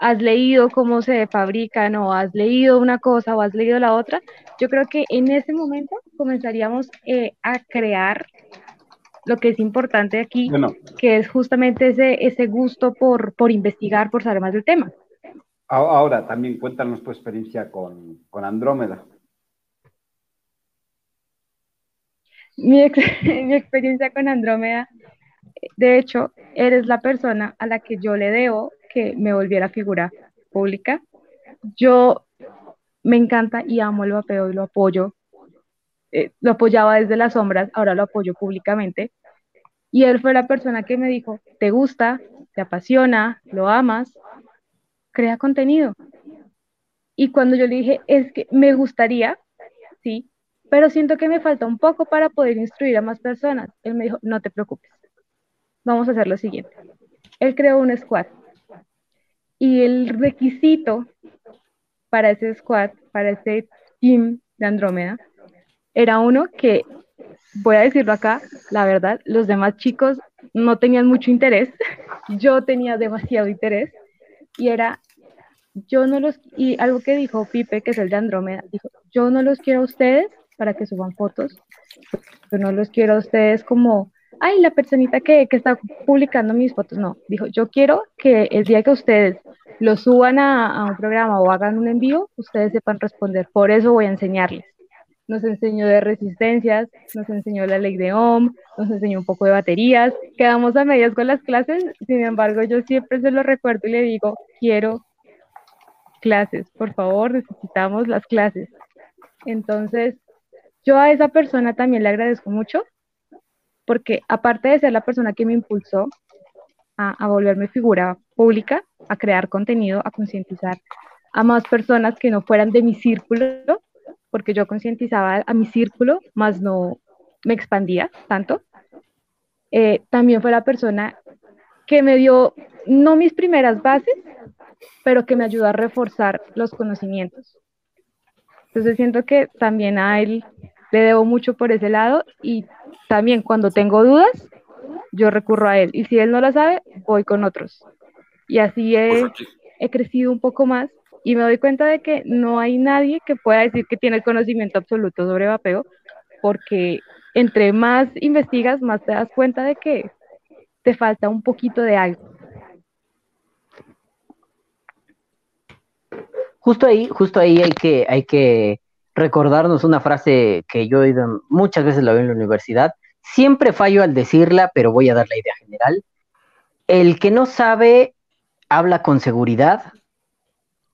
has leído cómo se fabrican, o has leído una cosa, o has leído la otra, yo creo que en ese momento comenzaríamos eh, a crear lo que es importante aquí, Bueno. que es justamente ese, ese gusto por, por investigar, por saber más del tema. Ahora, también cuéntanos tu experiencia con, con Andrómeda. Mi, ex- mi experiencia con Andrómeda, de hecho, eres la persona a la que yo le debo que me volviera figura pública. Yo me encanta y amo el vapeo y lo apoyo. Eh, lo apoyaba desde las sombras, ahora lo apoyo públicamente. Y él fue la persona que me dijo, te gusta, te apasiona, lo amas, crea contenido. Y cuando yo le dije, es que me gustaría, sí, pero siento que me falta un poco para poder instruir a más personas. Él me dijo, no te preocupes, vamos a hacer lo siguiente. Él creó un squad y el requisito para ese squad, para ese team de Andrómeda, era uno que, voy a decirlo acá, la verdad, los demás chicos no tenían mucho interés, yo tenía demasiado interés, y era, yo no los, y algo que dijo Pipe, que es el de Andrómeda, dijo, yo no los quiero a ustedes para que suban fotos, yo no los quiero a ustedes como, ay, la personita que, que está publicando mis fotos, no, dijo, yo quiero que el día que ustedes lo suban a, un programa o hagan un envío, ustedes sepan responder, por eso voy a enseñarles. Nos enseñó de resistencias, nos enseñó la ley de Ohm, nos enseñó un poco de baterías, quedamos a medias con las clases, sin embargo yo siempre se lo recuerdo y le digo, quiero clases, por favor, necesitamos las clases. Entonces, yo a esa persona también le agradezco mucho, porque aparte de ser la persona que me impulsó a, volverme figura pública, a crear contenido, a concientizar a más personas que no fueran de mi círculo, porque yo concientizaba a mi círculo, más no me expandía tanto. Eh, también fue la persona que me dio, no mis primeras bases, pero que me ayudó a reforzar los conocimientos. Entonces siento que también a él le debo mucho por ese lado y también cuando tengo dudas, yo recurro a él. Y si él no lo sabe, voy con otros. Y así he, he crecido un poco más y me doy cuenta de que no hay nadie que pueda decir que tiene el conocimiento absoluto sobre vapeo, porque entre más investigas, más te das cuenta de que te falta un poquito de algo. Justo ahí, justo ahí hay que, hay que recordarnos una frase que yo muchas veces la veo en la universidad. Siempre fallo al decirla, pero voy a dar la idea general. El que no sabe habla con seguridad,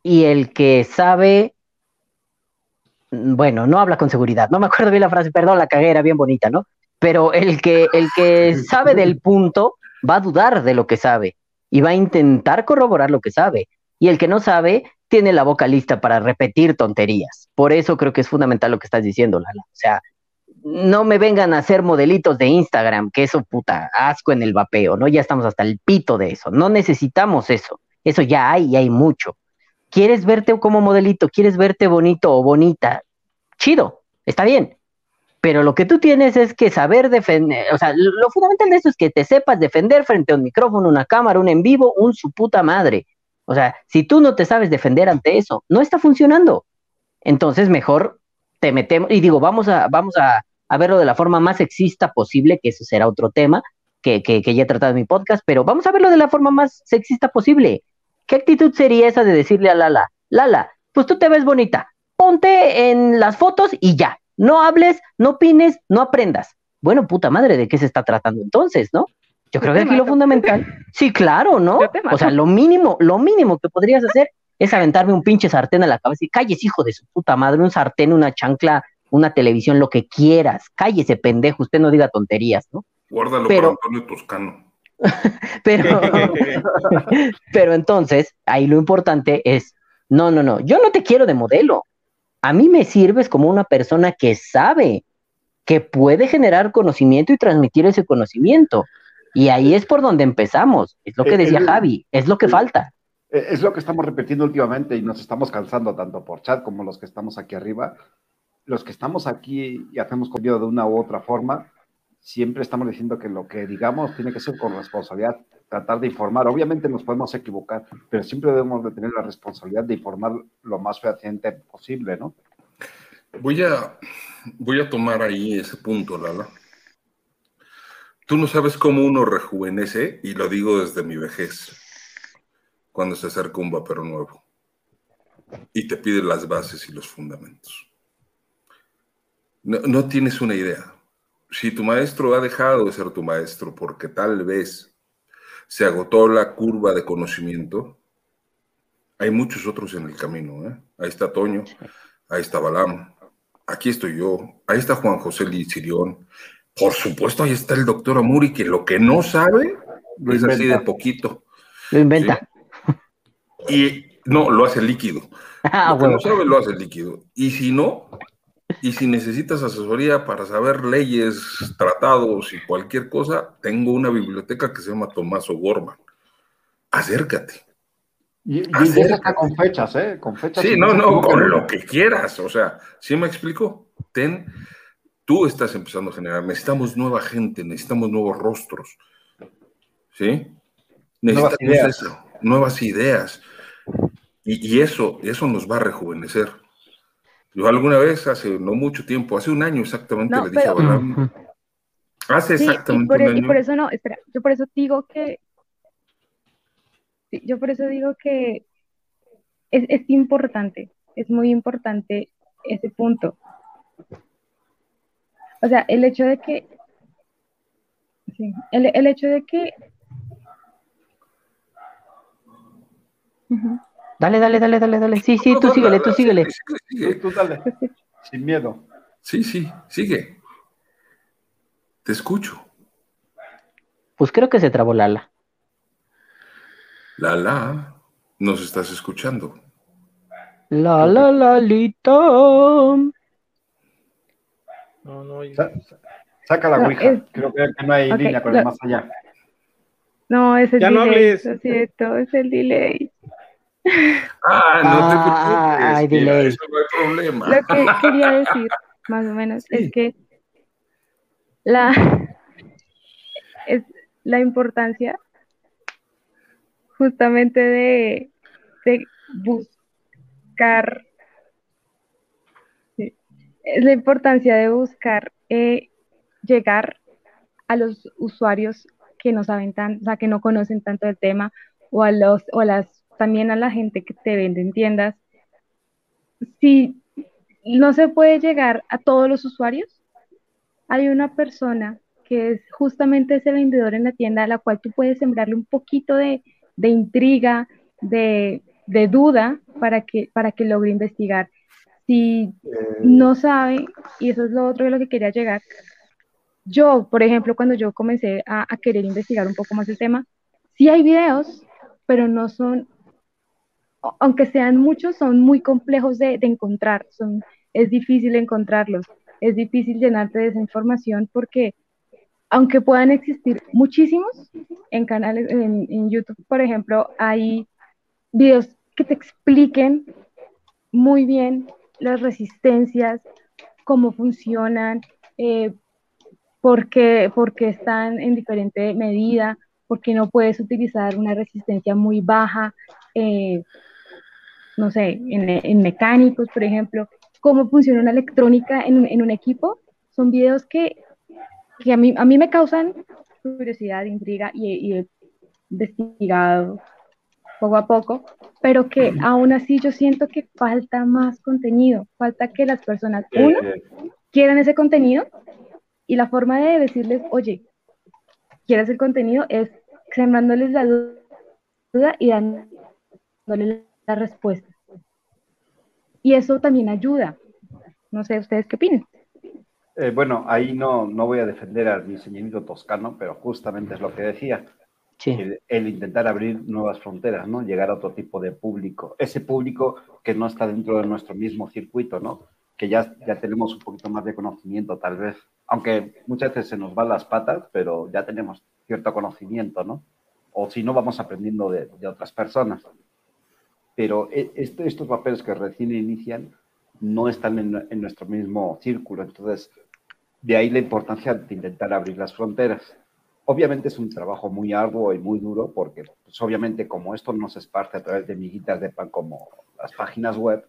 y el que sabe, bueno, no habla con seguridad, no me acuerdo bien la frase, perdón, la cagué, bien bonita, ¿no? Pero el que, el que sabe del punto va a dudar de lo que sabe y va a intentar corroborar lo que sabe. Y el que no sabe tiene la boca lista para repetir tonterías. Por eso creo que es fundamental lo que estás diciendo, Lala. O sea, no me vengan a hacer modelitos de Instagram, que eso puta, asco en el vapeo, ¿no? Ya estamos hasta el pito de eso. No necesitamos eso. Eso ya hay y hay mucho quieres verte como modelito, quieres verte bonito o bonita, chido, está bien. Pero lo que tú tienes es que saber defender, o sea, lo, fundamental de eso es que te sepas defender frente a un micrófono, una cámara, un en vivo, un su puta madre. O sea, si tú no te sabes defender ante eso, no está funcionando. Entonces, mejor te metemos, y digo, vamos a, vamos a, verlo de la forma más sexista posible, que eso será otro tema que, que, que ya he tratado en mi podcast, pero vamos a verlo de la forma más sexista posible. ¿Qué actitud sería esa de decirle a Lala, Lala, pues tú te ves bonita, ponte en las fotos y ya, no hables, no opines, no aprendas? Bueno, puta madre, ¿de qué se está tratando entonces, no? Yo creo que aquí lo fundamental, sí, claro, ¿no? O sea, lo mínimo, lo mínimo que podrías hacer es aventarme un pinche sartén a la cabeza y calles, hijo de su puta madre, un sartén, una chancla, una televisión, lo que quieras, cállese, pendejo, usted no diga tonterías, ¿no? Guárdalo para Antonio Toscano. pero, pero entonces, ahí lo importante es, no, no, no, yo no te quiero de modelo. A mí me sirves como una persona que sabe, que puede generar conocimiento y transmitir ese conocimiento. Y ahí es por donde empezamos. Es lo que eh, decía Javi, es lo que falta. Eh, es lo que estamos repitiendo últimamente y nos estamos cansando tanto por chat como los que estamos aquí arriba. Los que estamos aquí y hacemos contenido de una u otra forma, siempre estamos diciendo que lo que digamos tiene que ser con responsabilidad, tratar de informar. Obviamente nos podemos equivocar, pero siempre debemos de tener la responsabilidad de informar lo más fehaciente posible, ¿no? Voy a, voy a tomar ahí ese punto, Lala. Tú no sabes cómo uno rejuvenece, y lo digo desde mi vejez, cuando se acerca un vapero nuevo y te pide las bases y los fundamentos. No, no tienes una idea si tu maestro ha dejado de ser tu maestro porque tal vez se agotó la curva de conocimiento, hay muchos otros en el camino. ¿eh? Ahí está Toño, ahí está Balam, aquí estoy yo, ahí está Juan José Sirión. Por supuesto, ahí está el doctor Amuri, que lo que no sabe es así de poquito. Lo inventa. Y no, lo hace líquido. Ah, lo que no sabe lo hace líquido. Y si no, Y si necesitas asesoría para saber leyes, tratados y cualquier cosa, tengo una biblioteca que se llama Tomaso Gorman. Acércate. Y, y eso está con fechas, ¿eh? Con fechas. Sí, no, no, con lo que quieras. O sea, ¿sí me explico? Ten, tú estás empezando a generar. Necesitamos nueva gente, necesitamos nuevos rostros. ¿Sí? Necesitamos Nuevas ideas. eso, nuevas ideas. Y, y eso, eso nos va a rejuvenecer. Yo alguna vez, hace no mucho tiempo, hace un año exactamente, No, le dije a pero- Abraham, hace Sí, y exactamente por, un y año. por eso no, espera, yo por eso digo que, sí, yo por eso digo que es, es importante, es muy importante ese punto. O sea, el hecho de que, sí, el, el hecho de que. Dale, dale, dale, dale, dale. Sí, sí, tú síguele, tú síguele. Sigue. Tú dale, sin miedo. Sí, sí, sigue. Te escucho. Pues creo que se trabó Lala. Lala, nos estás escuchando. La, la, Lalita. No, no, Sa- sa- Saca la No, ouija. es- Creo que que no hay línea con lo- el más allá. No, es el Ya no delay, hables. lo siento, es el delay. Ah, no Ah, te preocupes. ay, mira, delay. eso no hay problema. Lo que quería decir, más o menos, Sí. es que la, es la importancia justamente de, de buscar, sí, es la importancia de buscar eh, llegar a los usuarios que no saben tanto, o sea, que no conocen tanto el tema, o a los, o a las, también a la gente que te vende en tiendas. Si no se puede llegar a todos los usuarios, hay una persona que es justamente ese vendedor en la tienda a la cual tú puedes sembrarle un poquito de, de intriga, de, de duda para que, para que logre investigar. Si no sabe, y eso es lo otro de lo que quería llegar, yo, por ejemplo, cuando yo comencé a, a querer investigar un poco más el tema, sí hay videos, pero no son, aunque sean muchos, son muy complejos de, encontrar, es difícil encontrarlos, es difícil llenarte de esa información porque aunque puedan existir muchísimos en canales, en, YouTube, por ejemplo, hay videos que te expliquen muy bien las resistencias, cómo funcionan, eh, por qué, por qué están en diferente medida, por qué no puedes utilizar una resistencia muy baja, eh, no sé, en, en mecánicos, por ejemplo, cómo funciona una electrónica en, un- en un equipo. Son videos que, que a, mí, a mí me causan curiosidad, intriga y, y he investigado poco a poco, pero que aún así yo siento que falta más contenido, falta que las personas, uno, quieran ese contenido y la forma de decirles, oye, quieres el contenido es sembrándoles la duda y dándoles la respuesta. Y eso también ayuda. No sé, ¿ustedes qué opinan? Eh, bueno, ahí no, no voy a defender al diseñador toscano, pero justamente es lo que decía. El, el intentar abrir nuevas fronteras, ¿no? Llegar a otro tipo de público. Ese público que no está dentro de nuestro mismo circuito, ¿no? Que ya, ya tenemos un poquito más de conocimiento, tal vez. Aunque muchas veces se nos van las patas, pero ya tenemos cierto conocimiento, ¿no? O si no, vamos aprendiendo de, de otras personas. Pero este- estos papeles que recién inician no están en, en nuestro mismo círculo. Entonces, de ahí la importancia de intentar abrir las fronteras. Obviamente es un trabajo muy arduo y muy duro porque, pues, obviamente, como esto no se esparce a través de miguitas de pan como las páginas web,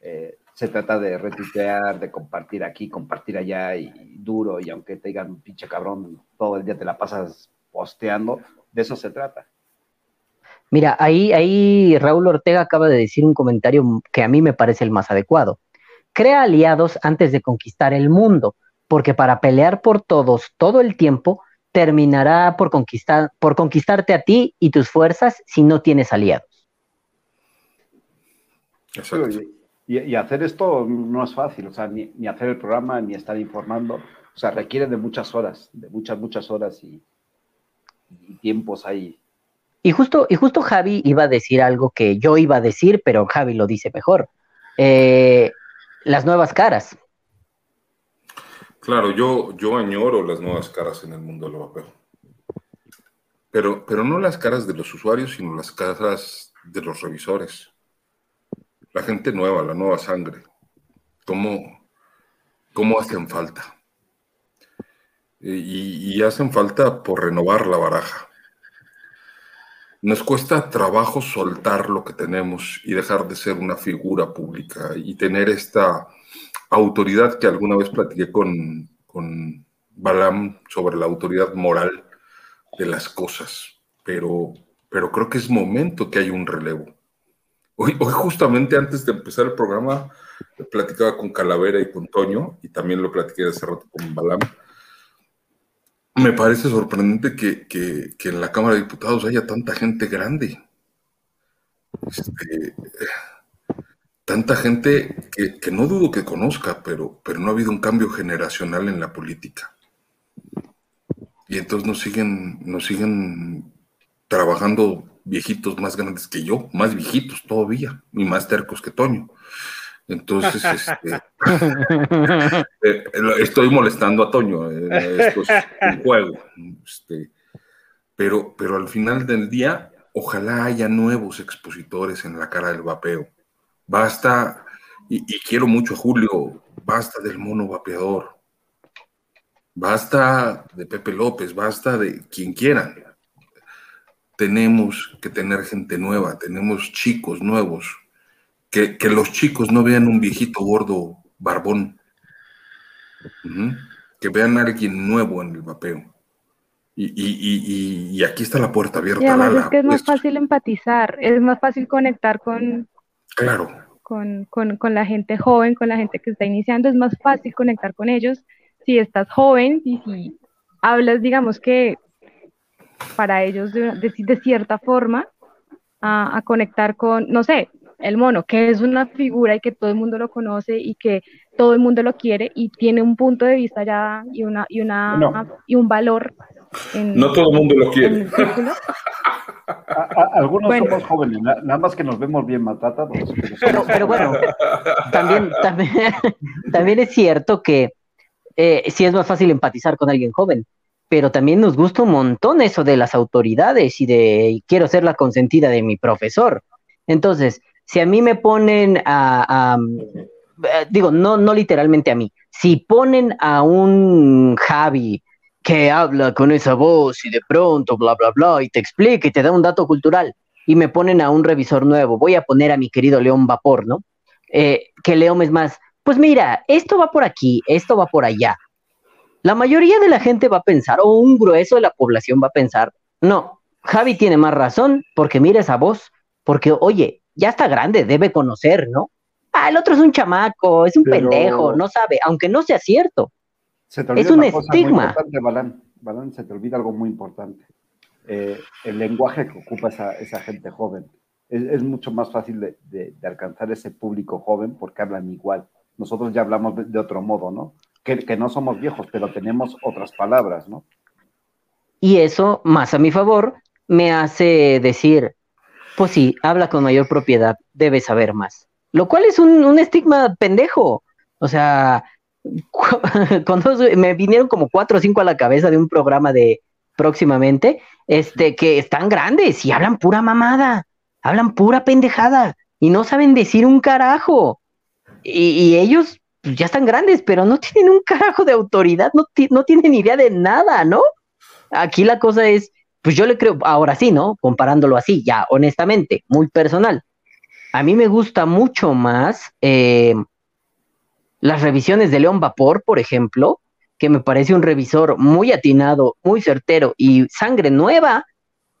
eh, se trata de retuitear, de compartir aquí, compartir allá y, y duro. Y aunque te digan, pinche cabrón, todo el día te la pasas posteando, de eso se trata. Mira, ahí, ahí Raúl Ortega acaba de decir un comentario que a mí me parece el más adecuado. Crea aliados antes de conquistar el mundo, porque para pelear por todos todo el tiempo terminará por conquistar, por conquistarte a ti y tus fuerzas si no tienes aliados. Y, y hacer esto no es fácil, o sea, ni, ni hacer el programa, ni estar informando, o sea, requiere de muchas horas, de muchas, muchas horas y, y tiempos ahí. Y justo, y justo Javi iba a decir algo que yo iba a decir, pero Javi lo dice mejor. Eh, las nuevas caras. Claro, yo, yo añoro las nuevas caras en el mundo del vapeo. Pero, pero no las caras de los usuarios, sino las caras de los revisores. La gente nueva, la nueva sangre. ¿Cómo, cómo hacen falta? Y, y hacen falta por renovar la baraja. Nos cuesta trabajo soltar lo que tenemos y dejar de ser una figura pública y tener esta autoridad que alguna vez platiqué con, con Balam sobre la autoridad moral de las cosas, pero, pero creo que es momento que haya un relevo. Hoy, hoy justamente antes de empezar el programa platicaba con Calavera y con Toño, y también lo platiqué hace rato con Balam. Me parece sorprendente que, que, en la Cámara de Diputados haya tanta gente grande. Este, tanta gente que, que, no dudo que conozca, pero, pero no ha habido un cambio generacional en la política. Y entonces nos siguen, nos siguen trabajando viejitos más grandes que yo, más viejitos todavía, y más tercos que Toño. Entonces, este, eh, estoy molestando a Toño, eh, esto es un juego. Este, pero, pero al final del día, ojalá haya nuevos expositores en la cara del vapeo Basta, y, quiero mucho a Julio, basta del mono vapeador. Basta de Pepe López, basta de quien quieran. Tenemos que tener gente nueva, tenemos chicos nuevos. Que, los chicos no vean un viejito gordo barbón. Que vean a alguien nuevo en el vapeo. Y, aquí está la puerta abierta. Y además es que es más fácil empatizar, es más fácil conectar con, Claro. Con, la gente joven, con la gente que está iniciando, es más fácil conectar con ellos si estás joven y si hablas, digamos que para ellos de, cierta forma, a, conectar con, no sé, el mono, que es una figura y que todo el mundo lo conoce y que todo el mundo lo quiere y tiene un punto de vista ya y una y una y un valor. no todo el mundo lo quiere. algunos somos jóvenes, nada más que nos vemos bien matados. Pero, bueno, también, también, es cierto que eh, sí es más fácil empatizar con alguien joven, pero también nos gusta un montón eso de las autoridades y de quiero ser la consentida de mi profesor. Entonces, si a mí me ponen a, eh, digo, no, no literalmente a mí, si ponen a un Javi que habla con esa voz y de pronto, bla, bla, bla, y te explica y te da un dato cultural, y me ponen a un revisor nuevo, voy a poner a mi querido León Vapor, ¿no? Eh, que León es más, pues mira, esto va por aquí, esto va por allá. La mayoría de la gente va a pensar, o un grueso de la población va a pensar, no, Javi tiene más razón, porque mira esa voz, porque oye, ya está grande, debe conocer, ¿no? Ah, el otro es un chamaco, es un pendejo, no sabe, aunque no sea cierto es un estigma. Balán, se te olvida algo muy importante. Eh, el lenguaje que ocupa esa, gente joven. Es, mucho más fácil de, alcanzar ese público joven porque hablan igual. Nosotros ya hablamos de, otro modo, ¿no? Que, que, no somos viejos, pero tenemos otras palabras, ¿no? Y eso, más a mi favor, me hace decir, pues sí, habla con mayor propiedad, debe saber más. Lo cual es un, un estigma pendejo. O sea, cuando me vinieron como cuatro o cinco a la cabeza de un programa de próximamente, este, que están grandes y hablan pura mamada, hablan pura pendejada y no saben decir un carajo. Y, ellos pues, ya están grandes, pero no tienen un carajo de autoridad, no, no tienen idea de nada, ¿no? Aquí la cosa es, pues yo le creo, ahora sí, ¿no? Comparándolo así, ya honestamente, muy personal. A mí me gusta mucho más eh, las revisiones de León Vapor, por ejemplo, que me parece un revisor muy atinado, muy certero y sangre nueva,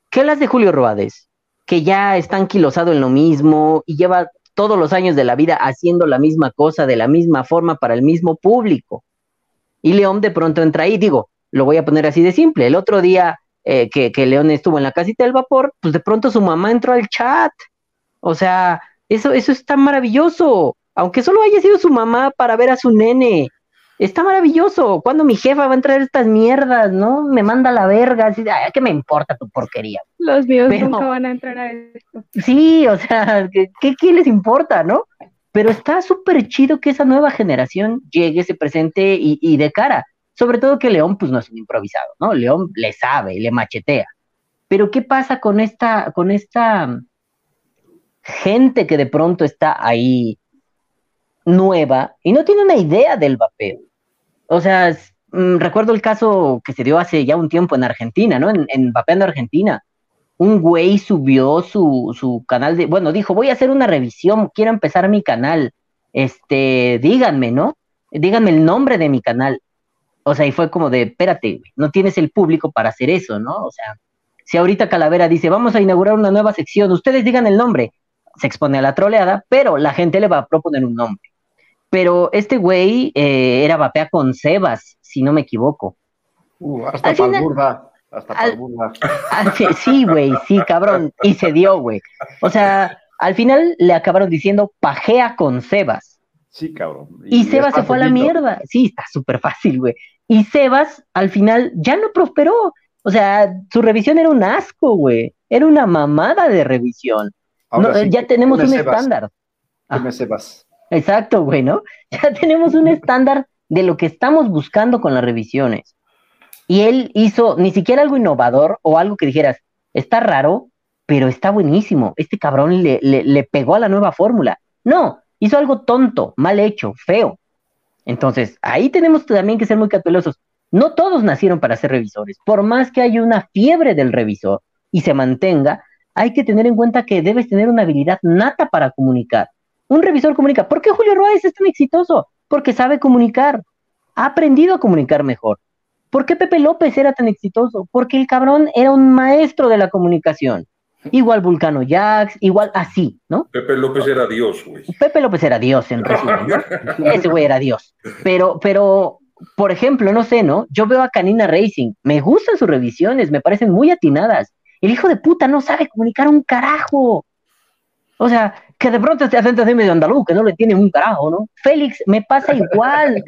que las de Julio Roades, que ya está anquilosado en lo mismo y lleva todos los años de la vida haciendo la misma cosa de la misma forma para el mismo público. Y León de pronto entra ahí, digo, lo voy a poner así de simple. El otro día eh, que, que León estuvo en la casita del vapor, pues de pronto su mamá entró al chat. O sea, eso, eso está maravilloso aunque solo haya sido su mamá para ver a su nene. Está maravilloso. Cuando mi jefa va a entrar estas mierdas, ¿no? Me manda la verga. Así, Ay, ¿qué me importa tu porquería? Los míos nunca van a entrar a esto. Sí, o sea, ¿qué, qué, les importa, no? pero está súper chido que esa nueva generación llegue, se presente y, y de cara. Sobre todo que León, pues no es un improvisado, ¿no? León le sabe, le machetea. Pero ¿qué pasa con esta, con esta gente que de pronto está ahí nueva y no tiene una idea del vapeo? O sea, mm, recuerdo el caso que se dio hace ya un tiempo en Argentina, ¿no? En, en Vapeando Argentina. Un güey subió su, su canal de, bueno, dijo, voy a hacer una revisión, quiero empezar mi canal. Este, díganme, ¿no? Díganme el nombre de mi canal. O sea, y fue como de, espérate, güey, no tienes el público para hacer eso, ¿no? O sea, si ahorita Calavera dice, vamos a inaugurar una nueva sección, ustedes digan el nombre, se expone a la troleada, pero la gente le va a proponer un nombre. Pero este güey eh, era vapea con Sebas, si no me equivoco. Uh, hasta Al final-. Hasta al- Palburda. Ah, sí, güey, sí, cabrón, y se dio, güey. O sea, al final le acabaron diciendo pajea con Sebas. Sí, cabrón. Y, Sebas está se fue a la mierda. Sí, está súper fácil, güey. Y Sebas al final ya no prosperó. O sea, su revisión era un asco, güey. Era una mamada de revisión. Ahora No, sí, ya ¿qué tenemos un Sebas? estándar. ¿Qué me Sebas? Exacto, güey, ¿no? Ya tenemos un estándar de lo que estamos buscando con las revisiones. Y él hizo ni siquiera algo innovador o algo que dijeras, está raro, pero está buenísimo. Este cabrón le, le, le pegó a la nueva fórmula. No, hizo algo tonto, mal hecho, feo. Entonces, ahí tenemos también que ser muy cautelosos. No todos nacieron para ser revisores. Por más que haya una fiebre del revisor y se mantenga, hay que tener en cuenta que debes tener una habilidad nata para comunicar. Un revisor comunica. ¿Por qué Julio Ruiz es tan exitoso? Porque sabe comunicar. Ha aprendido a comunicar mejor. ¿Por qué Pepe López era tan exitoso? Porque el cabrón era un maestro de la comunicación. Igual Vulcano Jax, igual así, ¿no? Pepe López era Dios, güey. Pepe López era Dios, en resumen, ¿no? Ese güey era Dios. Pero, pero, por ejemplo, no sé, ¿no? Yo veo a Canina Racing, me gustan sus revisiones, me parecen muy atinadas. El hijo de puta no sabe comunicar un carajo. O sea, que de pronto este acento así medio andaluz, que no le tiene un carajo, ¿no? Félix, me pasa igual.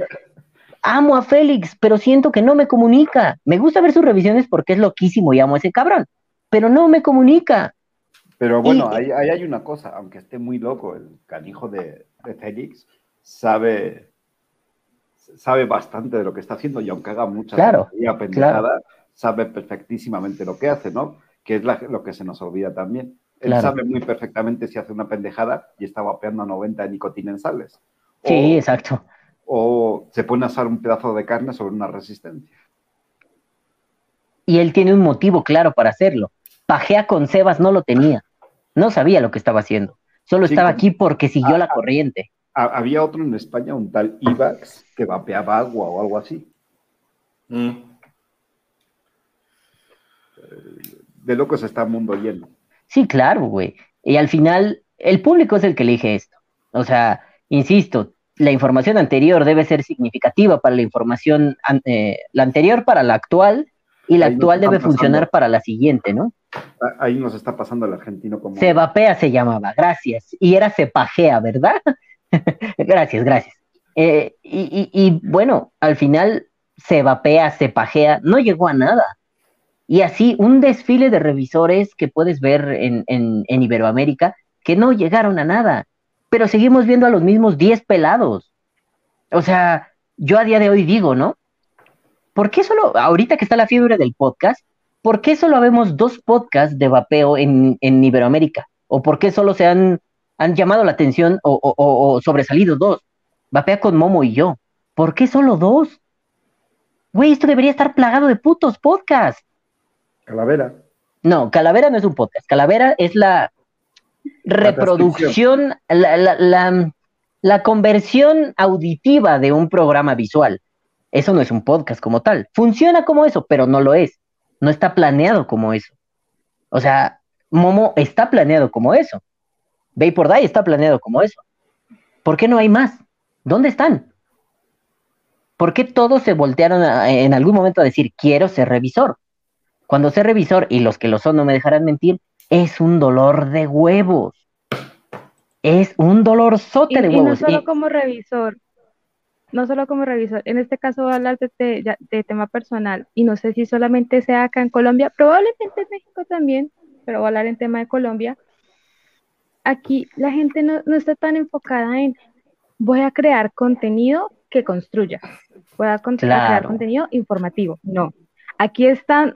Amo a Félix, pero siento que no me comunica. Me gusta ver sus revisiones porque es loquísimo y amo a ese cabrón, pero no me comunica. Pero bueno, Y- ahí, ahí hay una cosa, aunque esté muy loco, el canijo de, de Félix sabe, sabe bastante de lo que está haciendo y aunque haga mucha Claro, pendejada, sabe perfectísimamente lo que hace, ¿no? Que es la- lo que se nos olvida también. Él Claro. sabe muy perfectamente si hace una pendejada y está vapeando a 90 de nicotina en sales. Sí, exacto. O se pone a asar un pedazo de carne sobre una resistencia. y él tiene un motivo claro para hacerlo. Pajea con Sebas no lo tenía, no sabía lo que estaba haciendo, solo Sí, estaba aquí porque siguió Ah, la ah. corriente. Ha- Había otro en España, un tal Ivax, que vapeaba agua o algo así. De locos está el mundo lleno. Sí, claro, güey. Y al final, el público es el que elige esto. O sea, insisto, la información anterior debe ser significativa para la información, eh, la anterior para la actual, y la Ahí actual debe funcionar para la siguiente, ¿no? A- Ahí nos está pasando el argentino como... Se vapea se llamaba, gracias. Y era se pajea, ¿verdad? gracias, gracias. Eh, y, bueno, al final se vapea, se pajea, no llegó a nada. Y así un desfile de revisores que puedes ver en, en- en Iberoamérica que no llegaron a nada. Pero seguimos viendo a los mismos 10 pelados. O sea, yo a día de hoy digo, ¿no? ¿Por qué solo, ahorita que está la fiebre del podcast, ¿por qué solo vemos dos podcasts de vapeo en, en Iberoamérica? ¿O por qué solo se han, han llamado la atención o, o- sobresalido dos? Vapea con Momo y yo. ¿Por qué solo dos? Güey, esto debería estar plagado de putos podcasts. Calavera. No, Calavera no es un podcast. Calavera es la reproducción, la, la- la- la conversión auditiva de un programa visual. Eso no es un podcast como tal. Funciona como eso, pero no lo es. No está planeado como eso. O sea, Momo está planeado como eso. Vapor Die está planeado como eso. ¿Por qué no hay más? ¿Dónde están? ¿Por qué todos se voltearon a- en algún momento a decir, quiero ser revisor? Cuando ser revisor, y los que lo son no me dejarán mentir, es un dolor de huevos. Es un dolor sote Y, de y no huevos. solo Y- como revisor, no solo como revisor, en este caso hablas de, ya- de tema personal y no sé si solamente sea acá en Colombia, probablemente en México también, pero voy a hablar en tema de Colombia. aquí la gente no, no está tan enfocada en voy a crear contenido que construya, voy a, con- a crear contenido informativo. No, aquí están,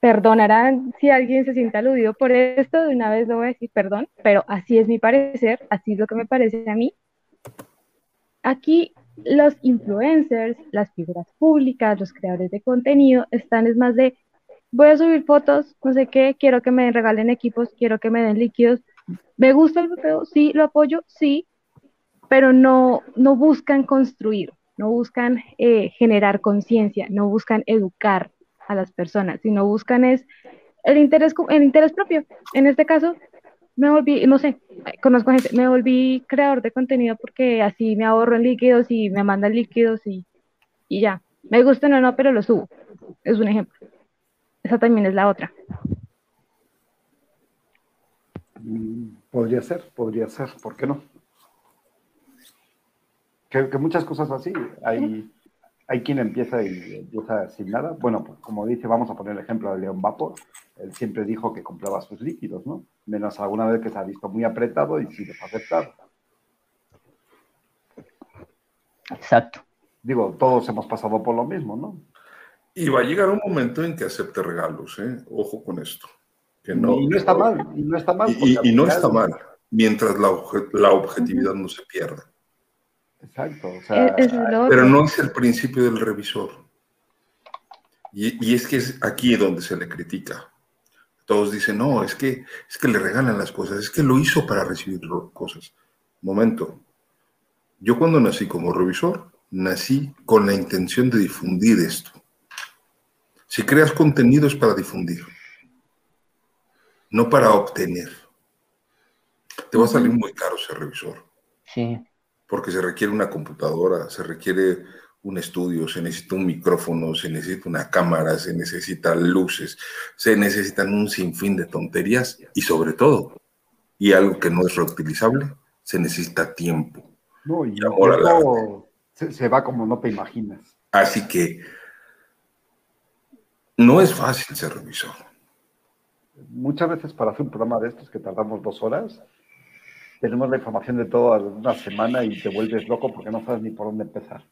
perdonarán si alguien se siente aludido por esto, de una vez lo voy a decir perdón, pero así es mi parecer, así es lo que me parece a mí. Aquí los influencers, las figuras públicas, los creadores de contenido están es más de voy a subir fotos, no sé qué, quiero que me regalen equipos, quiero que me den líquidos. ¿Me gusta el vapeo? Sí, lo apoyo, sí, pero no, no buscan construir, no buscan eh, generar conciencia, no buscan educar a las personas, sino buscan es el interés, el interés propio. En este caso, me volví, no sé, conozco gente, me volví creador de contenido porque así me ahorro en líquidos y me mandan líquidos y, y ya. Me gustan o no, pero lo subo. Es un ejemplo. Esa también es la otra. Mm, Podría ser, podría ser, ¿por qué no? Que, que muchas cosas así. Hay, hay quien empieza y empieza sin nada. Bueno, pues como dice, vamos a poner el ejemplo de León Vapor. Él siempre dijo que compraba sus líquidos, ¿no? Menos alguna vez que se ha visto muy apretado y sí les ha aceptado. Exacto. Digo, todos hemos pasado por lo mismo, ¿no? Y va a llegar un momento en que acepte regalos, ¿eh? Ojo con esto. Que no, y no está mal, y no está mal. Y, no final- está mal, mientras la, obje- la objetividad no se pierda. Exacto, o sea, es Pero no es el principio del revisor. Y, y es que es aquí donde se le critica. Todos dicen, no, es que, es que le regalan las cosas, es que lo hizo para recibir cosas. Momento. Yo cuando nací como revisor, nací con la intención de difundir esto. Si creas contenido es para difundir, no para obtener. Te va a salir muy caro ser revisor Sí. porque se requiere una computadora, se requiere un estudio, se necesita un micrófono, se necesita una cámara, se necesitan luces, se necesitan un sinfín de tonterías y sobre todo, y algo que no es reutilizable, se necesita tiempo. no, y y luego se, se va como no te imaginas. Así que no es fácil ser revisor. Muchas veces para hacer un programa de estos que tardamos dos horas, tenemos la información de toda una semana y te vuelves loco porque no sabes ni por dónde empezar.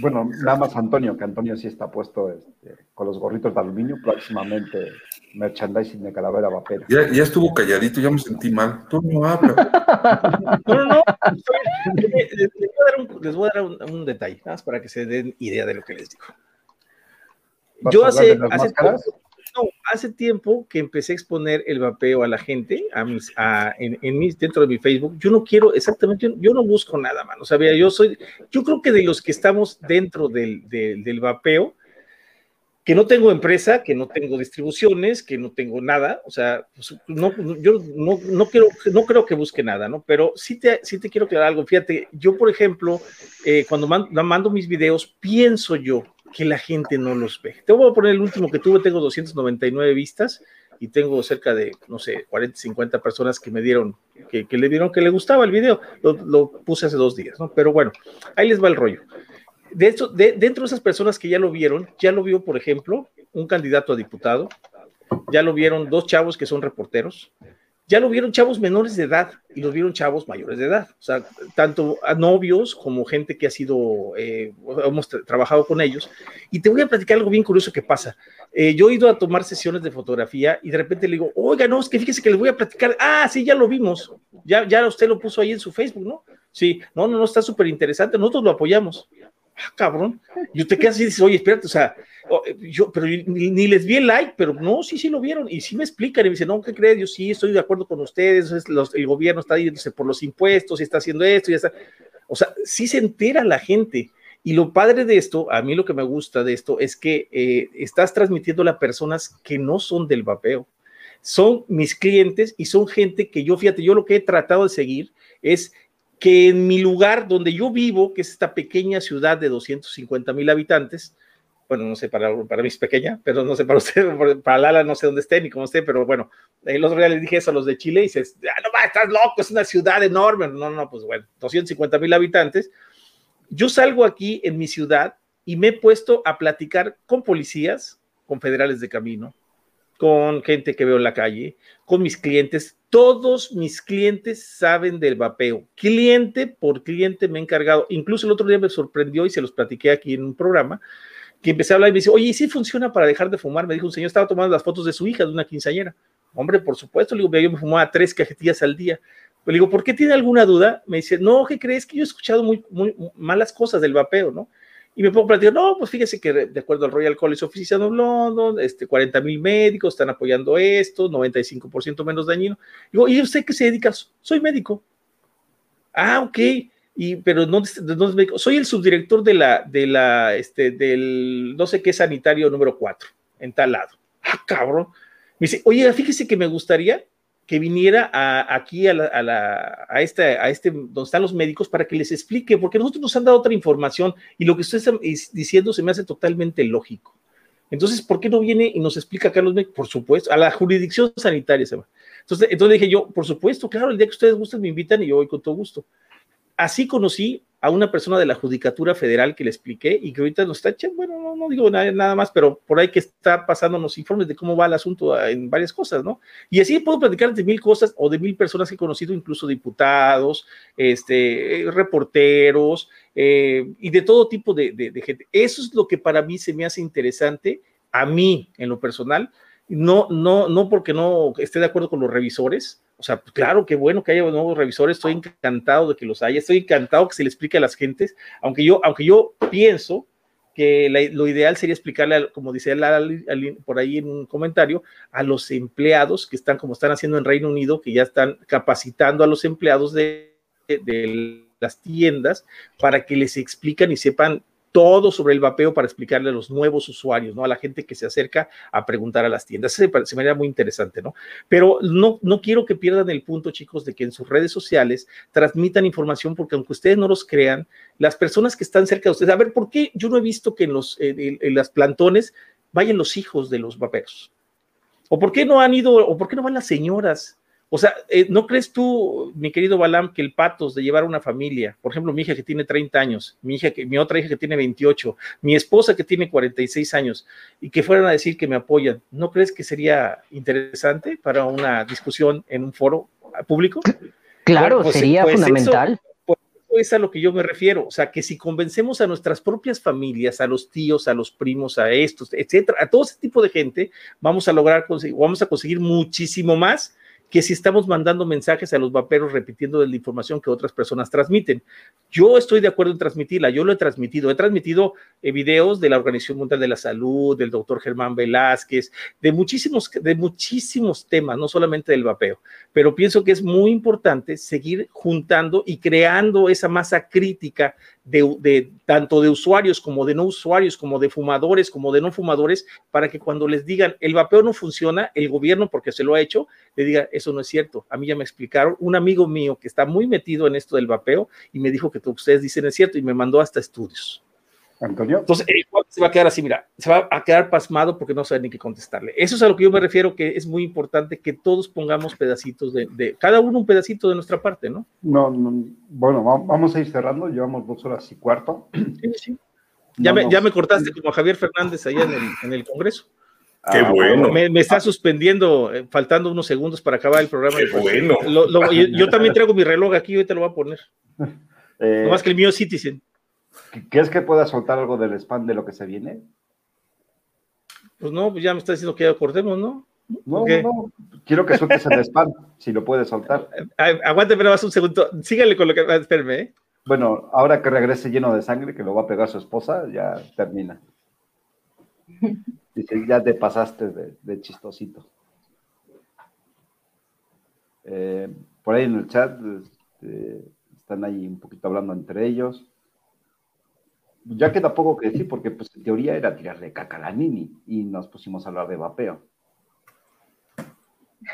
Bueno, nada más Antonio, que Antonio sí está puesto este, con los gorritos de aluminio, próximamente merchandising de calavera vapera. Ya, ya estuvo calladito, ya me sentí mal. Tú no habla. No, no, no. estoy- Les, voy a dar, un, les voy a dar un- un detalle, nada más para que se den idea de lo que les digo. ¿Vas Yo hace, de las hace, máscaras? Hace tiempo que empecé a exponer el vapeo a la gente, a mis, en, mis, dentro de mi Facebook. Yo no quiero, exactamente, yo, no busco nada, mano. O yo soy, yo creo que de los que estamos dentro del, del, del vapeo, que no tengo empresa, que no tengo distribuciones, que no tengo nada, o sea, pues, no, yo no, no, quiero, no creo que busque nada, ¿no? Pero sí te, sí te quiero aclarar algo. Fíjate, yo, por ejemplo, eh, cuando man- mando mis videos, pienso yo que la gente no los ve. Te voy a poner el último que tuve, tengo 299 vistas y tengo cerca de, no sé, 40, 50 personas que me dieron, que, le dieron que le gustaba el video. Lo, lo puse hace dos días, ¿no? Pero bueno, ahí les va el rollo. De hecho, de, dentro de esas personas que ya lo vieron, ya lo vio, por ejemplo, un candidato a diputado, ya lo vieron dos chavos que son reporteros, ya lo vieron chavos menores de edad y los vieron chavos mayores de edad. O sea, tanto a novios como gente que ha sido, eh, hemos tra- trabajado con ellos. Y te voy a platicar algo bien curioso que pasa. Eh, yo he ido a tomar sesiones de fotografía y de repente le digo, oiga, no, es que fíjese que les voy a platicar. Ah, sí, ya lo vimos. Ya, ya usted lo puso ahí en su Facebook, ¿no? Sí, no, no, no, está súper interesante. Nosotros lo apoyamos. Ah, cabrón. Y usted queda así y dice, oye, espérate, o sea, eh, yo, pero ni, les vi el like, pero no, sí, sí lo vieron. Y sí me explican y me dicen, no, ¿qué crees? Yo sí estoy de acuerdo con ustedes. el gobierno está yéndose por los impuestos y está haciendo esto y está. O sea, sí se entera la gente. Y lo padre de esto, a mí lo que me gusta de esto es que eh, estás transmitiendo a personas que no son del vapeo. Son mis clientes y son gente que yo, fíjate, yo lo que he tratado de seguir es que en mi lugar donde yo vivo, que es esta pequeña ciudad de 250 mil habitantes, bueno, no sé, para, para mí es pequeña, pero no sé para usted, para Lala no sé dónde esté ni cómo esté, pero bueno, el otro día les dije eso a los de Chile y dices, ah, no, estás loco, es una ciudad enorme. No, no, pues bueno, 250 mil habitantes. Yo salgo aquí en mi ciudad y me he puesto a platicar con policías, con federales de camino, con gente que veo en la calle, con mis clientes. Todos mis clientes saben del vapeo. Cliente por cliente me he encargado. Incluso el otro día me sorprendió y se los platiqué aquí en un programa que empecé a hablar y me dice, oye, ¿y si funciona para dejar de fumar? Me dijo un señor, estaba tomando las fotos de su hija, de una quinceañera. Hombre, por supuesto, le digo, yo me fumaba tres cajetillas al día. Le digo, ¿por qué tiene alguna duda? Me dice, no, ¿qué crees? Que yo he escuchado muy, muy malas cosas del vapeo, ¿no? Y me pongo a platicar, no, pues fíjese que de acuerdo al Royal College of Physicians of London, este, 40 mil médicos están apoyando esto, 95% menos dañino. Digo, ¿y usted qué se dedica? Soy médico. Ah, ok. Y, pero no, es médico. Soy el subdirector de la, de la, este, del, no sé qué sanitario número 4, en tal lado. Ah, cabrón. Me dice, oye, fíjese que me gustaría que viniera aquí a, la, a, este, a este, donde están los médicos para que les explique, porque nosotros nos han dado otra información y lo que usted está diciendo se me hace totalmente lógico. Entonces, ¿por qué no viene y nos explica acá los médicos? Por supuesto, a la jurisdicción sanitaria se va. Entonces, entonces dije yo, por supuesto, claro, el día que ustedes gusten me invitan y yo voy con todo gusto. Así conocí a una persona de la Judicatura Federal que le expliqué y que ahorita nos está echando, bueno, no, digo nada, nada, más, pero por ahí que está pasándonos informes de cómo va el asunto en varias cosas, ¿no? Y así puedo platicar de mil cosas o de mil personas que he conocido, incluso diputados, este, reporteros eh, y de todo tipo de, de gente. Eso es lo que para mí se me hace interesante, a mí en lo personal, no, no, no porque no esté de acuerdo con los revisores, o sea, pues, claro, qué bueno que haya nuevos revisores, estoy encantado de que los haya, estoy encantado que se le explique a las gentes, aunque yo, aunque yo pienso que lo ideal sería explicarle, como dice por ahí en un comentario, a los empleados que están, como están haciendo en Reino Unido, que ya están capacitando a los empleados de, de las tiendas para que les explican y sepan todo sobre el vapeo para explicarle a los nuevos usuarios, ¿no? A la gente que se acerca a preguntar a las tiendas. Se, se me haría muy interesante, ¿no? Pero no, no quiero que pierdan el punto, chicos, de que en sus redes sociales transmitan información, porque aunque ustedes no los crean, las personas que están cerca de ustedes, a ver, ¿por qué yo no he visto que en los en, las plantones vayan los hijos de los vaperos? ¿O por qué no han ido, o por qué no van las señoras? O sea, eh, ¿no crees tú, mi querido Balam, que el patos de llevar una familia, por ejemplo, mi hija que tiene 30 años, mi hija que, mi otra hija que tiene 28, mi esposa que tiene 46 años, y que fueran a decir que me apoyan, ¿no crees que sería interesante para una discusión en un foro público? Claro, pues, sería pues fundamental. Eso, pues, eso es a lo que yo me refiero. O sea, que si convencemos a nuestras propias familias, a los tíos, a los primos, a estos, etcétera, a todo ese tipo de gente, vamos a lograr vamos a conseguir muchísimo más que si estamos mandando mensajes a los vaperos repitiendo la información que otras personas transmiten. Yo estoy de acuerdo en transmitirla, yo lo he transmitido, he transmitido eh, videos de la Organización Mundial de la Salud, del doctor Germán Velázquez, de muchísimos, de muchísimos temas, no solamente del vapeo, pero pienso que es muy importante seguir juntando y creando esa masa crítica de, tanto de usuarios como de no usuarios, como de fumadores, como de no fumadores, para que cuando les digan el vapeo no funciona, el gobierno, porque se lo ha hecho, le diga, eso no es cierto. A mí ya me explicaron, un amigo mío que está muy metido en esto del vapeo y me dijo que ustedes dicen es cierto y me mandó hasta estudios. Antonio. Entonces, el se va a quedar así, mira, se va a quedar pasmado porque no sabe ni qué contestarle. Eso es a lo que yo me refiero, que es muy importante que todos pongamos pedacitos de, cada uno un pedacito de nuestra parte, ¿no? No, bueno, vamos a ir cerrando, llevamos dos horas y cuarto. Sí, sí. Ya, me, ya me cortaste como Javier Fernández allá en el, en el Congreso. Qué ah, bueno. Me, me, está suspendiendo, eh, faltando unos segundos para acabar el programa. Qué bueno. yo, yo, también traigo mi reloj aquí, hoy te lo voy a poner. Eh, no más que el mío Citizen. ¿Quieres que pueda soltar algo del spam de lo que se viene? Pues no, pues ya me está diciendo que ya cortemos, ¿no? No, no, quiero que sueltes el spam, si lo puedes soltar. Aguante, pero más un segundo. Sígale con lo que. Espérame, ¿eh? Bueno, ahora que regrese lleno de sangre, que lo va a pegar su esposa, ya termina. Dice, ya te pasaste de, chistosito. Eh, por ahí en el chat este, están ahí un poquito hablando entre ellos ya queda poco que decir, porque pues en teoría era tirarle caca a la Nini y nos pusimos a hablar de vapeo.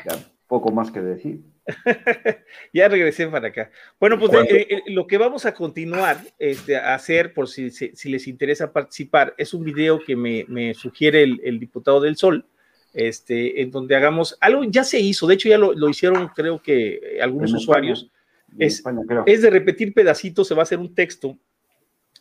Ya poco más que decir. ya regresé para acá. Bueno, pues eh, eh, lo que vamos a continuar este, a hacer, por si, si, les interesa participar, es un video que me, me sugiere el, diputado del Sol, este, en donde hagamos algo, ya se hizo, de hecho ya lo, lo hicieron creo que eh, algunos usuarios, es, es de repetir pedacitos, se va a hacer un texto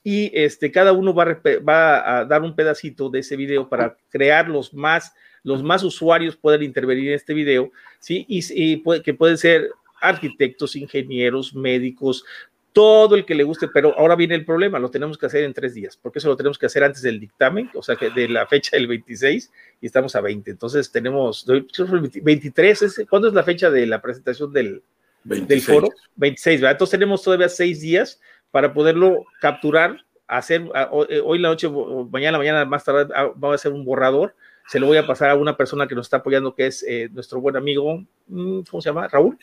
y este, cada uno va a, va a, dar un pedacito de ese video para crear los más los más usuarios puedan intervenir en este video, ¿sí? Y, que pueden ser arquitectos, ingenieros, médicos, todo el que le guste, pero ahora viene el problema, lo tenemos que hacer en tres días, porque eso lo tenemos que hacer antes del dictamen, o sea, que de la fecha del 26 y estamos a 20, entonces tenemos 23, ¿cuándo es la fecha de la presentación del, del foro? 26, ¿verdad? Entonces tenemos todavía seis días para poderlo capturar, hacer, eh, hoy la noche, mañana, mañana más tarde, ah, vamos a hacer un borrador, se lo voy a pasar a una persona que nos está apoyando, que es eh, nuestro buen amigo, mm, ¿cómo se llama? Raúl.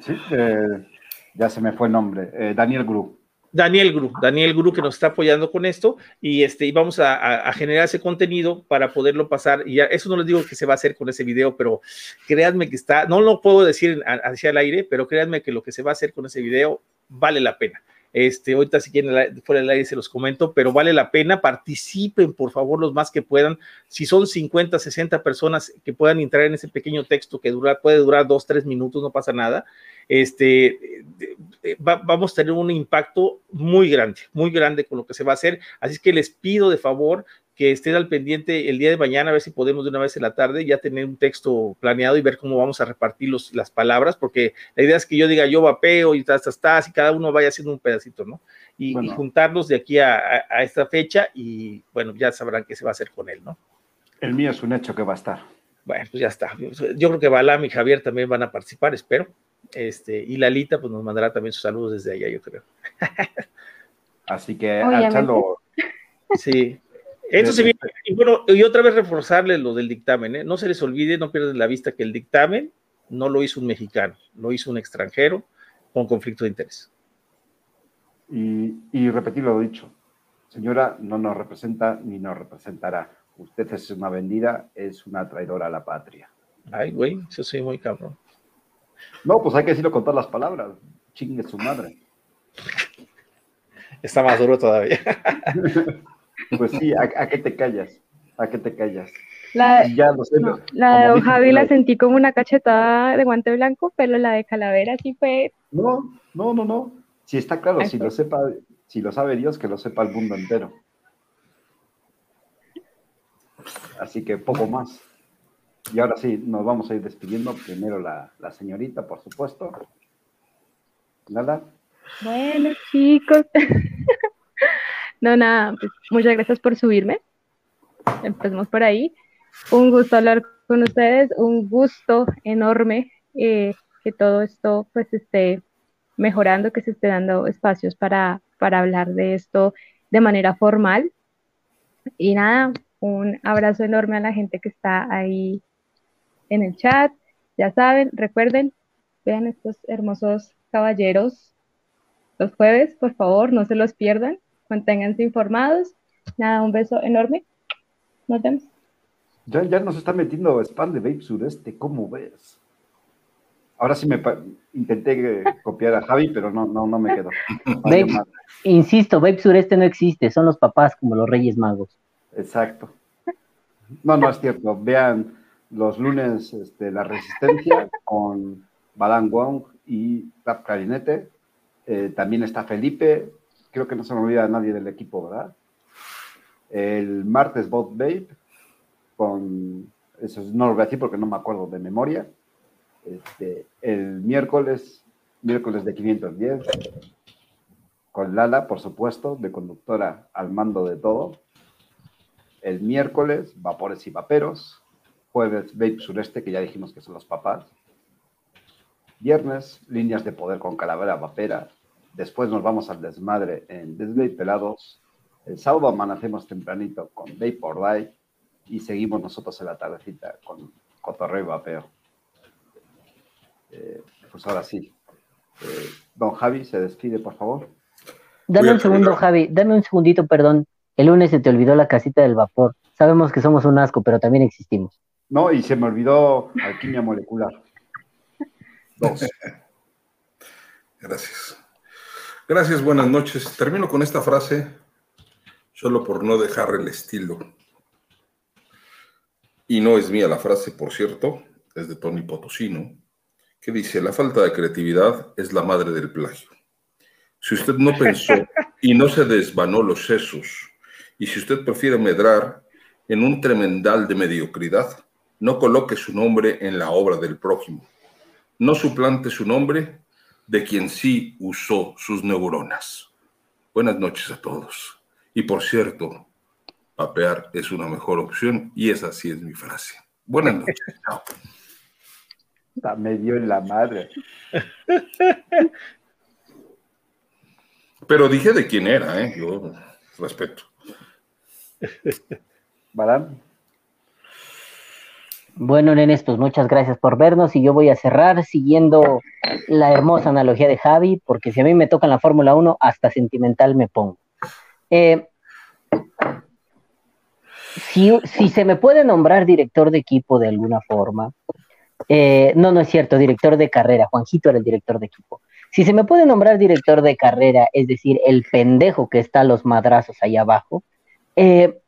Sí, eh, ya se me fue el nombre, eh, Daniel Gru. Daniel Gru, Daniel Gru que nos está apoyando con esto y este y vamos a, generar ese contenido para poderlo pasar y ya, eso no les digo que se va a hacer con ese video, pero créanme que está, no lo puedo decir hacia el aire, pero créanme que lo que se va a hacer con ese video vale la pena. Este, ahorita si quieren fuera del aire se los comento, pero vale la pena, participen por favor los más que puedan. Si son 50, 60 personas que puedan entrar en ese pequeño texto que dura, puede durar dos, tres minutos, no pasa nada este, vamos a tener un impacto muy grande, muy grande con lo que se va a hacer. Así que les pido de favor que estén al pendiente el día de mañana, a ver si podemos de una vez en la tarde ya tener un texto planeado y ver cómo vamos a repartir los, las palabras, porque la idea es que yo diga yo vapeo y tas, tas, tas, y cada uno vaya haciendo un pedacito, ¿no? Y, juntarlos de aquí a, a, esta fecha y bueno, ya sabrán qué se va a hacer con él, ¿no? El mío es un hecho que va a estar. Bueno, pues ya está. Yo creo que Balam y Javier también van a participar, espero. Este, y Lalita, pues nos mandará también sus saludos desde allá, yo creo. Así que. Sí. Eso se viene, y bueno, y otra vez reforzarle lo del dictamen, ¿eh? no se les olvide, no pierdan la vista que el dictamen no lo hizo un mexicano, lo hizo un extranjero con conflicto de interés. Y, y repetir lo dicho, señora, no nos representa ni nos representará. Usted es una vendida, es una traidora a la patria. Ay, güey, eso soy muy cabrón. No, pues hay que decirlo con todas las palabras. Chingue su madre. Está más duro todavía. pues sí, ¿a, qué te callas? ¿A qué te callas? La, ya sé, la de Don Javi la sentí como una cachetada de guante blanco, pero la de calavera sí fue. No, no, no, no. Si está claro, si lo sepa, si lo sabe Dios, que lo sepa el mundo entero. Así que poco más. Y ahora sí, nos vamos a ir despidiendo. Primero la, señorita, por supuesto. Nada. Bueno, chicos. no, nada, pues muchas gracias por subirme. Empecemos por ahí. Un gusto hablar con ustedes, un gusto enorme eh, que todo esto pues esté mejorando, que se esté dando espacios para, para hablar de esto de manera formal. Y nada, un abrazo enorme a la gente que está ahí en el chat. Ya saben, recuerden, vean estos hermosos caballeros los jueves, por favor, no se los pierdan, manténganse informados. Nada, un beso enorme. Nos vemos. Ya, ya nos está metiendo spam de Vape Sureste, ¿cómo ves? Ahora sí me intenté copiar a Javi, pero no, no, no me quedó. insisto, Vape Sureste no existe, son los papás como los Reyes Magos. Exacto. No, no es cierto. Vean los lunes este, La Resistencia con Balan Wong y Rap Clarinete. Eh, también está Felipe, creo que no se me olvida nadie del equipo, ¿verdad? El martes Bot Babe con, eso no lo voy a decir porque no me acuerdo de memoria. Este, el miércoles, miércoles de 510, con Lala, por supuesto, de conductora al mando de todo. El miércoles, Vapores y Vaperos, Jueves, Vape Sureste, que ya dijimos que son los papás. Viernes, líneas de poder con calavera vapera. Después nos vamos al desmadre en Desvape Pelados. El sábado amanecemos tempranito con Vape or Die. Y seguimos nosotros en la tardecita con Cotorreo y Vapeo. Eh, pues ahora sí. Eh, don Javi, se despide, por favor. Dame un segundo, Javi. Dame un segundito, perdón. El lunes se te olvidó la casita del vapor. Sabemos que somos un asco, pero también existimos. No, y se me olvidó alquimia molecular. Dos. Gracias. Gracias, buenas noches. Termino con esta frase, solo por no dejar el estilo. Y no es mía la frase, por cierto, es de Tony Potosino, que dice, la falta de creatividad es la madre del plagio. Si usted no pensó y no se desvanó los sesos, y si usted prefiere medrar en un tremendal de mediocridad, no coloque su nombre en la obra del prójimo. No suplante su nombre de quien sí usó sus neuronas. Buenas noches a todos. Y por cierto, papear es una mejor opción y esa sí es mi frase. Buenas noches. Chao. Está medio en la madre. Pero dije de quién era, ¿eh? Yo respeto. ¿Balán? Bueno, nenes, pues muchas gracias por vernos y yo voy a cerrar siguiendo la hermosa analogía de Javi, porque si a mí me toca en la Fórmula 1, hasta sentimental me pongo. Eh, si, si, se me puede nombrar director de equipo de alguna forma, eh, no, no es cierto, director de carrera, Juanjito era el director de equipo. Si se me puede nombrar director de carrera, es decir, el pendejo que está a los madrazos ahí abajo, eh,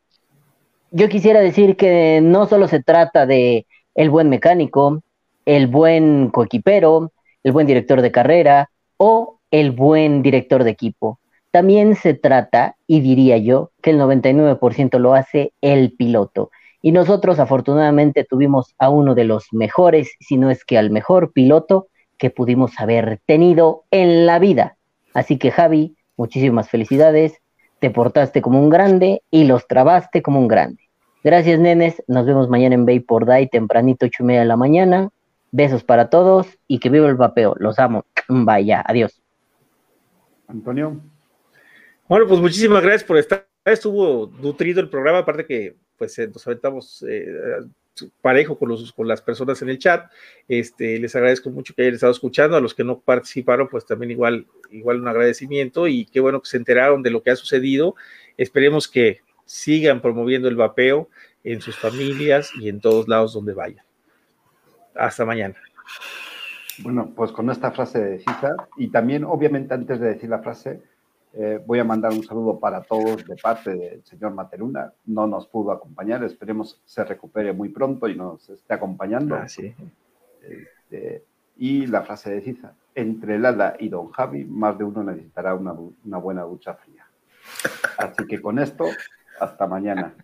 yo quisiera decir que no solo se trata de el buen mecánico, el buen coequipero, el buen director de carrera o el buen director de equipo. También se trata, y diría yo, que el 99% lo hace el piloto. Y nosotros afortunadamente tuvimos a uno de los mejores, si no es que al mejor piloto que pudimos haber tenido en la vida. Así que Javi, muchísimas felicidades, te portaste como un grande y los trabaste como un grande. Gracias, nenes. Nos vemos mañana en Bay por Day, tempranito, ocho y media de la mañana. Besos para todos y que viva el vapeo. Los amo. Vaya, adiós. Antonio. Bueno, pues muchísimas gracias por estar. Estuvo nutrido el programa, aparte que pues eh, nos aventamos eh, parejo con, los, con las personas en el chat. Este, les agradezco mucho que hayan estado escuchando. A los que no participaron, pues también igual, igual un agradecimiento y qué bueno que se enteraron de lo que ha sucedido. Esperemos que sigan promoviendo el vapeo en sus familias y en todos lados donde vayan. Hasta mañana. Bueno, pues con esta frase de cita, y también obviamente antes de decir la frase, eh, voy a mandar un saludo para todos de parte del señor Materuna. No nos pudo acompañar, esperemos se recupere muy pronto y nos esté acompañando. Ah, sí. este, y la frase de Ciza, entre Lala y Don Javi, más de uno necesitará una, una buena ducha fría. Así que con esto hasta mañana.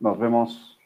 Nos vemos.